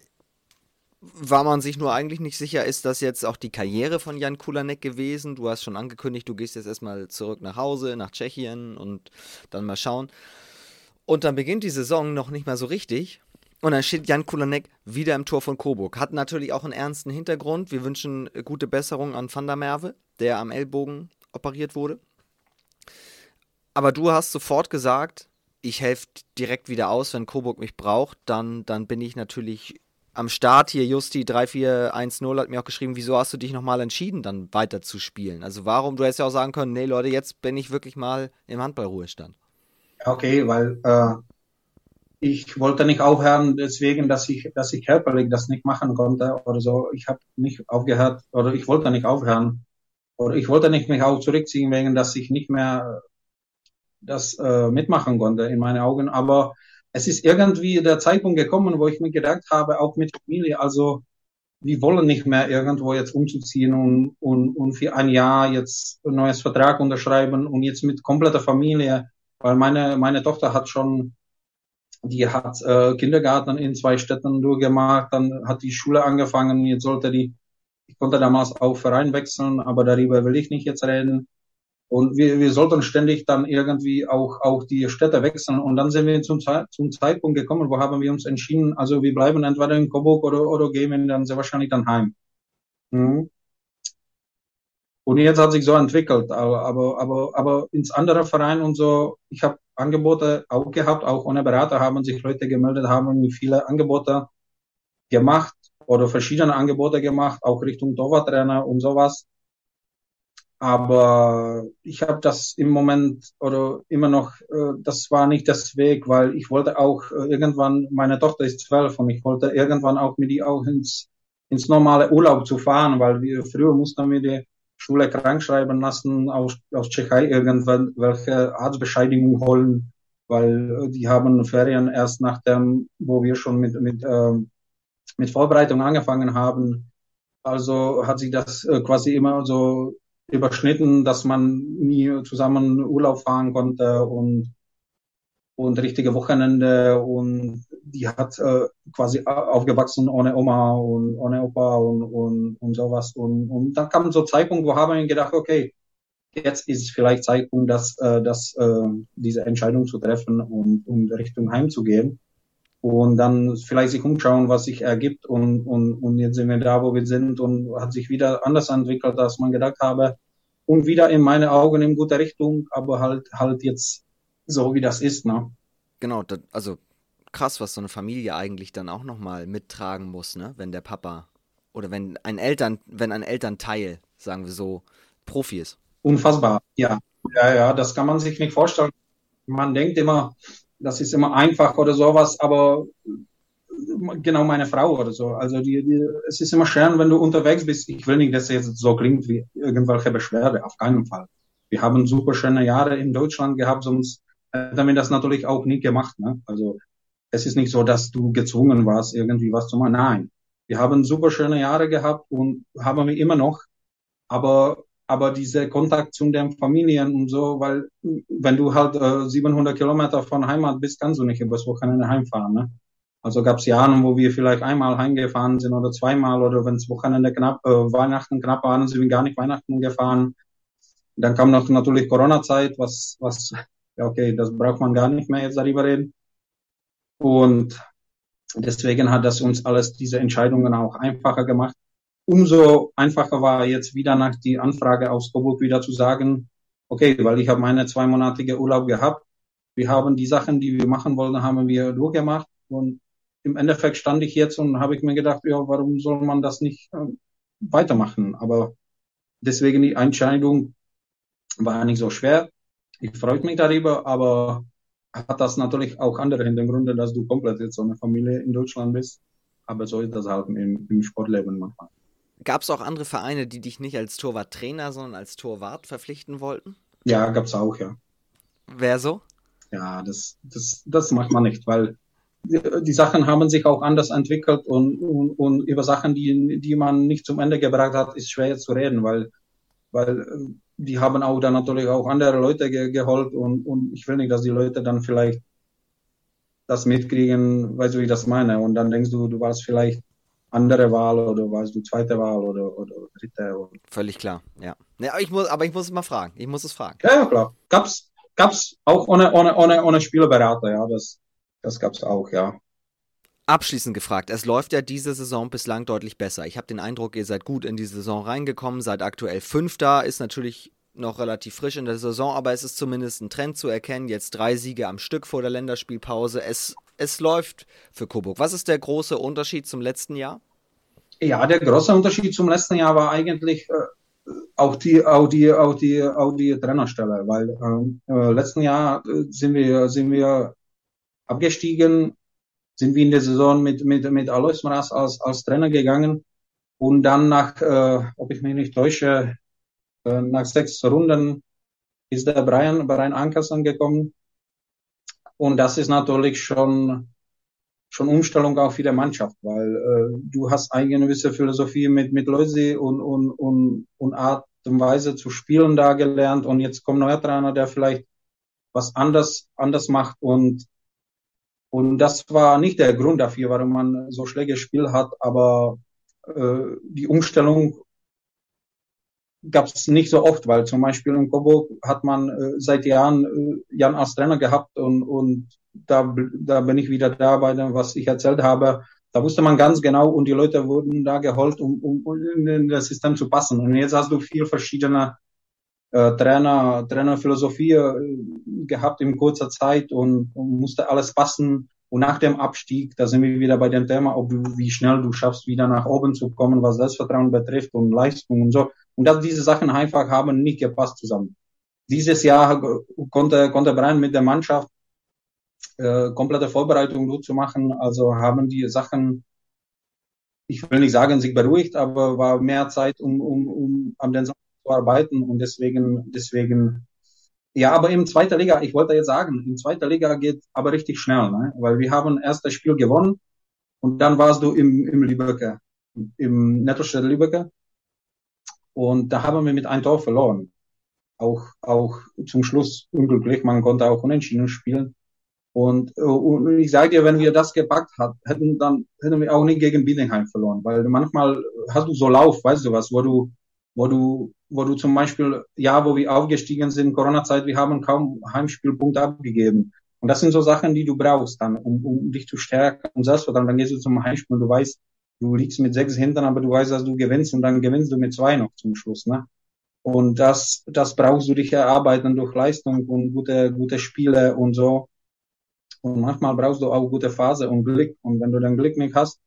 war man sich nur eigentlich nicht sicher, ist das jetzt auch die Karriere von Jan Kulanek gewesen? Du hast schon angekündigt, du gehst jetzt erstmal zurück nach Hause, nach Tschechien und dann mal schauen. Und dann beginnt die Saison noch nicht mal so richtig. Und dann steht Jan Kulanek wieder im Tor von Coburg. Hat natürlich auch einen ernsten Hintergrund. Wir wünschen gute Besserung an Van der Merwe, der am Ellbogen operiert wurde. Aber du hast sofort gesagt, ich helfe direkt wieder aus, wenn Coburg mich braucht, dann, dann bin ich natürlich am Start hier, Justi 3410 hat mir auch geschrieben, wieso hast du dich nochmal entschieden, dann weiter zu spielen? Also warum, du hättest ja auch sagen können, nee Leute, jetzt bin ich wirklich mal im Handballruhestand. Okay, weil äh, ich wollte nicht aufhören, deswegen, dass ich, dass ich körperlich das nicht machen konnte oder so. Ich habe nicht aufgehört oder ich wollte nicht aufhören oder ich wollte nicht mich auch zurückziehen, wegen dass ich nicht mehr das äh, mitmachen konnte in meinen Augen. Aber es ist irgendwie der Zeitpunkt gekommen, wo ich mir gedacht habe, auch mit Familie, also wir wollen nicht mehr irgendwo jetzt umzuziehen und, und, und für ein Jahr jetzt ein neues Vertrag unterschreiben und jetzt mit kompletter Familie, weil meine, meine Tochter hat schon, die hat äh, Kindergarten in zwei Städten durchgemacht, dann hat die Schule angefangen, jetzt sollte die, ich konnte damals auch Verein wechseln, aber darüber will ich nicht jetzt reden. Und wir, wir sollten ständig dann irgendwie auch, auch die Städte wechseln. Und dann sind wir zum, zum Zeitpunkt gekommen, wo haben wir uns entschieden, also wir bleiben entweder in Coburg oder, oder gehen dann sehr wahrscheinlich dann heim. Mhm. Und jetzt hat sich so entwickelt, aber, aber, aber, aber ins andere Verein und so, ich habe Angebote auch gehabt, auch ohne Berater haben sich Leute gemeldet, haben viele Angebote gemacht oder verschiedene Angebote gemacht, auch Richtung Torwarttrainer und sowas. Aber ich habe das im Moment oder immer noch, äh, das war nicht das Weg, weil ich wollte auch äh, irgendwann, meine Tochter ist zwölf und ich wollte irgendwann auch mit ihr auch ins, ins normale Urlaub zu fahren, weil wir früher mussten wir die Schule krank schreiben lassen, aus, aus Tschechei irgendwann welche Arztbescheidigung holen, weil äh, die haben Ferien erst nach dem, wo wir schon mit, mit, äh, mit Vorbereitung angefangen haben. Also hat sich das äh, quasi immer so überschnitten, dass man nie zusammen Urlaub fahren konnte und und richtige Wochenende und die hat äh, quasi aufgewachsen ohne Oma und ohne Opa und, und, und sowas. Und, und dann kam so Zeitpunkt, wo haben wir gedacht, okay, jetzt ist vielleicht Zeitpunkt, dass, äh, dass äh, diese Entscheidung zu treffen und, und Richtung Heim zu gehen. Und dann vielleicht sich umschauen, was sich ergibt. Und, und, und jetzt sind wir da, wo wir sind und hat sich wieder anders entwickelt, als man gedacht habe. Und wieder in meine Augen in gute Richtung, aber halt halt jetzt so, wie das ist. Ne? Genau, das, also krass, was so eine Familie eigentlich dann auch nochmal mittragen muss, ne? Wenn der Papa oder wenn ein Eltern, wenn ein Elternteil, sagen wir so, Profi ist. Unfassbar, ja. Ja, ja, das kann man sich nicht vorstellen. Man denkt immer, das ist immer einfach oder sowas, aber genau meine Frau oder so. Also die, die, es ist immer schön, wenn du unterwegs bist. Ich will nicht, dass es jetzt so klingt wie irgendwelche Beschwerde, auf keinen Fall. Wir haben super schöne Jahre in Deutschland gehabt, sonst hätten wir das natürlich auch nie gemacht. Ne? Also es ist nicht so, dass du gezwungen warst, irgendwie was zu machen. Nein, wir haben super schöne Jahre gehabt und haben wir immer noch. Aber aber diese Kontakt zu den Familien und so, weil wenn du halt äh, 700 Kilometer von Heimat bist, kannst du nicht übers Wochenende heimfahren. Ne? Also gab es Jahre, wo wir vielleicht einmal heimgefahren sind oder zweimal oder wenn es Wochenende knapp, äh, Weihnachten knapp waren, sind wir gar nicht Weihnachten gefahren. Dann kam noch natürlich Corona-Zeit, was, was, ja okay, das braucht man gar nicht mehr jetzt darüber reden. Und deswegen hat das uns alles diese Entscheidungen auch einfacher gemacht. Umso einfacher war jetzt wieder nach die Anfrage aus Coburg wieder zu sagen, okay, weil ich habe meine zweimonatige Urlaub gehabt. Wir haben die Sachen, die wir machen wollten, haben wir durchgemacht. Und im Endeffekt stand ich jetzt und habe ich mir gedacht, ja, warum soll man das nicht äh, weitermachen? Aber deswegen die Entscheidung war nicht so schwer. Ich freue mich darüber, aber hat das natürlich auch andere Hintergründe, dass du komplett jetzt so eine Familie in Deutschland bist. Aber so ist das halt im, im Sportleben manchmal. Gab es auch andere Vereine, die dich nicht als Torwarttrainer, sondern als Torwart verpflichten wollten? Ja, gab es auch, ja. Wer so? Ja, das, das, das macht man nicht, weil die, die Sachen haben sich auch anders entwickelt und, und, und über Sachen, die, die man nicht zum Ende gebracht hat, ist schwer zu reden, weil, weil die haben auch dann natürlich auch andere Leute ge geholt und, und ich will nicht, dass die Leute dann vielleicht das mitkriegen, weißt du, wie ich das meine? Und dann denkst du, du warst vielleicht andere Wahl oder warst du zweite Wahl oder, oder dritte. Oder. Völlig klar, ja. ja ich muss, aber ich muss es mal fragen. Ich muss es fragen. Ja, ja klar. Gab's, gab's auch ohne, ohne, ohne, ohne Spielerberater, ja. Das, das gab's auch, ja. Abschließend gefragt, es läuft ja diese Saison bislang deutlich besser. Ich habe den Eindruck, ihr seid gut in die Saison reingekommen, seid aktuell Fünfter, ist natürlich noch relativ frisch in der Saison, aber es ist zumindest ein Trend zu erkennen. Jetzt drei Siege am Stück vor der Länderspielpause. Es, es läuft für Coburg. Was ist der große Unterschied zum letzten Jahr? Ja, der große Unterschied zum letzten Jahr war eigentlich äh, auch die, auch die, auch die, auch die Trainerstelle, weil ähm, äh, letzten Jahr äh, sind wir, sind wir abgestiegen sind wir in der Saison mit, mit, mit Alois Maras als, als Trainer gegangen. Und dann nach, äh, ob ich mich nicht täusche, äh, nach sechs Runden ist der Brian, Brian Ankers angekommen. Und das ist natürlich schon, schon Umstellung auch für die Mannschaft, weil äh, du hast eine gewisse Philosophie mit, mit Leute und, und, und, und Art und Weise zu spielen da gelernt. Und jetzt kommt ein neuer Trainer, der vielleicht was anders, anders macht und und das war nicht der Grund dafür, warum man so schlecht gespielt hat, aber äh, die Umstellung gab es nicht so oft, weil zum Beispiel in Coburg hat man äh, seit Jahren äh, Jan als Trainer gehabt und, und da, da bin ich wieder da bei dem, was ich erzählt habe. Da wusste man ganz genau und die Leute wurden da geholt, um, um, um in das System zu passen. Und jetzt hast du vier verschiedene äh, Trainer, Trainerphilosophie äh, gehabt in kurzer Zeit und, und musste alles passen. Und nach dem Abstieg, da sind wir wieder bei dem Thema, ob du, wie schnell du schaffst, wieder nach oben zu kommen, was Selbstvertrauen betrifft und Leistung und so. Und dass diese Sachen einfach haben nicht gepasst zusammen. Dieses Jahr konnte, konnte Brian mit der Mannschaft äh, komplette Vorbereitung durchzumachen. Also haben die Sachen, ich will nicht sagen, sich beruhigt, aber war mehr Zeit, um, um, um an den Sachen zu arbeiten und deswegen, deswegen, ja, aber in zweiter Liga, ich wollte jetzt sagen, in zweiter Liga geht aber richtig schnell, ne? weil wir haben erst das Spiel gewonnen und dann warst du im, im Lübecker, im Nettostadt Lübecker und da haben wir mit einem Tor verloren. Auch, auch zum Schluss unglücklich, man konnte auch unentschieden spielen. Und, und ich sage dir, wenn wir das gepackt hätten, dann hätten wir auch nicht gegen Biedenheim verloren, weil manchmal hast du so Lauf, weißt du was, wo du, wo du, wo du zum Beispiel, ja, wo wir aufgestiegen sind, Corona-Zeit, wir haben kaum Heimspielpunkte abgegeben. Und das sind so Sachen, die du brauchst dann, um, um dich zu stärken und selbst dann, dann gehst du zum Heimspiel und du weißt, du liegst mit sechs Hintern, aber du weißt, dass du gewinnst und dann gewinnst du mit zwei noch zum Schluss, ne? Und das, das brauchst du dich erarbeiten durch Leistung und gute, gute Spiele und so. Und manchmal brauchst du auch gute Phase und Glück. Und wenn du den Glück nicht hast,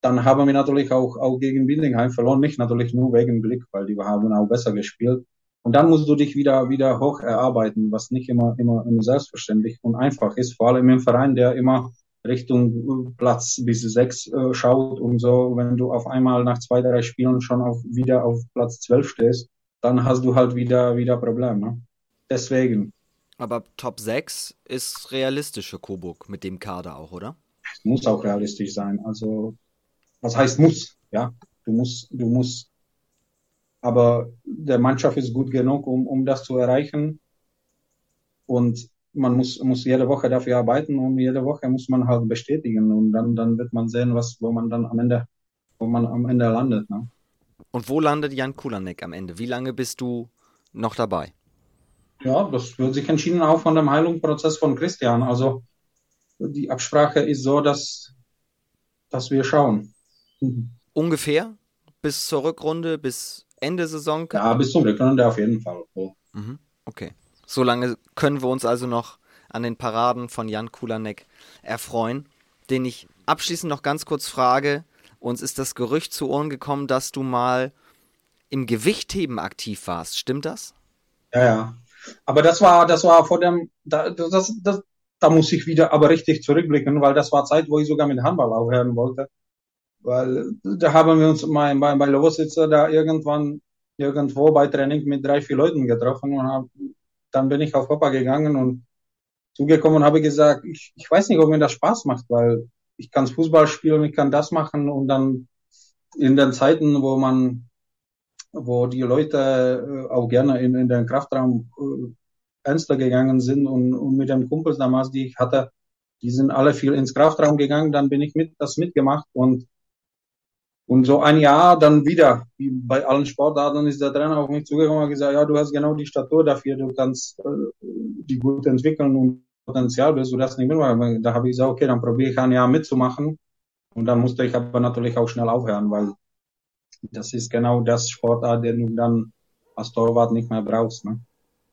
dann haben wir natürlich auch, auch gegen Bindingheim verloren. Nicht natürlich nur wegen Glück, weil die haben auch besser gespielt. Und dann musst du dich wieder, wieder hoch erarbeiten, was nicht immer, immer, immer selbstverständlich und einfach ist. Vor allem im Verein, der immer Richtung Platz bis sechs äh, schaut und so. Wenn du auf einmal nach zwei, drei Spielen schon auf, wieder auf Platz zwölf stehst, dann hast du halt wieder, wieder Probleme. Deswegen. Aber Top 6 ist realistisch für Coburg mit dem Kader auch, oder? Es muss auch realistisch sein. Also, was heißt muss? Ja, du musst, du musst, aber der Mannschaft ist gut genug, um, um das zu erreichen. Und man muss, muss jede Woche dafür arbeiten und jede Woche muss man halt bestätigen und dann, dann wird man sehen, was, wo man dann am Ende, wo man am Ende landet. Ne? Und wo landet Jan Kulanek am Ende? Wie lange bist du noch dabei? Ja, das wird sich entschieden auch von dem Heilungsprozess von Christian. Also die Absprache ist so, dass, dass wir schauen. Ungefähr bis zur Rückrunde, bis Ende Saison? Ja, bis zum Rückrunde auf jeden Fall. Mhm. Okay. Solange können wir uns also noch an den Paraden von Jan Kulanek erfreuen, den ich abschließend noch ganz kurz frage. Uns ist das Gerücht zu Ohren gekommen, dass du mal im Gewichtheben aktiv warst. Stimmt das? Ja, ja. Aber das war, das war vor dem, da, das, das, da muss ich wieder aber richtig zurückblicken, weil das war Zeit, wo ich sogar mit Handball aufhören wollte. Weil da haben wir uns bei, bei, bei Lovositzer da irgendwann irgendwo bei Training mit drei, vier Leuten getroffen und hab, dann bin ich auf Papa gegangen und zugekommen und habe gesagt, ich, ich weiß nicht, ob mir das Spaß macht, weil ich kann Fußball spielen, ich kann das machen und dann in den Zeiten, wo man wo die Leute äh, auch gerne in, in den Kraftraum äh, Fenster gegangen sind und, und mit den Kumpels damals, die ich hatte, die sind alle viel ins Kraftraum gegangen, dann bin ich mit das mitgemacht und und so ein Jahr dann wieder, wie bei allen Sportarten, ist der Trainer auf mich zugekommen und gesagt, ja, du hast genau die Statur dafür, du kannst äh, die gut entwickeln und Potenzial bist du das nicht mitmachen. Da habe ich gesagt, okay, dann probiere ich ein Jahr mitzumachen. Und dann musste ich aber natürlich auch schnell aufhören, weil das ist genau das Sportart, den du dann als Torwart nicht mehr brauchst. Ne?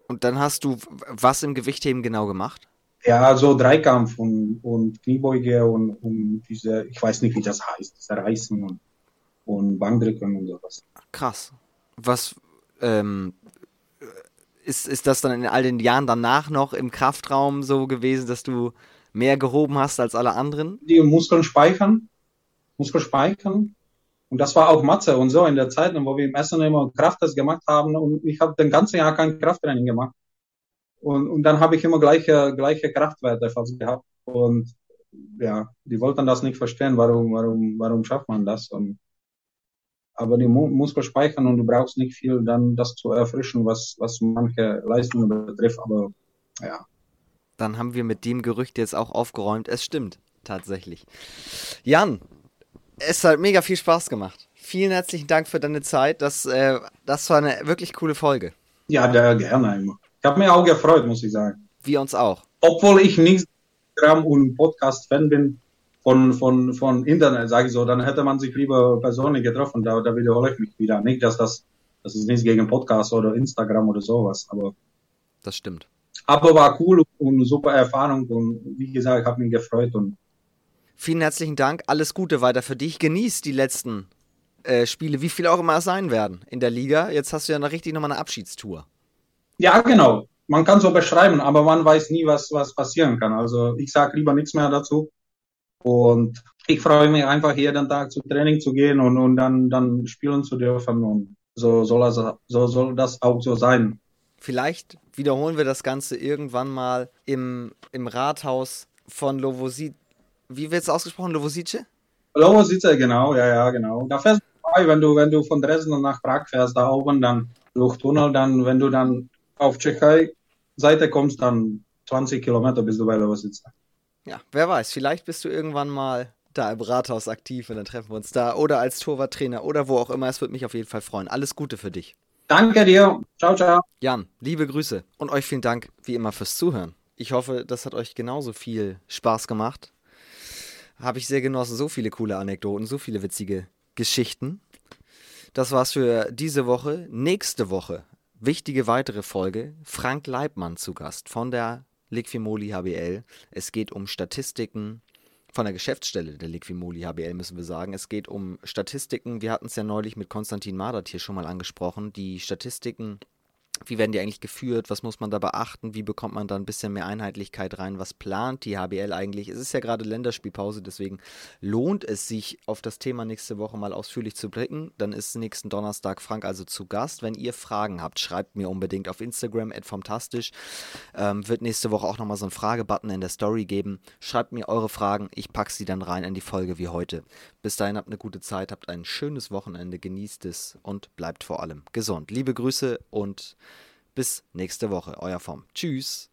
Und dann hast du was im Gewichtheben genau gemacht? Ja, so Dreikampf und, und Kniebeuge und, und diese, ich weiß nicht, wie das heißt, diese Reißen und, und Bankdrücken und sowas. Krass. Was, ähm, ist, ist das dann in all den Jahren danach noch im Kraftraum so gewesen, dass du mehr gehoben hast als alle anderen? Die Muskeln speichern, Muskeln speichern und das war auch Matze und so in der Zeit, wo wir im Essen immer Krafttest gemacht haben. Und ich habe den ganzen Jahr kein Krafttraining gemacht. Und, und dann habe ich immer gleiche, gleiche Kraftwerte fast gehabt. Und ja, die wollten das nicht verstehen, warum, warum, warum schafft man das? Und, aber die Mu Muskel speichern und du brauchst nicht viel, dann das zu erfrischen, was, was manche Leistungen betrifft. Aber ja. Dann haben wir mit dem Gerücht jetzt auch aufgeräumt. Es stimmt tatsächlich. Jan, es hat mega viel Spaß gemacht. Vielen herzlichen Dank für deine Zeit. Das, äh, das war eine wirklich coole Folge. Ja, der, gerne immer. Ich habe mich auch gefreut, muss ich sagen. Wir uns auch. Obwohl ich nicht Instagram und Podcast-Fan bin von, von, von Internet, sage ich so, dann hätte man sich lieber persönlich getroffen. Da, da wiederhole ich mich wieder. Nicht, dass das, das ist nichts gegen Podcast oder Instagram oder sowas, aber. Das stimmt. Aber war cool und super Erfahrung und wie gesagt, ich habe mich gefreut und Vielen herzlichen Dank. Alles Gute weiter für dich. Genieß die letzten äh, Spiele, wie viele auch immer es sein werden in der Liga. Jetzt hast du ja noch richtig nochmal eine Abschiedstour. Ja, genau. Man kann so beschreiben, aber man weiß nie, was, was passieren kann. Also ich sage lieber nichts mehr dazu. Und ich freue mich einfach jeden Tag zu Training zu gehen und, und dann, dann spielen zu dürfen. Und so soll, das, so soll das auch so sein. Vielleicht wiederholen wir das Ganze irgendwann mal im, im Rathaus von Lovosit wie wird es ausgesprochen? Lovosice? Lovosice, genau, ja, ja, genau. Da fährst du vorbei, wenn du, wenn du von Dresden nach Prag fährst, da oben, dann durch Tunnel, dann, wenn du dann auf Tschechei Seite kommst, dann 20 Kilometer bis du bei Lovosice. Ja, wer weiß, vielleicht bist du irgendwann mal da im Rathaus aktiv und dann treffen wir uns da oder als Torwarttrainer oder wo auch immer. Es würde mich auf jeden Fall freuen. Alles Gute für dich. Danke dir. Ciao, ciao. Jan, liebe Grüße und euch vielen Dank wie immer fürs Zuhören. Ich hoffe, das hat euch genauso viel Spaß gemacht. Habe ich sehr genossen. So viele coole Anekdoten, so viele witzige Geschichten. Das war's für diese Woche. Nächste Woche, wichtige weitere Folge. Frank Leibmann zu Gast von der Liquimoli HBL. Es geht um Statistiken, von der Geschäftsstelle der Liquimoli HBL müssen wir sagen. Es geht um Statistiken. Wir hatten es ja neulich mit Konstantin Madert hier schon mal angesprochen. Die Statistiken wie werden die eigentlich geführt? Was muss man da beachten? Wie bekommt man da ein bisschen mehr Einheitlichkeit rein? Was plant die HBL eigentlich? Es ist ja gerade Länderspielpause, deswegen lohnt es sich, auf das Thema nächste Woche mal ausführlich zu blicken. Dann ist nächsten Donnerstag Frank also zu Gast. Wenn ihr Fragen habt, schreibt mir unbedingt auf Instagram, fantastisch. Ähm, wird nächste Woche auch nochmal so einen Fragebutton in der Story geben. Schreibt mir eure Fragen, ich packe sie dann rein in die Folge wie heute. Bis dahin habt eine gute Zeit, habt ein schönes Wochenende, genießt es und bleibt vor allem gesund. Liebe Grüße und bis nächste Woche. Euer Vom. Tschüss.